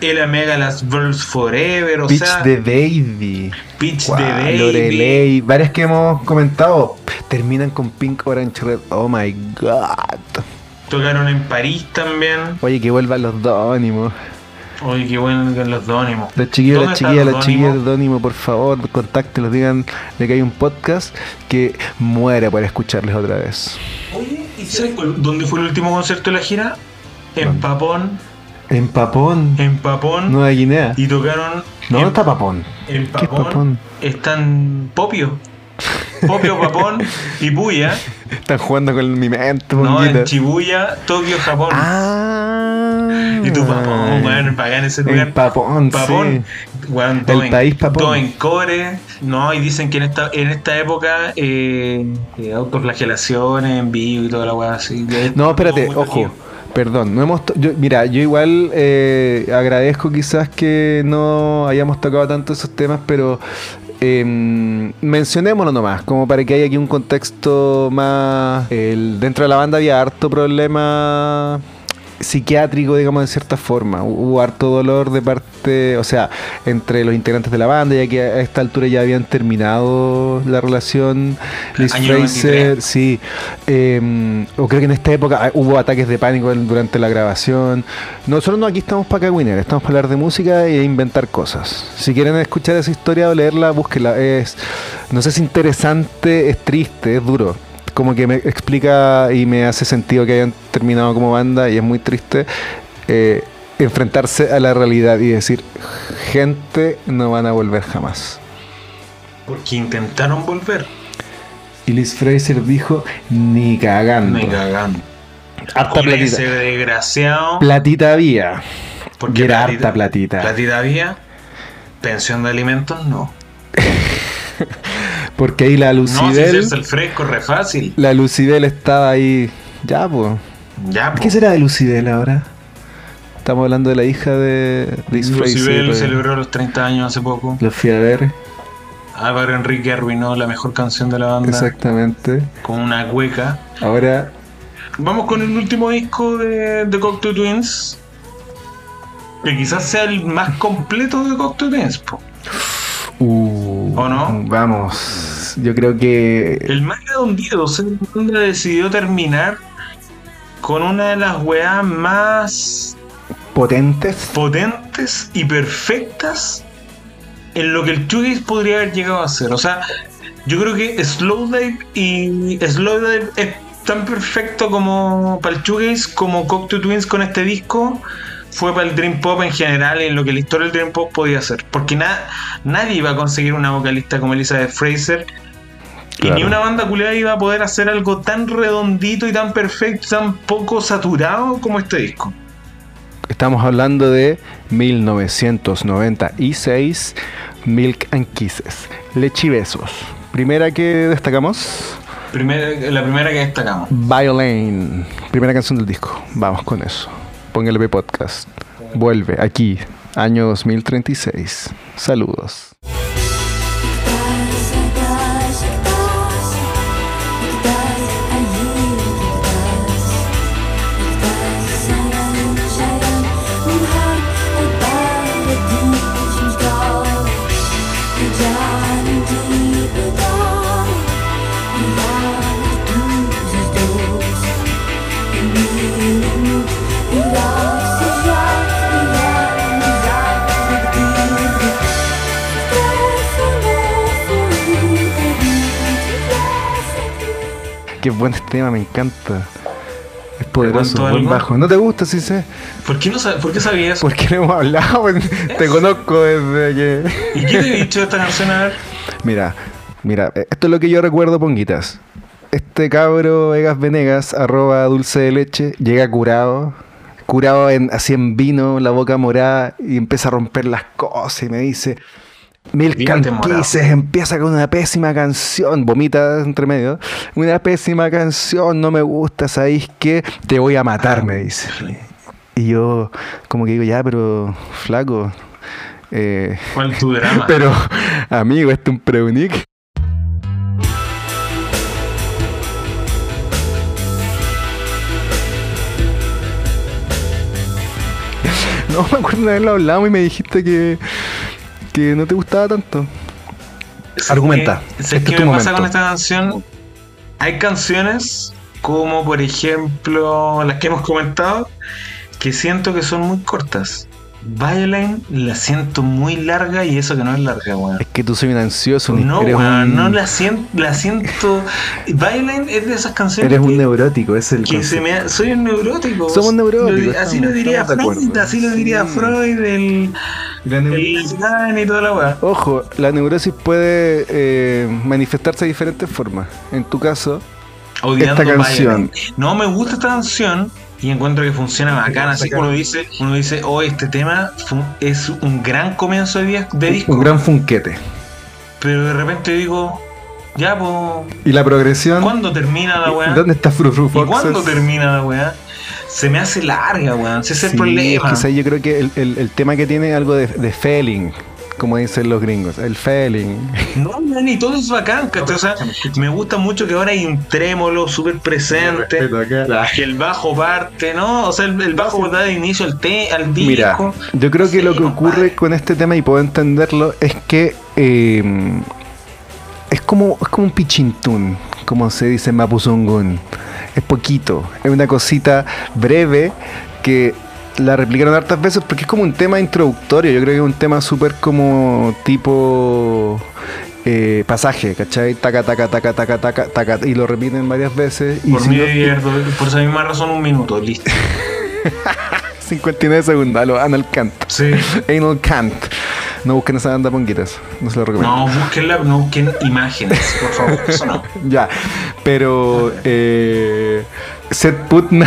Ella Mega Las Girls Forever, o Pitch sea, the Baby. Pitch Guau, the Baby. Lorelei. Varias que hemos comentado. Terminan con Pink Orange Red. Oh my god. Tocaron en París también. Oye, que vuelvan los dónimos. Oye, que los Dónimos. Los chiquillos, ¿Dónde las chiquillas, los las chiquillas de? Dónimo, por favor, contáctelos, digan de que hay un podcast que muere para escucharles otra vez. Oye, ¿y sabes dónde fue el último concierto de la gira? En ¿Dónde? Papón, En Papón, en Papón. Nueva Guinea. Y tocaron. No, en, está Papón. en ¿Qué es Papón, Papón? Están Popio. Popio, <laughs> Papón y Puya. Están jugando con mi mente, No, en Shibuya, Tokio, Japón. Ah. y tu Papón, weón, pagan ese lugar. En Papón, Papón, sí. todo El en- país Papón. Todo en core. No, y dicen que en esta, en esta época eh, eh, autoflagelaciones en vivo y toda la weá así. No, espérate, ojo. Perdón, no hemos yo- mira, yo igual eh, agradezco quizás que no hayamos tocado tanto esos temas, pero eh, mencionémoslo nomás, como para que haya aquí un contexto más... el- dentro de la banda había harto problema psiquiátrico, digamos, de cierta forma. Hu- Hubo harto dolor de parte, o sea, entre los integrantes de la banda, ya que a esta altura ya habían terminado la relación. Liz Fraser, sí. Eh, o creo que en esta época ah, hubo ataques de pánico durante la grabación. Nosotros no aquí estamos para cagüinear, estamos para hablar de música e inventar cosas. Si quieren escuchar esa historia o leerla, búsquenla. Es, no sé si interesante, es triste, es duro. Como que me explica y me hace sentido que hayan terminado como banda y es muy triste. eh, enfrentarse a la realidad y decir, gente no van a volver jamás. Porque intentaron volver. Y Liz Fraser dijo, ni cagando. Me cagan. Harta platita. ese desgraciado. Platita había. porque era platita- harta platita. Platita había. Pensión de alimentos, no. <laughs> Porque ahí la No, si Lucibel, el fresco es re fácil. la Lucibel estaba ahí. Ya, pues. Ya, po. ¿Qué será de Lucibel ahora? Estamos hablando de la hija de Liz Lucibel Fraser. eh. celebró los 30 años hace poco. Lo fui a ver, Álvaro Enrique arruinó la mejor canción de la banda exactamente. con una cueca. Ahora, Vamos con el último disco de, de Cocteau Twins. Que quizás sea el más completo de Cocteau Twins. po. uh, ¿O no? Vamos. Yo creo que El más redondito. O sea, la banda decidió terminar con una de las weas más potentes. potentes y perfectas en lo que el shoegaze podría haber llegado a ser. O sea, yo creo que Slowdive y Slowdive es tan perfecto como para el shoegaze como Cocteau Twins con este disco fue para el Dream Pop en general y en lo que la historia del Dream Pop podía hacer. Porque na- nadie iba a conseguir una vocalista como Elizabeth Fraser. Y Claro. ni una banda culiada iba a poder hacer algo tan redondito y tan perfecto, tan poco saturado como este disco. Estamos hablando de 1996, Milk and Kisses, Leche y Besos. Primera que destacamos, Primera- la primera que destacamos. Violin, primera canción del disco. Vamos con eso. Póngale podcast. Vuelve aquí, año 2036. Saludos. Qué buen este tema, me encanta. Es poderoso, buen algo? bajo. ¿No te gusta, sí sé? ¿Por qué, no ¿Por qué sabías eso? Porque no hemos hablado, <laughs> te conozco desde que... ¿Y qué te he dicho de esta canción? A ver. Mira, mira, eh, esto es lo que yo recuerdo, Ponguitas. Este cabro Vegas Venegas, arroba dulce de leche, llega curado, curado en, así en vino, la boca morada, y empieza a romper las cosas y me dice, Mil canquises, empieza con una pésima canción, vomita entre medio, una pésima canción, no me gusta, ¿sabéis qué? Te voy a matar, me dice. Y yo como que digo, ya, pero flaco, eh, ¿Cuál es tu drama? <laughs> pero, amigo, este es un preunic. <laughs> No me acuerdo de haberlo hablado y me dijiste que, que no te gustaba tanto. Argumenta. ¿Sabes Este es qué tu me pasa con esta canción? Hay canciones como por ejemplo las que hemos comentado que siento que son muy cortas. Violine la siento muy larga y eso que no es larga, weón. Es que tú soy un ansioso, un- No, weón, un, no la siento, la siento. Violine es de esas canciones eres un neurótico, es el que se me, soy un neurótico. Somos neuróticos, Lo así lo diría Freud, así lo diría Sí. Freud, el, La el y toda la weá. Ojo, la neurosis puede eh, manifestarse de diferentes formas. En tu caso, odiando Esta canción. No me gusta esta canción y encuentro que funciona bacán. Así que uno dice, uno dice, oh, este tema es un gran comienzo de, di- de disco. un gran funquete. Pero de repente digo, ya, pues, Y la progresión. ¿cuándo termina la weá? ¿Dónde está Frufru ¿Y Foxes? cuándo termina la weá? Se me hace larga, weón. Ese es el Sí, problema. es yo creo que el, el- el tema que tiene algo de, de feeling, como dicen los gringos, el feeling. No, man, y todo es bacán, ¿cachai? O sea, me gusta mucho que ahora hay un trémolo súper presente. Que el bajo parte, ¿no? O sea, el, el bajo da de inicio al, te, al disco. Mira, yo creo que Sí, lo que ocurre con este tema, y puedo entenderlo, es que eh, es, como, es como un pichintún, como se dice en Mapuzungun. Es poquito, es una cosita breve que la replicaron hartas veces porque es como un tema introductorio. Yo creo que es un tema súper como tipo eh, pasaje, ¿cachai? Taca, taca, taca, taca, taca, taca, y lo repiten varias veces. Y Por si mí no- divierto, por esa misma razón un minuto, listo. <laughs> 59 segundos, a lo anal cant. Sí. <laughs> Anal Kant. No busquen esa banda ponguitas. No se lo recomiendo. No, busquen, la- no busquen imágenes, por favor. Eso no. <laughs> Ya, pero eh, Set Putna.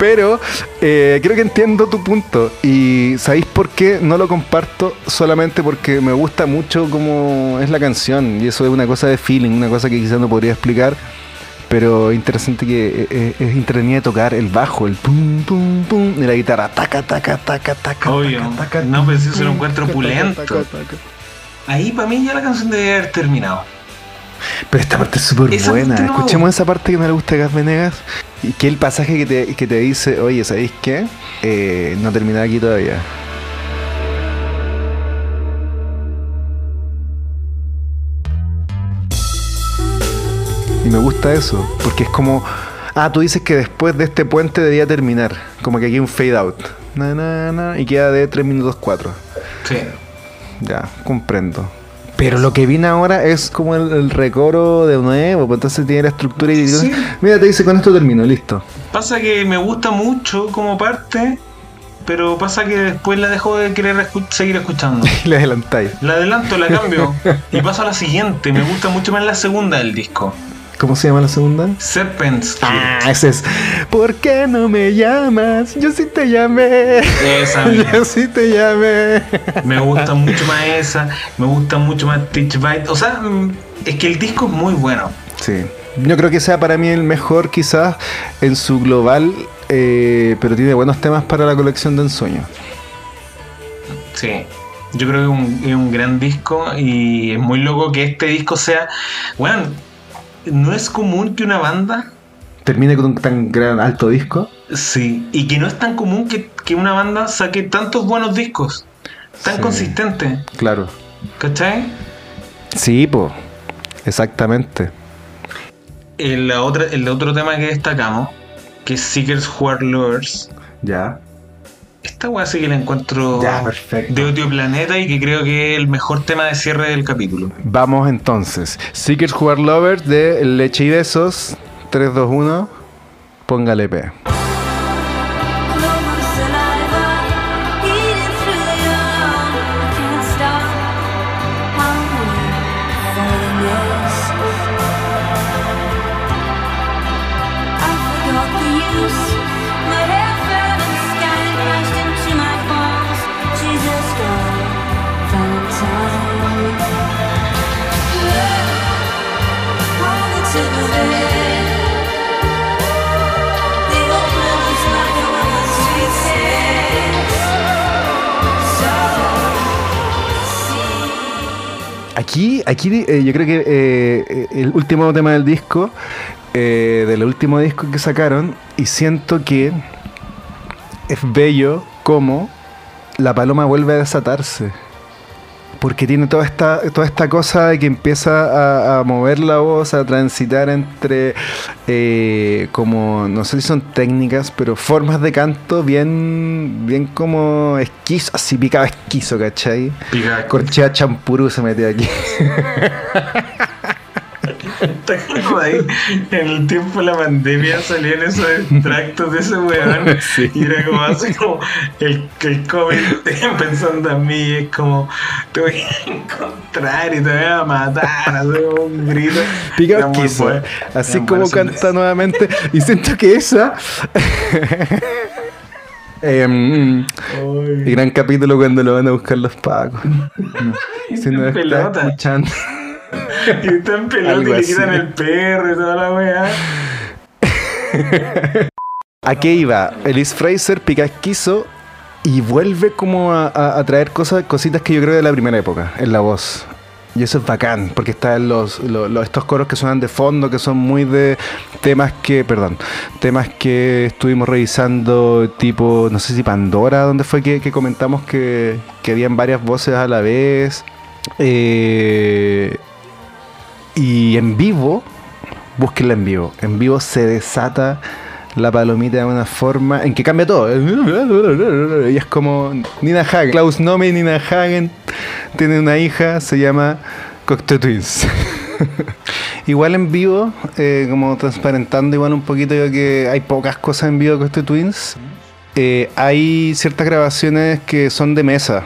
Pero eh, creo que entiendo tu punto y ¿sabéis por qué no lo comparto? Solamente porque me gusta mucho cómo es la canción y eso es una cosa de feeling, una cosa que quizás no podría explicar. Pero es interesante que eh, eh, es de tocar el bajo, el pum, pum, pum, y la guitarra, taca, taca, taca, taca. Obvio. taca, taca, No, pero si eso lo encuentro opulento. Ahí para mí ya la canción debe haber terminado. Pero esta parte es súper buena. parte no. Escuchemos esa parte que no le gusta a Gas Venegas. Y que el pasaje que te, que te dice, oye, ¿sabéis qué? Eh, no termina aquí todavía. Y me gusta eso, porque es como, ah, tú dices que después de este puente debía terminar, como que aquí hay un fade out, na, na, na, y queda de 3 minutos 4. Sí. Ya, comprendo. Pero lo que viene ahora es como el, el recoro de nuevo, pues entonces tiene la estructura y... Sí. Mira, te dice, con esto termino, listo. Pasa que me gusta mucho como parte, pero pasa que después la dejo de querer escu- seguir escuchando. <laughs> Y le adelantáis. La adelanto, la cambio <laughs> y paso a la siguiente. Me gusta mucho más la segunda del disco. ¿Cómo se llama la segunda? Serpent Street. Ah, ese es. ¿Por qué no me llamas? Yo sí te llamé. Esa <laughs> misma. Yo sí te llamé. Me gusta mucho más esa. Me gusta mucho más Teach Bite. O sea, mm, es que el disco es muy bueno. Sí. Yo creo que sea para mí el mejor quizás en su global, eh, pero tiene buenos temas para la colección de ensueños. Sí. Yo creo que es un, es un gran disco y es muy loco que este disco sea. Bueno, no es común que una banda. Termine con un tan gran alto disco. Sí. Y que no es tan común que, que una banda saque tantos buenos discos. Tan Sí. consistentes. Claro. ¿Cachai? Sí, po. Exactamente. El, la otra, el otro tema que destacamos, que es Seekers Who Are Lovers. Ya. Esta weá sí que la encuentro Ya, de otro planeta y que creo que es el mejor tema de cierre del capítulo. Vamos entonces. Seekers Who Are Lovers de Leche y Besos. 3, 2, 1. Póngale P. Aquí, aquí eh, yo creo que eh, el último tema del disco, eh, del último disco que sacaron, y siento que es bello como la paloma vuelve a desatarse. Porque tiene toda esta, toda esta cosa de que empieza a, a mover la voz, a transitar entre, eh, como, no sé si son técnicas, pero formas de canto bien, bien como esquizo, así picado esquizo, ¿cachai? Pica, Corchea champurú se metió aquí. <laughs> <laughs> En el tiempo de la pandemia salían esos extractos de ese weón. <laughs> Sí. Y era como así como el, el COVID <laughs> pensando en mí. Es como te voy a encontrar y te voy a matar. Así como un grito. Pica bueno. Así Era como canta nuevamente. Y siento que esa. Em, y gran capítulo cuando lo van a buscar los pacos. Si no pelota. escuchando. <laughs> Y está en pelota Algo y le quitan el perro y toda la weá. <laughs> ¿A qué iba? Elise Fraser pica esquizo y vuelve como a, a- a traer cosas, cositas que yo creo de la primera época, en la voz. Y eso es bacán, porque están los, los- los- estos coros que suenan de fondo, que son muy de temas que, perdón, temas que estuvimos revisando, tipo, no sé si Pandora, donde fue que, que comentamos que, que habían varias voces a la vez. Eh, y en vivo, búsquenla en vivo. En vivo se desata la palomita de una forma en que cambia todo. Y es como Nina Hagen. Klaus Nome y Nina Hagen tienen una hija, se llama Cocteau Twins. <laughs> igual en vivo, eh, como transparentando igual un poquito yo que hay pocas cosas en vivo de Cocteau Twins. eh, hay ciertas grabaciones que son de mesa.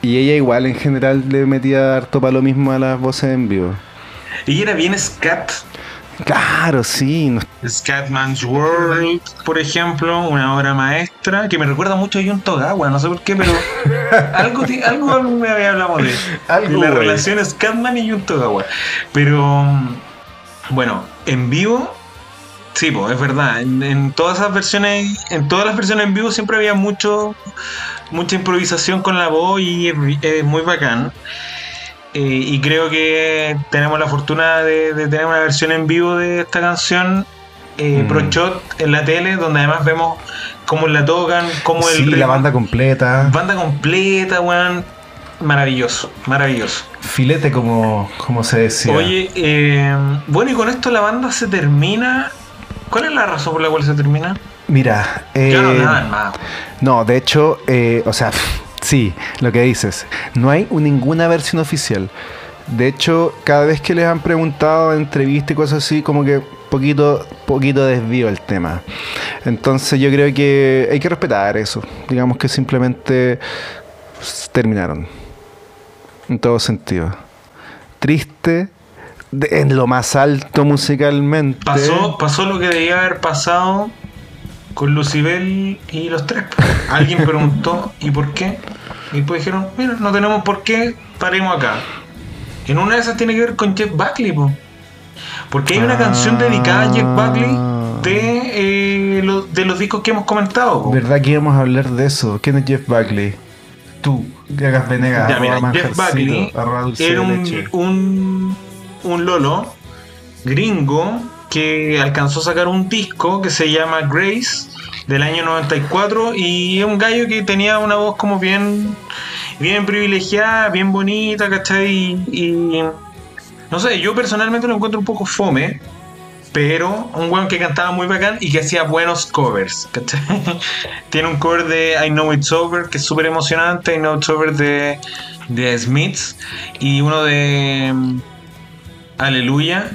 Y ella igual en general le metía harto para lo mismo a las voces en vivo. Y era bien scat. Claro, sí. no- Scatman's World, por ejemplo, una obra maestra que me recuerda mucho a Jun Togawa, no sé por qué, pero <laughs> algo, algo me había hablado de, Algo, de la güey. relación Scatman y Jun Togawa. Pero bueno, en vivo, sí, pues, es verdad. En, en todas esas versiones, en todas las versiones en vivo siempre había mucho, mucha improvisación con la voz y es, es muy bacán. Eh, y creo que tenemos la fortuna de, de tener una versión en vivo de esta canción eh, Mm. Pro Shot en la tele, donde además vemos cómo la tocan, cómo el Sí, la ritmo- banda completa. banda completa, weón. Maravilloso, maravilloso. Filete, como, como se decía. Oye, eh, bueno, y con esto la banda se termina. ¿Cuál es la razón por la cual se termina? Mira, Ya no eh, nada más. No, de hecho, eh, o sea, sí, lo que dices. No hay un- ninguna versión oficial. De hecho, cada vez que les han preguntado en entrevistas y cosas así, como que poquito, poquito desvío el tema. Entonces yo creo que hay que respetar eso. Digamos que simplemente terminaron. En todo sentido. Triste. de- en lo más alto musicalmente. Pasó, pasó lo que debía haber pasado con Lucibel y los tres. Alguien preguntó, ¿y por qué? Y pues dijeron, mira, no tenemos por qué, paremos acá. En una de esas tiene que ver con Jeff Buckley, po. Porque hay una Ah. canción dedicada a Jeff Buckley de, eh, los, de los discos que hemos comentado. po. ¿Verdad que íbamos a hablar de eso? ¿Quién es Jeff Buckley? Tú, Gagas Venegas. Ya, mira, Jeff Buckley era un, un, un lolo gringo que alcanzó a sacar un disco que se llama Grace del año 94 y es un gallo que tenía una voz como bien bien privilegiada, bien bonita, ¿cachai? Y, y no sé, yo personalmente lo encuentro un poco fome, pero un weón que cantaba muy bacán y que hacía buenos covers, ¿cachai? <laughs> Tiene un cover de I Know It's Over, que es súper emocionante, I Know It's Over de, de Smiths, y uno de Aleluya,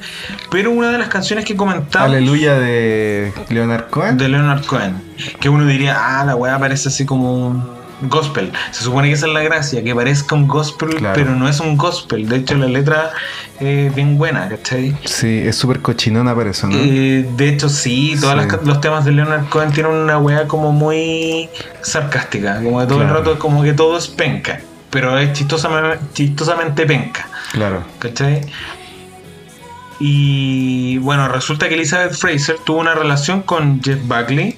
pero una de las canciones que comentaba Aleluya de Leonard Cohen. de Leonard Cohen, que uno diría, ah, la weá parece así como un gospel. Se supone que esa es la gracia, que parezca un gospel, Claro. pero no es un gospel. De hecho, la letra es bien buena, ¿cachai? Sí, es súper cochinona para eso, ¿no? Eh, de hecho, sí, todos Sí. los temas de Leonard Cohen tienen una weá como muy sarcástica, como de todo el rato, como que todo es penca, pero es chistosamente, chistosamente penca, Claro. ¿cachai? Y bueno, resulta que Elizabeth Fraser tuvo una relación con Jeff Buckley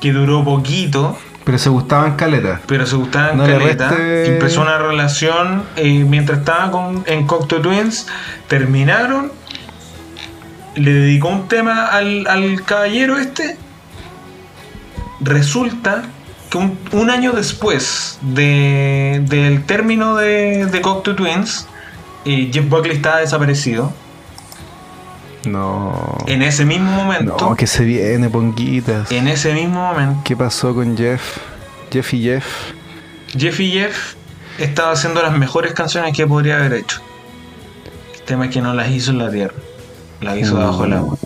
que duró poquito, Pero se gustaban caletas. pero se gustaban No le caleta. reste- Empezó una relación eh, mientras estaba con, en Cocteau Twins. Terminaron. Le dedicó un tema al, al caballero este. Resulta que un, un año después de- del término de, de Cocteau Twins, eh, Jeff Buckley estaba desaparecido. No. En ese mismo momento. No, que se viene, ponguitas. En ese mismo momento. ¿Qué pasó con Jeff? Jeff y Jeff. Jeff y Jeff estaba haciendo las mejores canciones que podría haber hecho. El tema es que no las hizo en la tierra, las hizo debajo del agua.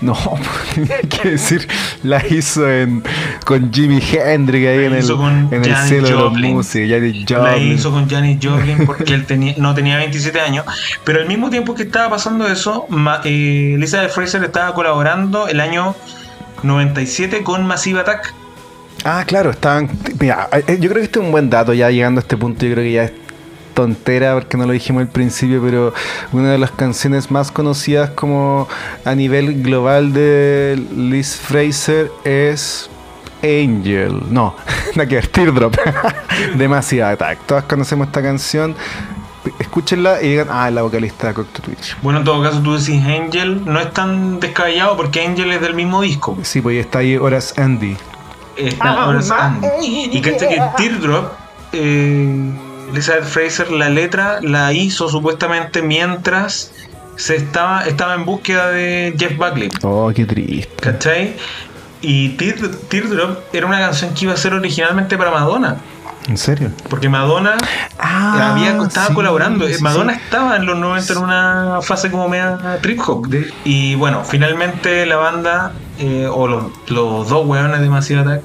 No, <laughs> tenía que decir, la hizo en, con Jimi Hendrix ahí La en el, en el cielo de músicos. Janis La hizo con Janis Joplin <laughs> porque él tenía, no tenía 27 años. Pero al mismo tiempo que estaba pasando eso, eh, Elizabeth Fraser estaba colaborando el año 97 con Massive Attack. Ah, claro, estaban. Mira, eh, yo creo que este es un buen dato ya llegando a este punto. Yo creo que ya tontera porque no lo dijimos al principio, pero una de las canciones más conocidas como a nivel global de Liz Fraser es Angel. No, <laughs> nada que ver, Teardrop. <laughs> de Massive Attack. Todas conocemos esta canción. Escúchenla y digan, ah, la vocalista de Cocteau Twitch. Bueno, en todo caso, tú decís Angel, no es tan descabellado porque Angel es del mismo disco. Sí, pues ahí está ahí Horas Andy. Está Horace Andy. Y cacha que Teardrop, eh, Elizabeth Fraser, la letra la hizo supuestamente mientras se estaba, estaba en búsqueda de Jeff Buckley. Oh, qué triste. ¿Cachai? Y Tear- Teardrop era una canción que iba a ser originalmente para Madonna. ¿En serio? Porque Madonna Ah, había, estaba sí, colaborando. sí, Madonna sí. estaba en los 90 en una fase como media trip hop. Y bueno, finalmente la banda eh, o los, los dos weones de Massive Attack,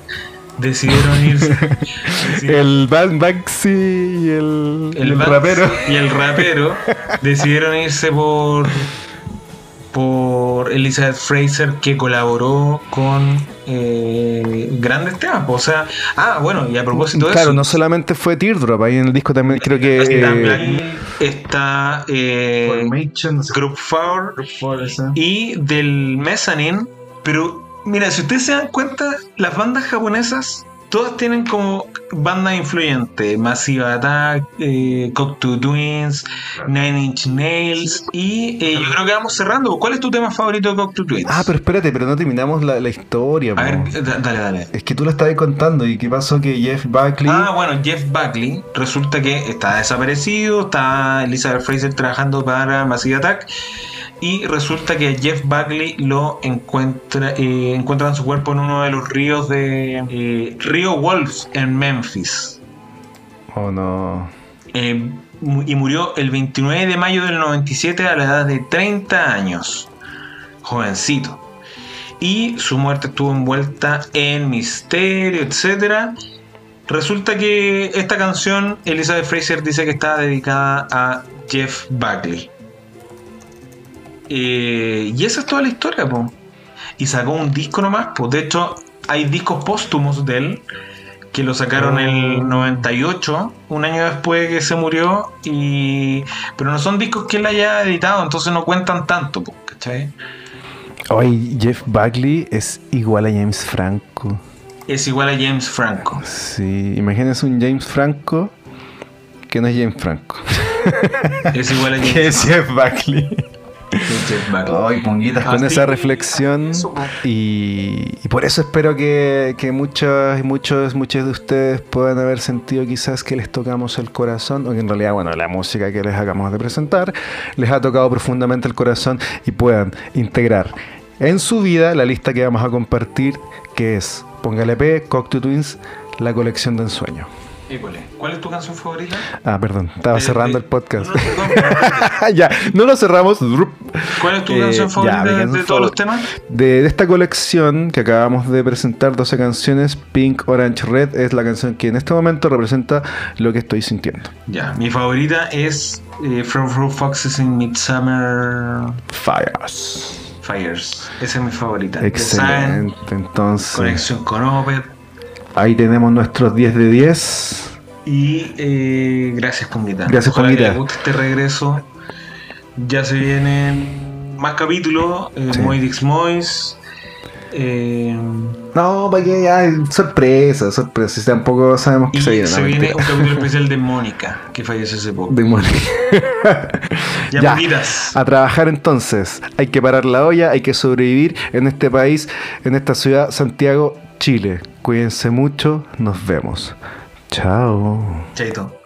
decidieron irse. <laughs> El Bad Banksy y el, el rapero. y el rapero <laughs> decidieron irse por por Elizabeth Fraser que colaboró con eh, grandes temas. O sea, ah, bueno, y a propósito de Claro, eso, no solamente fue Teardrop, ahí en el disco también creo que... está, eh, está eh, Formation, no sé Group 4 Group Four, ese. y del Mezzanine, pero mira, si ustedes se dan cuenta, las bandas japonesas todas tienen como bandas influyentes, Massive Attack, eh, Cocteau Twins, Nine Inch Nails y eh, yo creo que vamos cerrando. ¿Cuál es tu tema favorito de Cocteau Twins? Ah, pero espérate, pero no terminamos la, la historia. A ver, da- dale, dale. Es que tú lo estabas contando y qué pasó que Jeff Buckley... Ah, bueno, Jeff Buckley resulta que está desaparecido, está Elizabeth Fraser trabajando para Massive Attack y resulta que Jeff Buckley lo encuentra, eh, encuentran su cuerpo en uno de los ríos de eh, Río Wolves en Memphis. Oh, no. Eh, y murió el 29 de mayo del 97 a la edad de 30 años. Jovencito. Y su muerte estuvo envuelta en misterio, etc. Resulta que esta canción, Elizabeth Fraser dice que está dedicada a Jeff Buckley. Eh, y esa es toda la historia, po. Y sacó un disco nomás, pues. De hecho, hay discos póstumos de él que lo sacaron en el 98, un año después que se murió, y pero no son discos que él haya editado, entonces no cuentan tanto, po, ¿cachai? Oye, Jeff Buckley es igual a James Franco. Es igual a James Franco. Sí, imagínense un James Franco que no es James Franco. Es igual a <laughs> James, que es Jeff Buckley. Ay, ponguitas Con esa reflexión y, y por eso espero que, que muchos y muchos muchos de ustedes puedan haber sentido quizás que les tocamos el corazón o que en realidad bueno la música que les acabamos de presentar les ha tocado profundamente el corazón y puedan integrar en su vida la lista que vamos a compartir que es Póngale P, Cocteau Twins, la colección de ensueño. Híjole, ¿Cuál es tu canción favorita? Ah, perdón, estaba Eh, cerrando eh, el podcast. no, <laughs> ya, no lo cerramos. ¿Cuál es tu Eh, canción favorita de, todos los temas? De, de esta colección que acabamos de presentar, 12 canciones, Pink, Orange, Red, es la canción que en este momento representa lo que estoy sintiendo. Ya, mi favorita es eh, From Fruit Foxes in Midsummer Fires. Fires. Esa es mi favorita. Excelente. Entonces, conexión con Opeth. Ahí tenemos nuestros 10 de 10. Y eh, gracias, Ponguita. Gracias, Ojalá que les guste este regreso. Ya se vienen más capítulos. Eh, Sí. Moidix Mois. Eh, No, para que ya, sorpresa, sorpresa. Si tampoco sabemos que y se viene. se viene un capítulo <laughs> especial de Mónica, que falleció hace poco. Demonio. <laughs> Ya, Ya. Ponguitas. A trabajar entonces. Hay que parar la olla, hay que sobrevivir en este país, en esta ciudad, Santiago, Chile. Cuídense mucho, nos vemos. Chao. Chaito.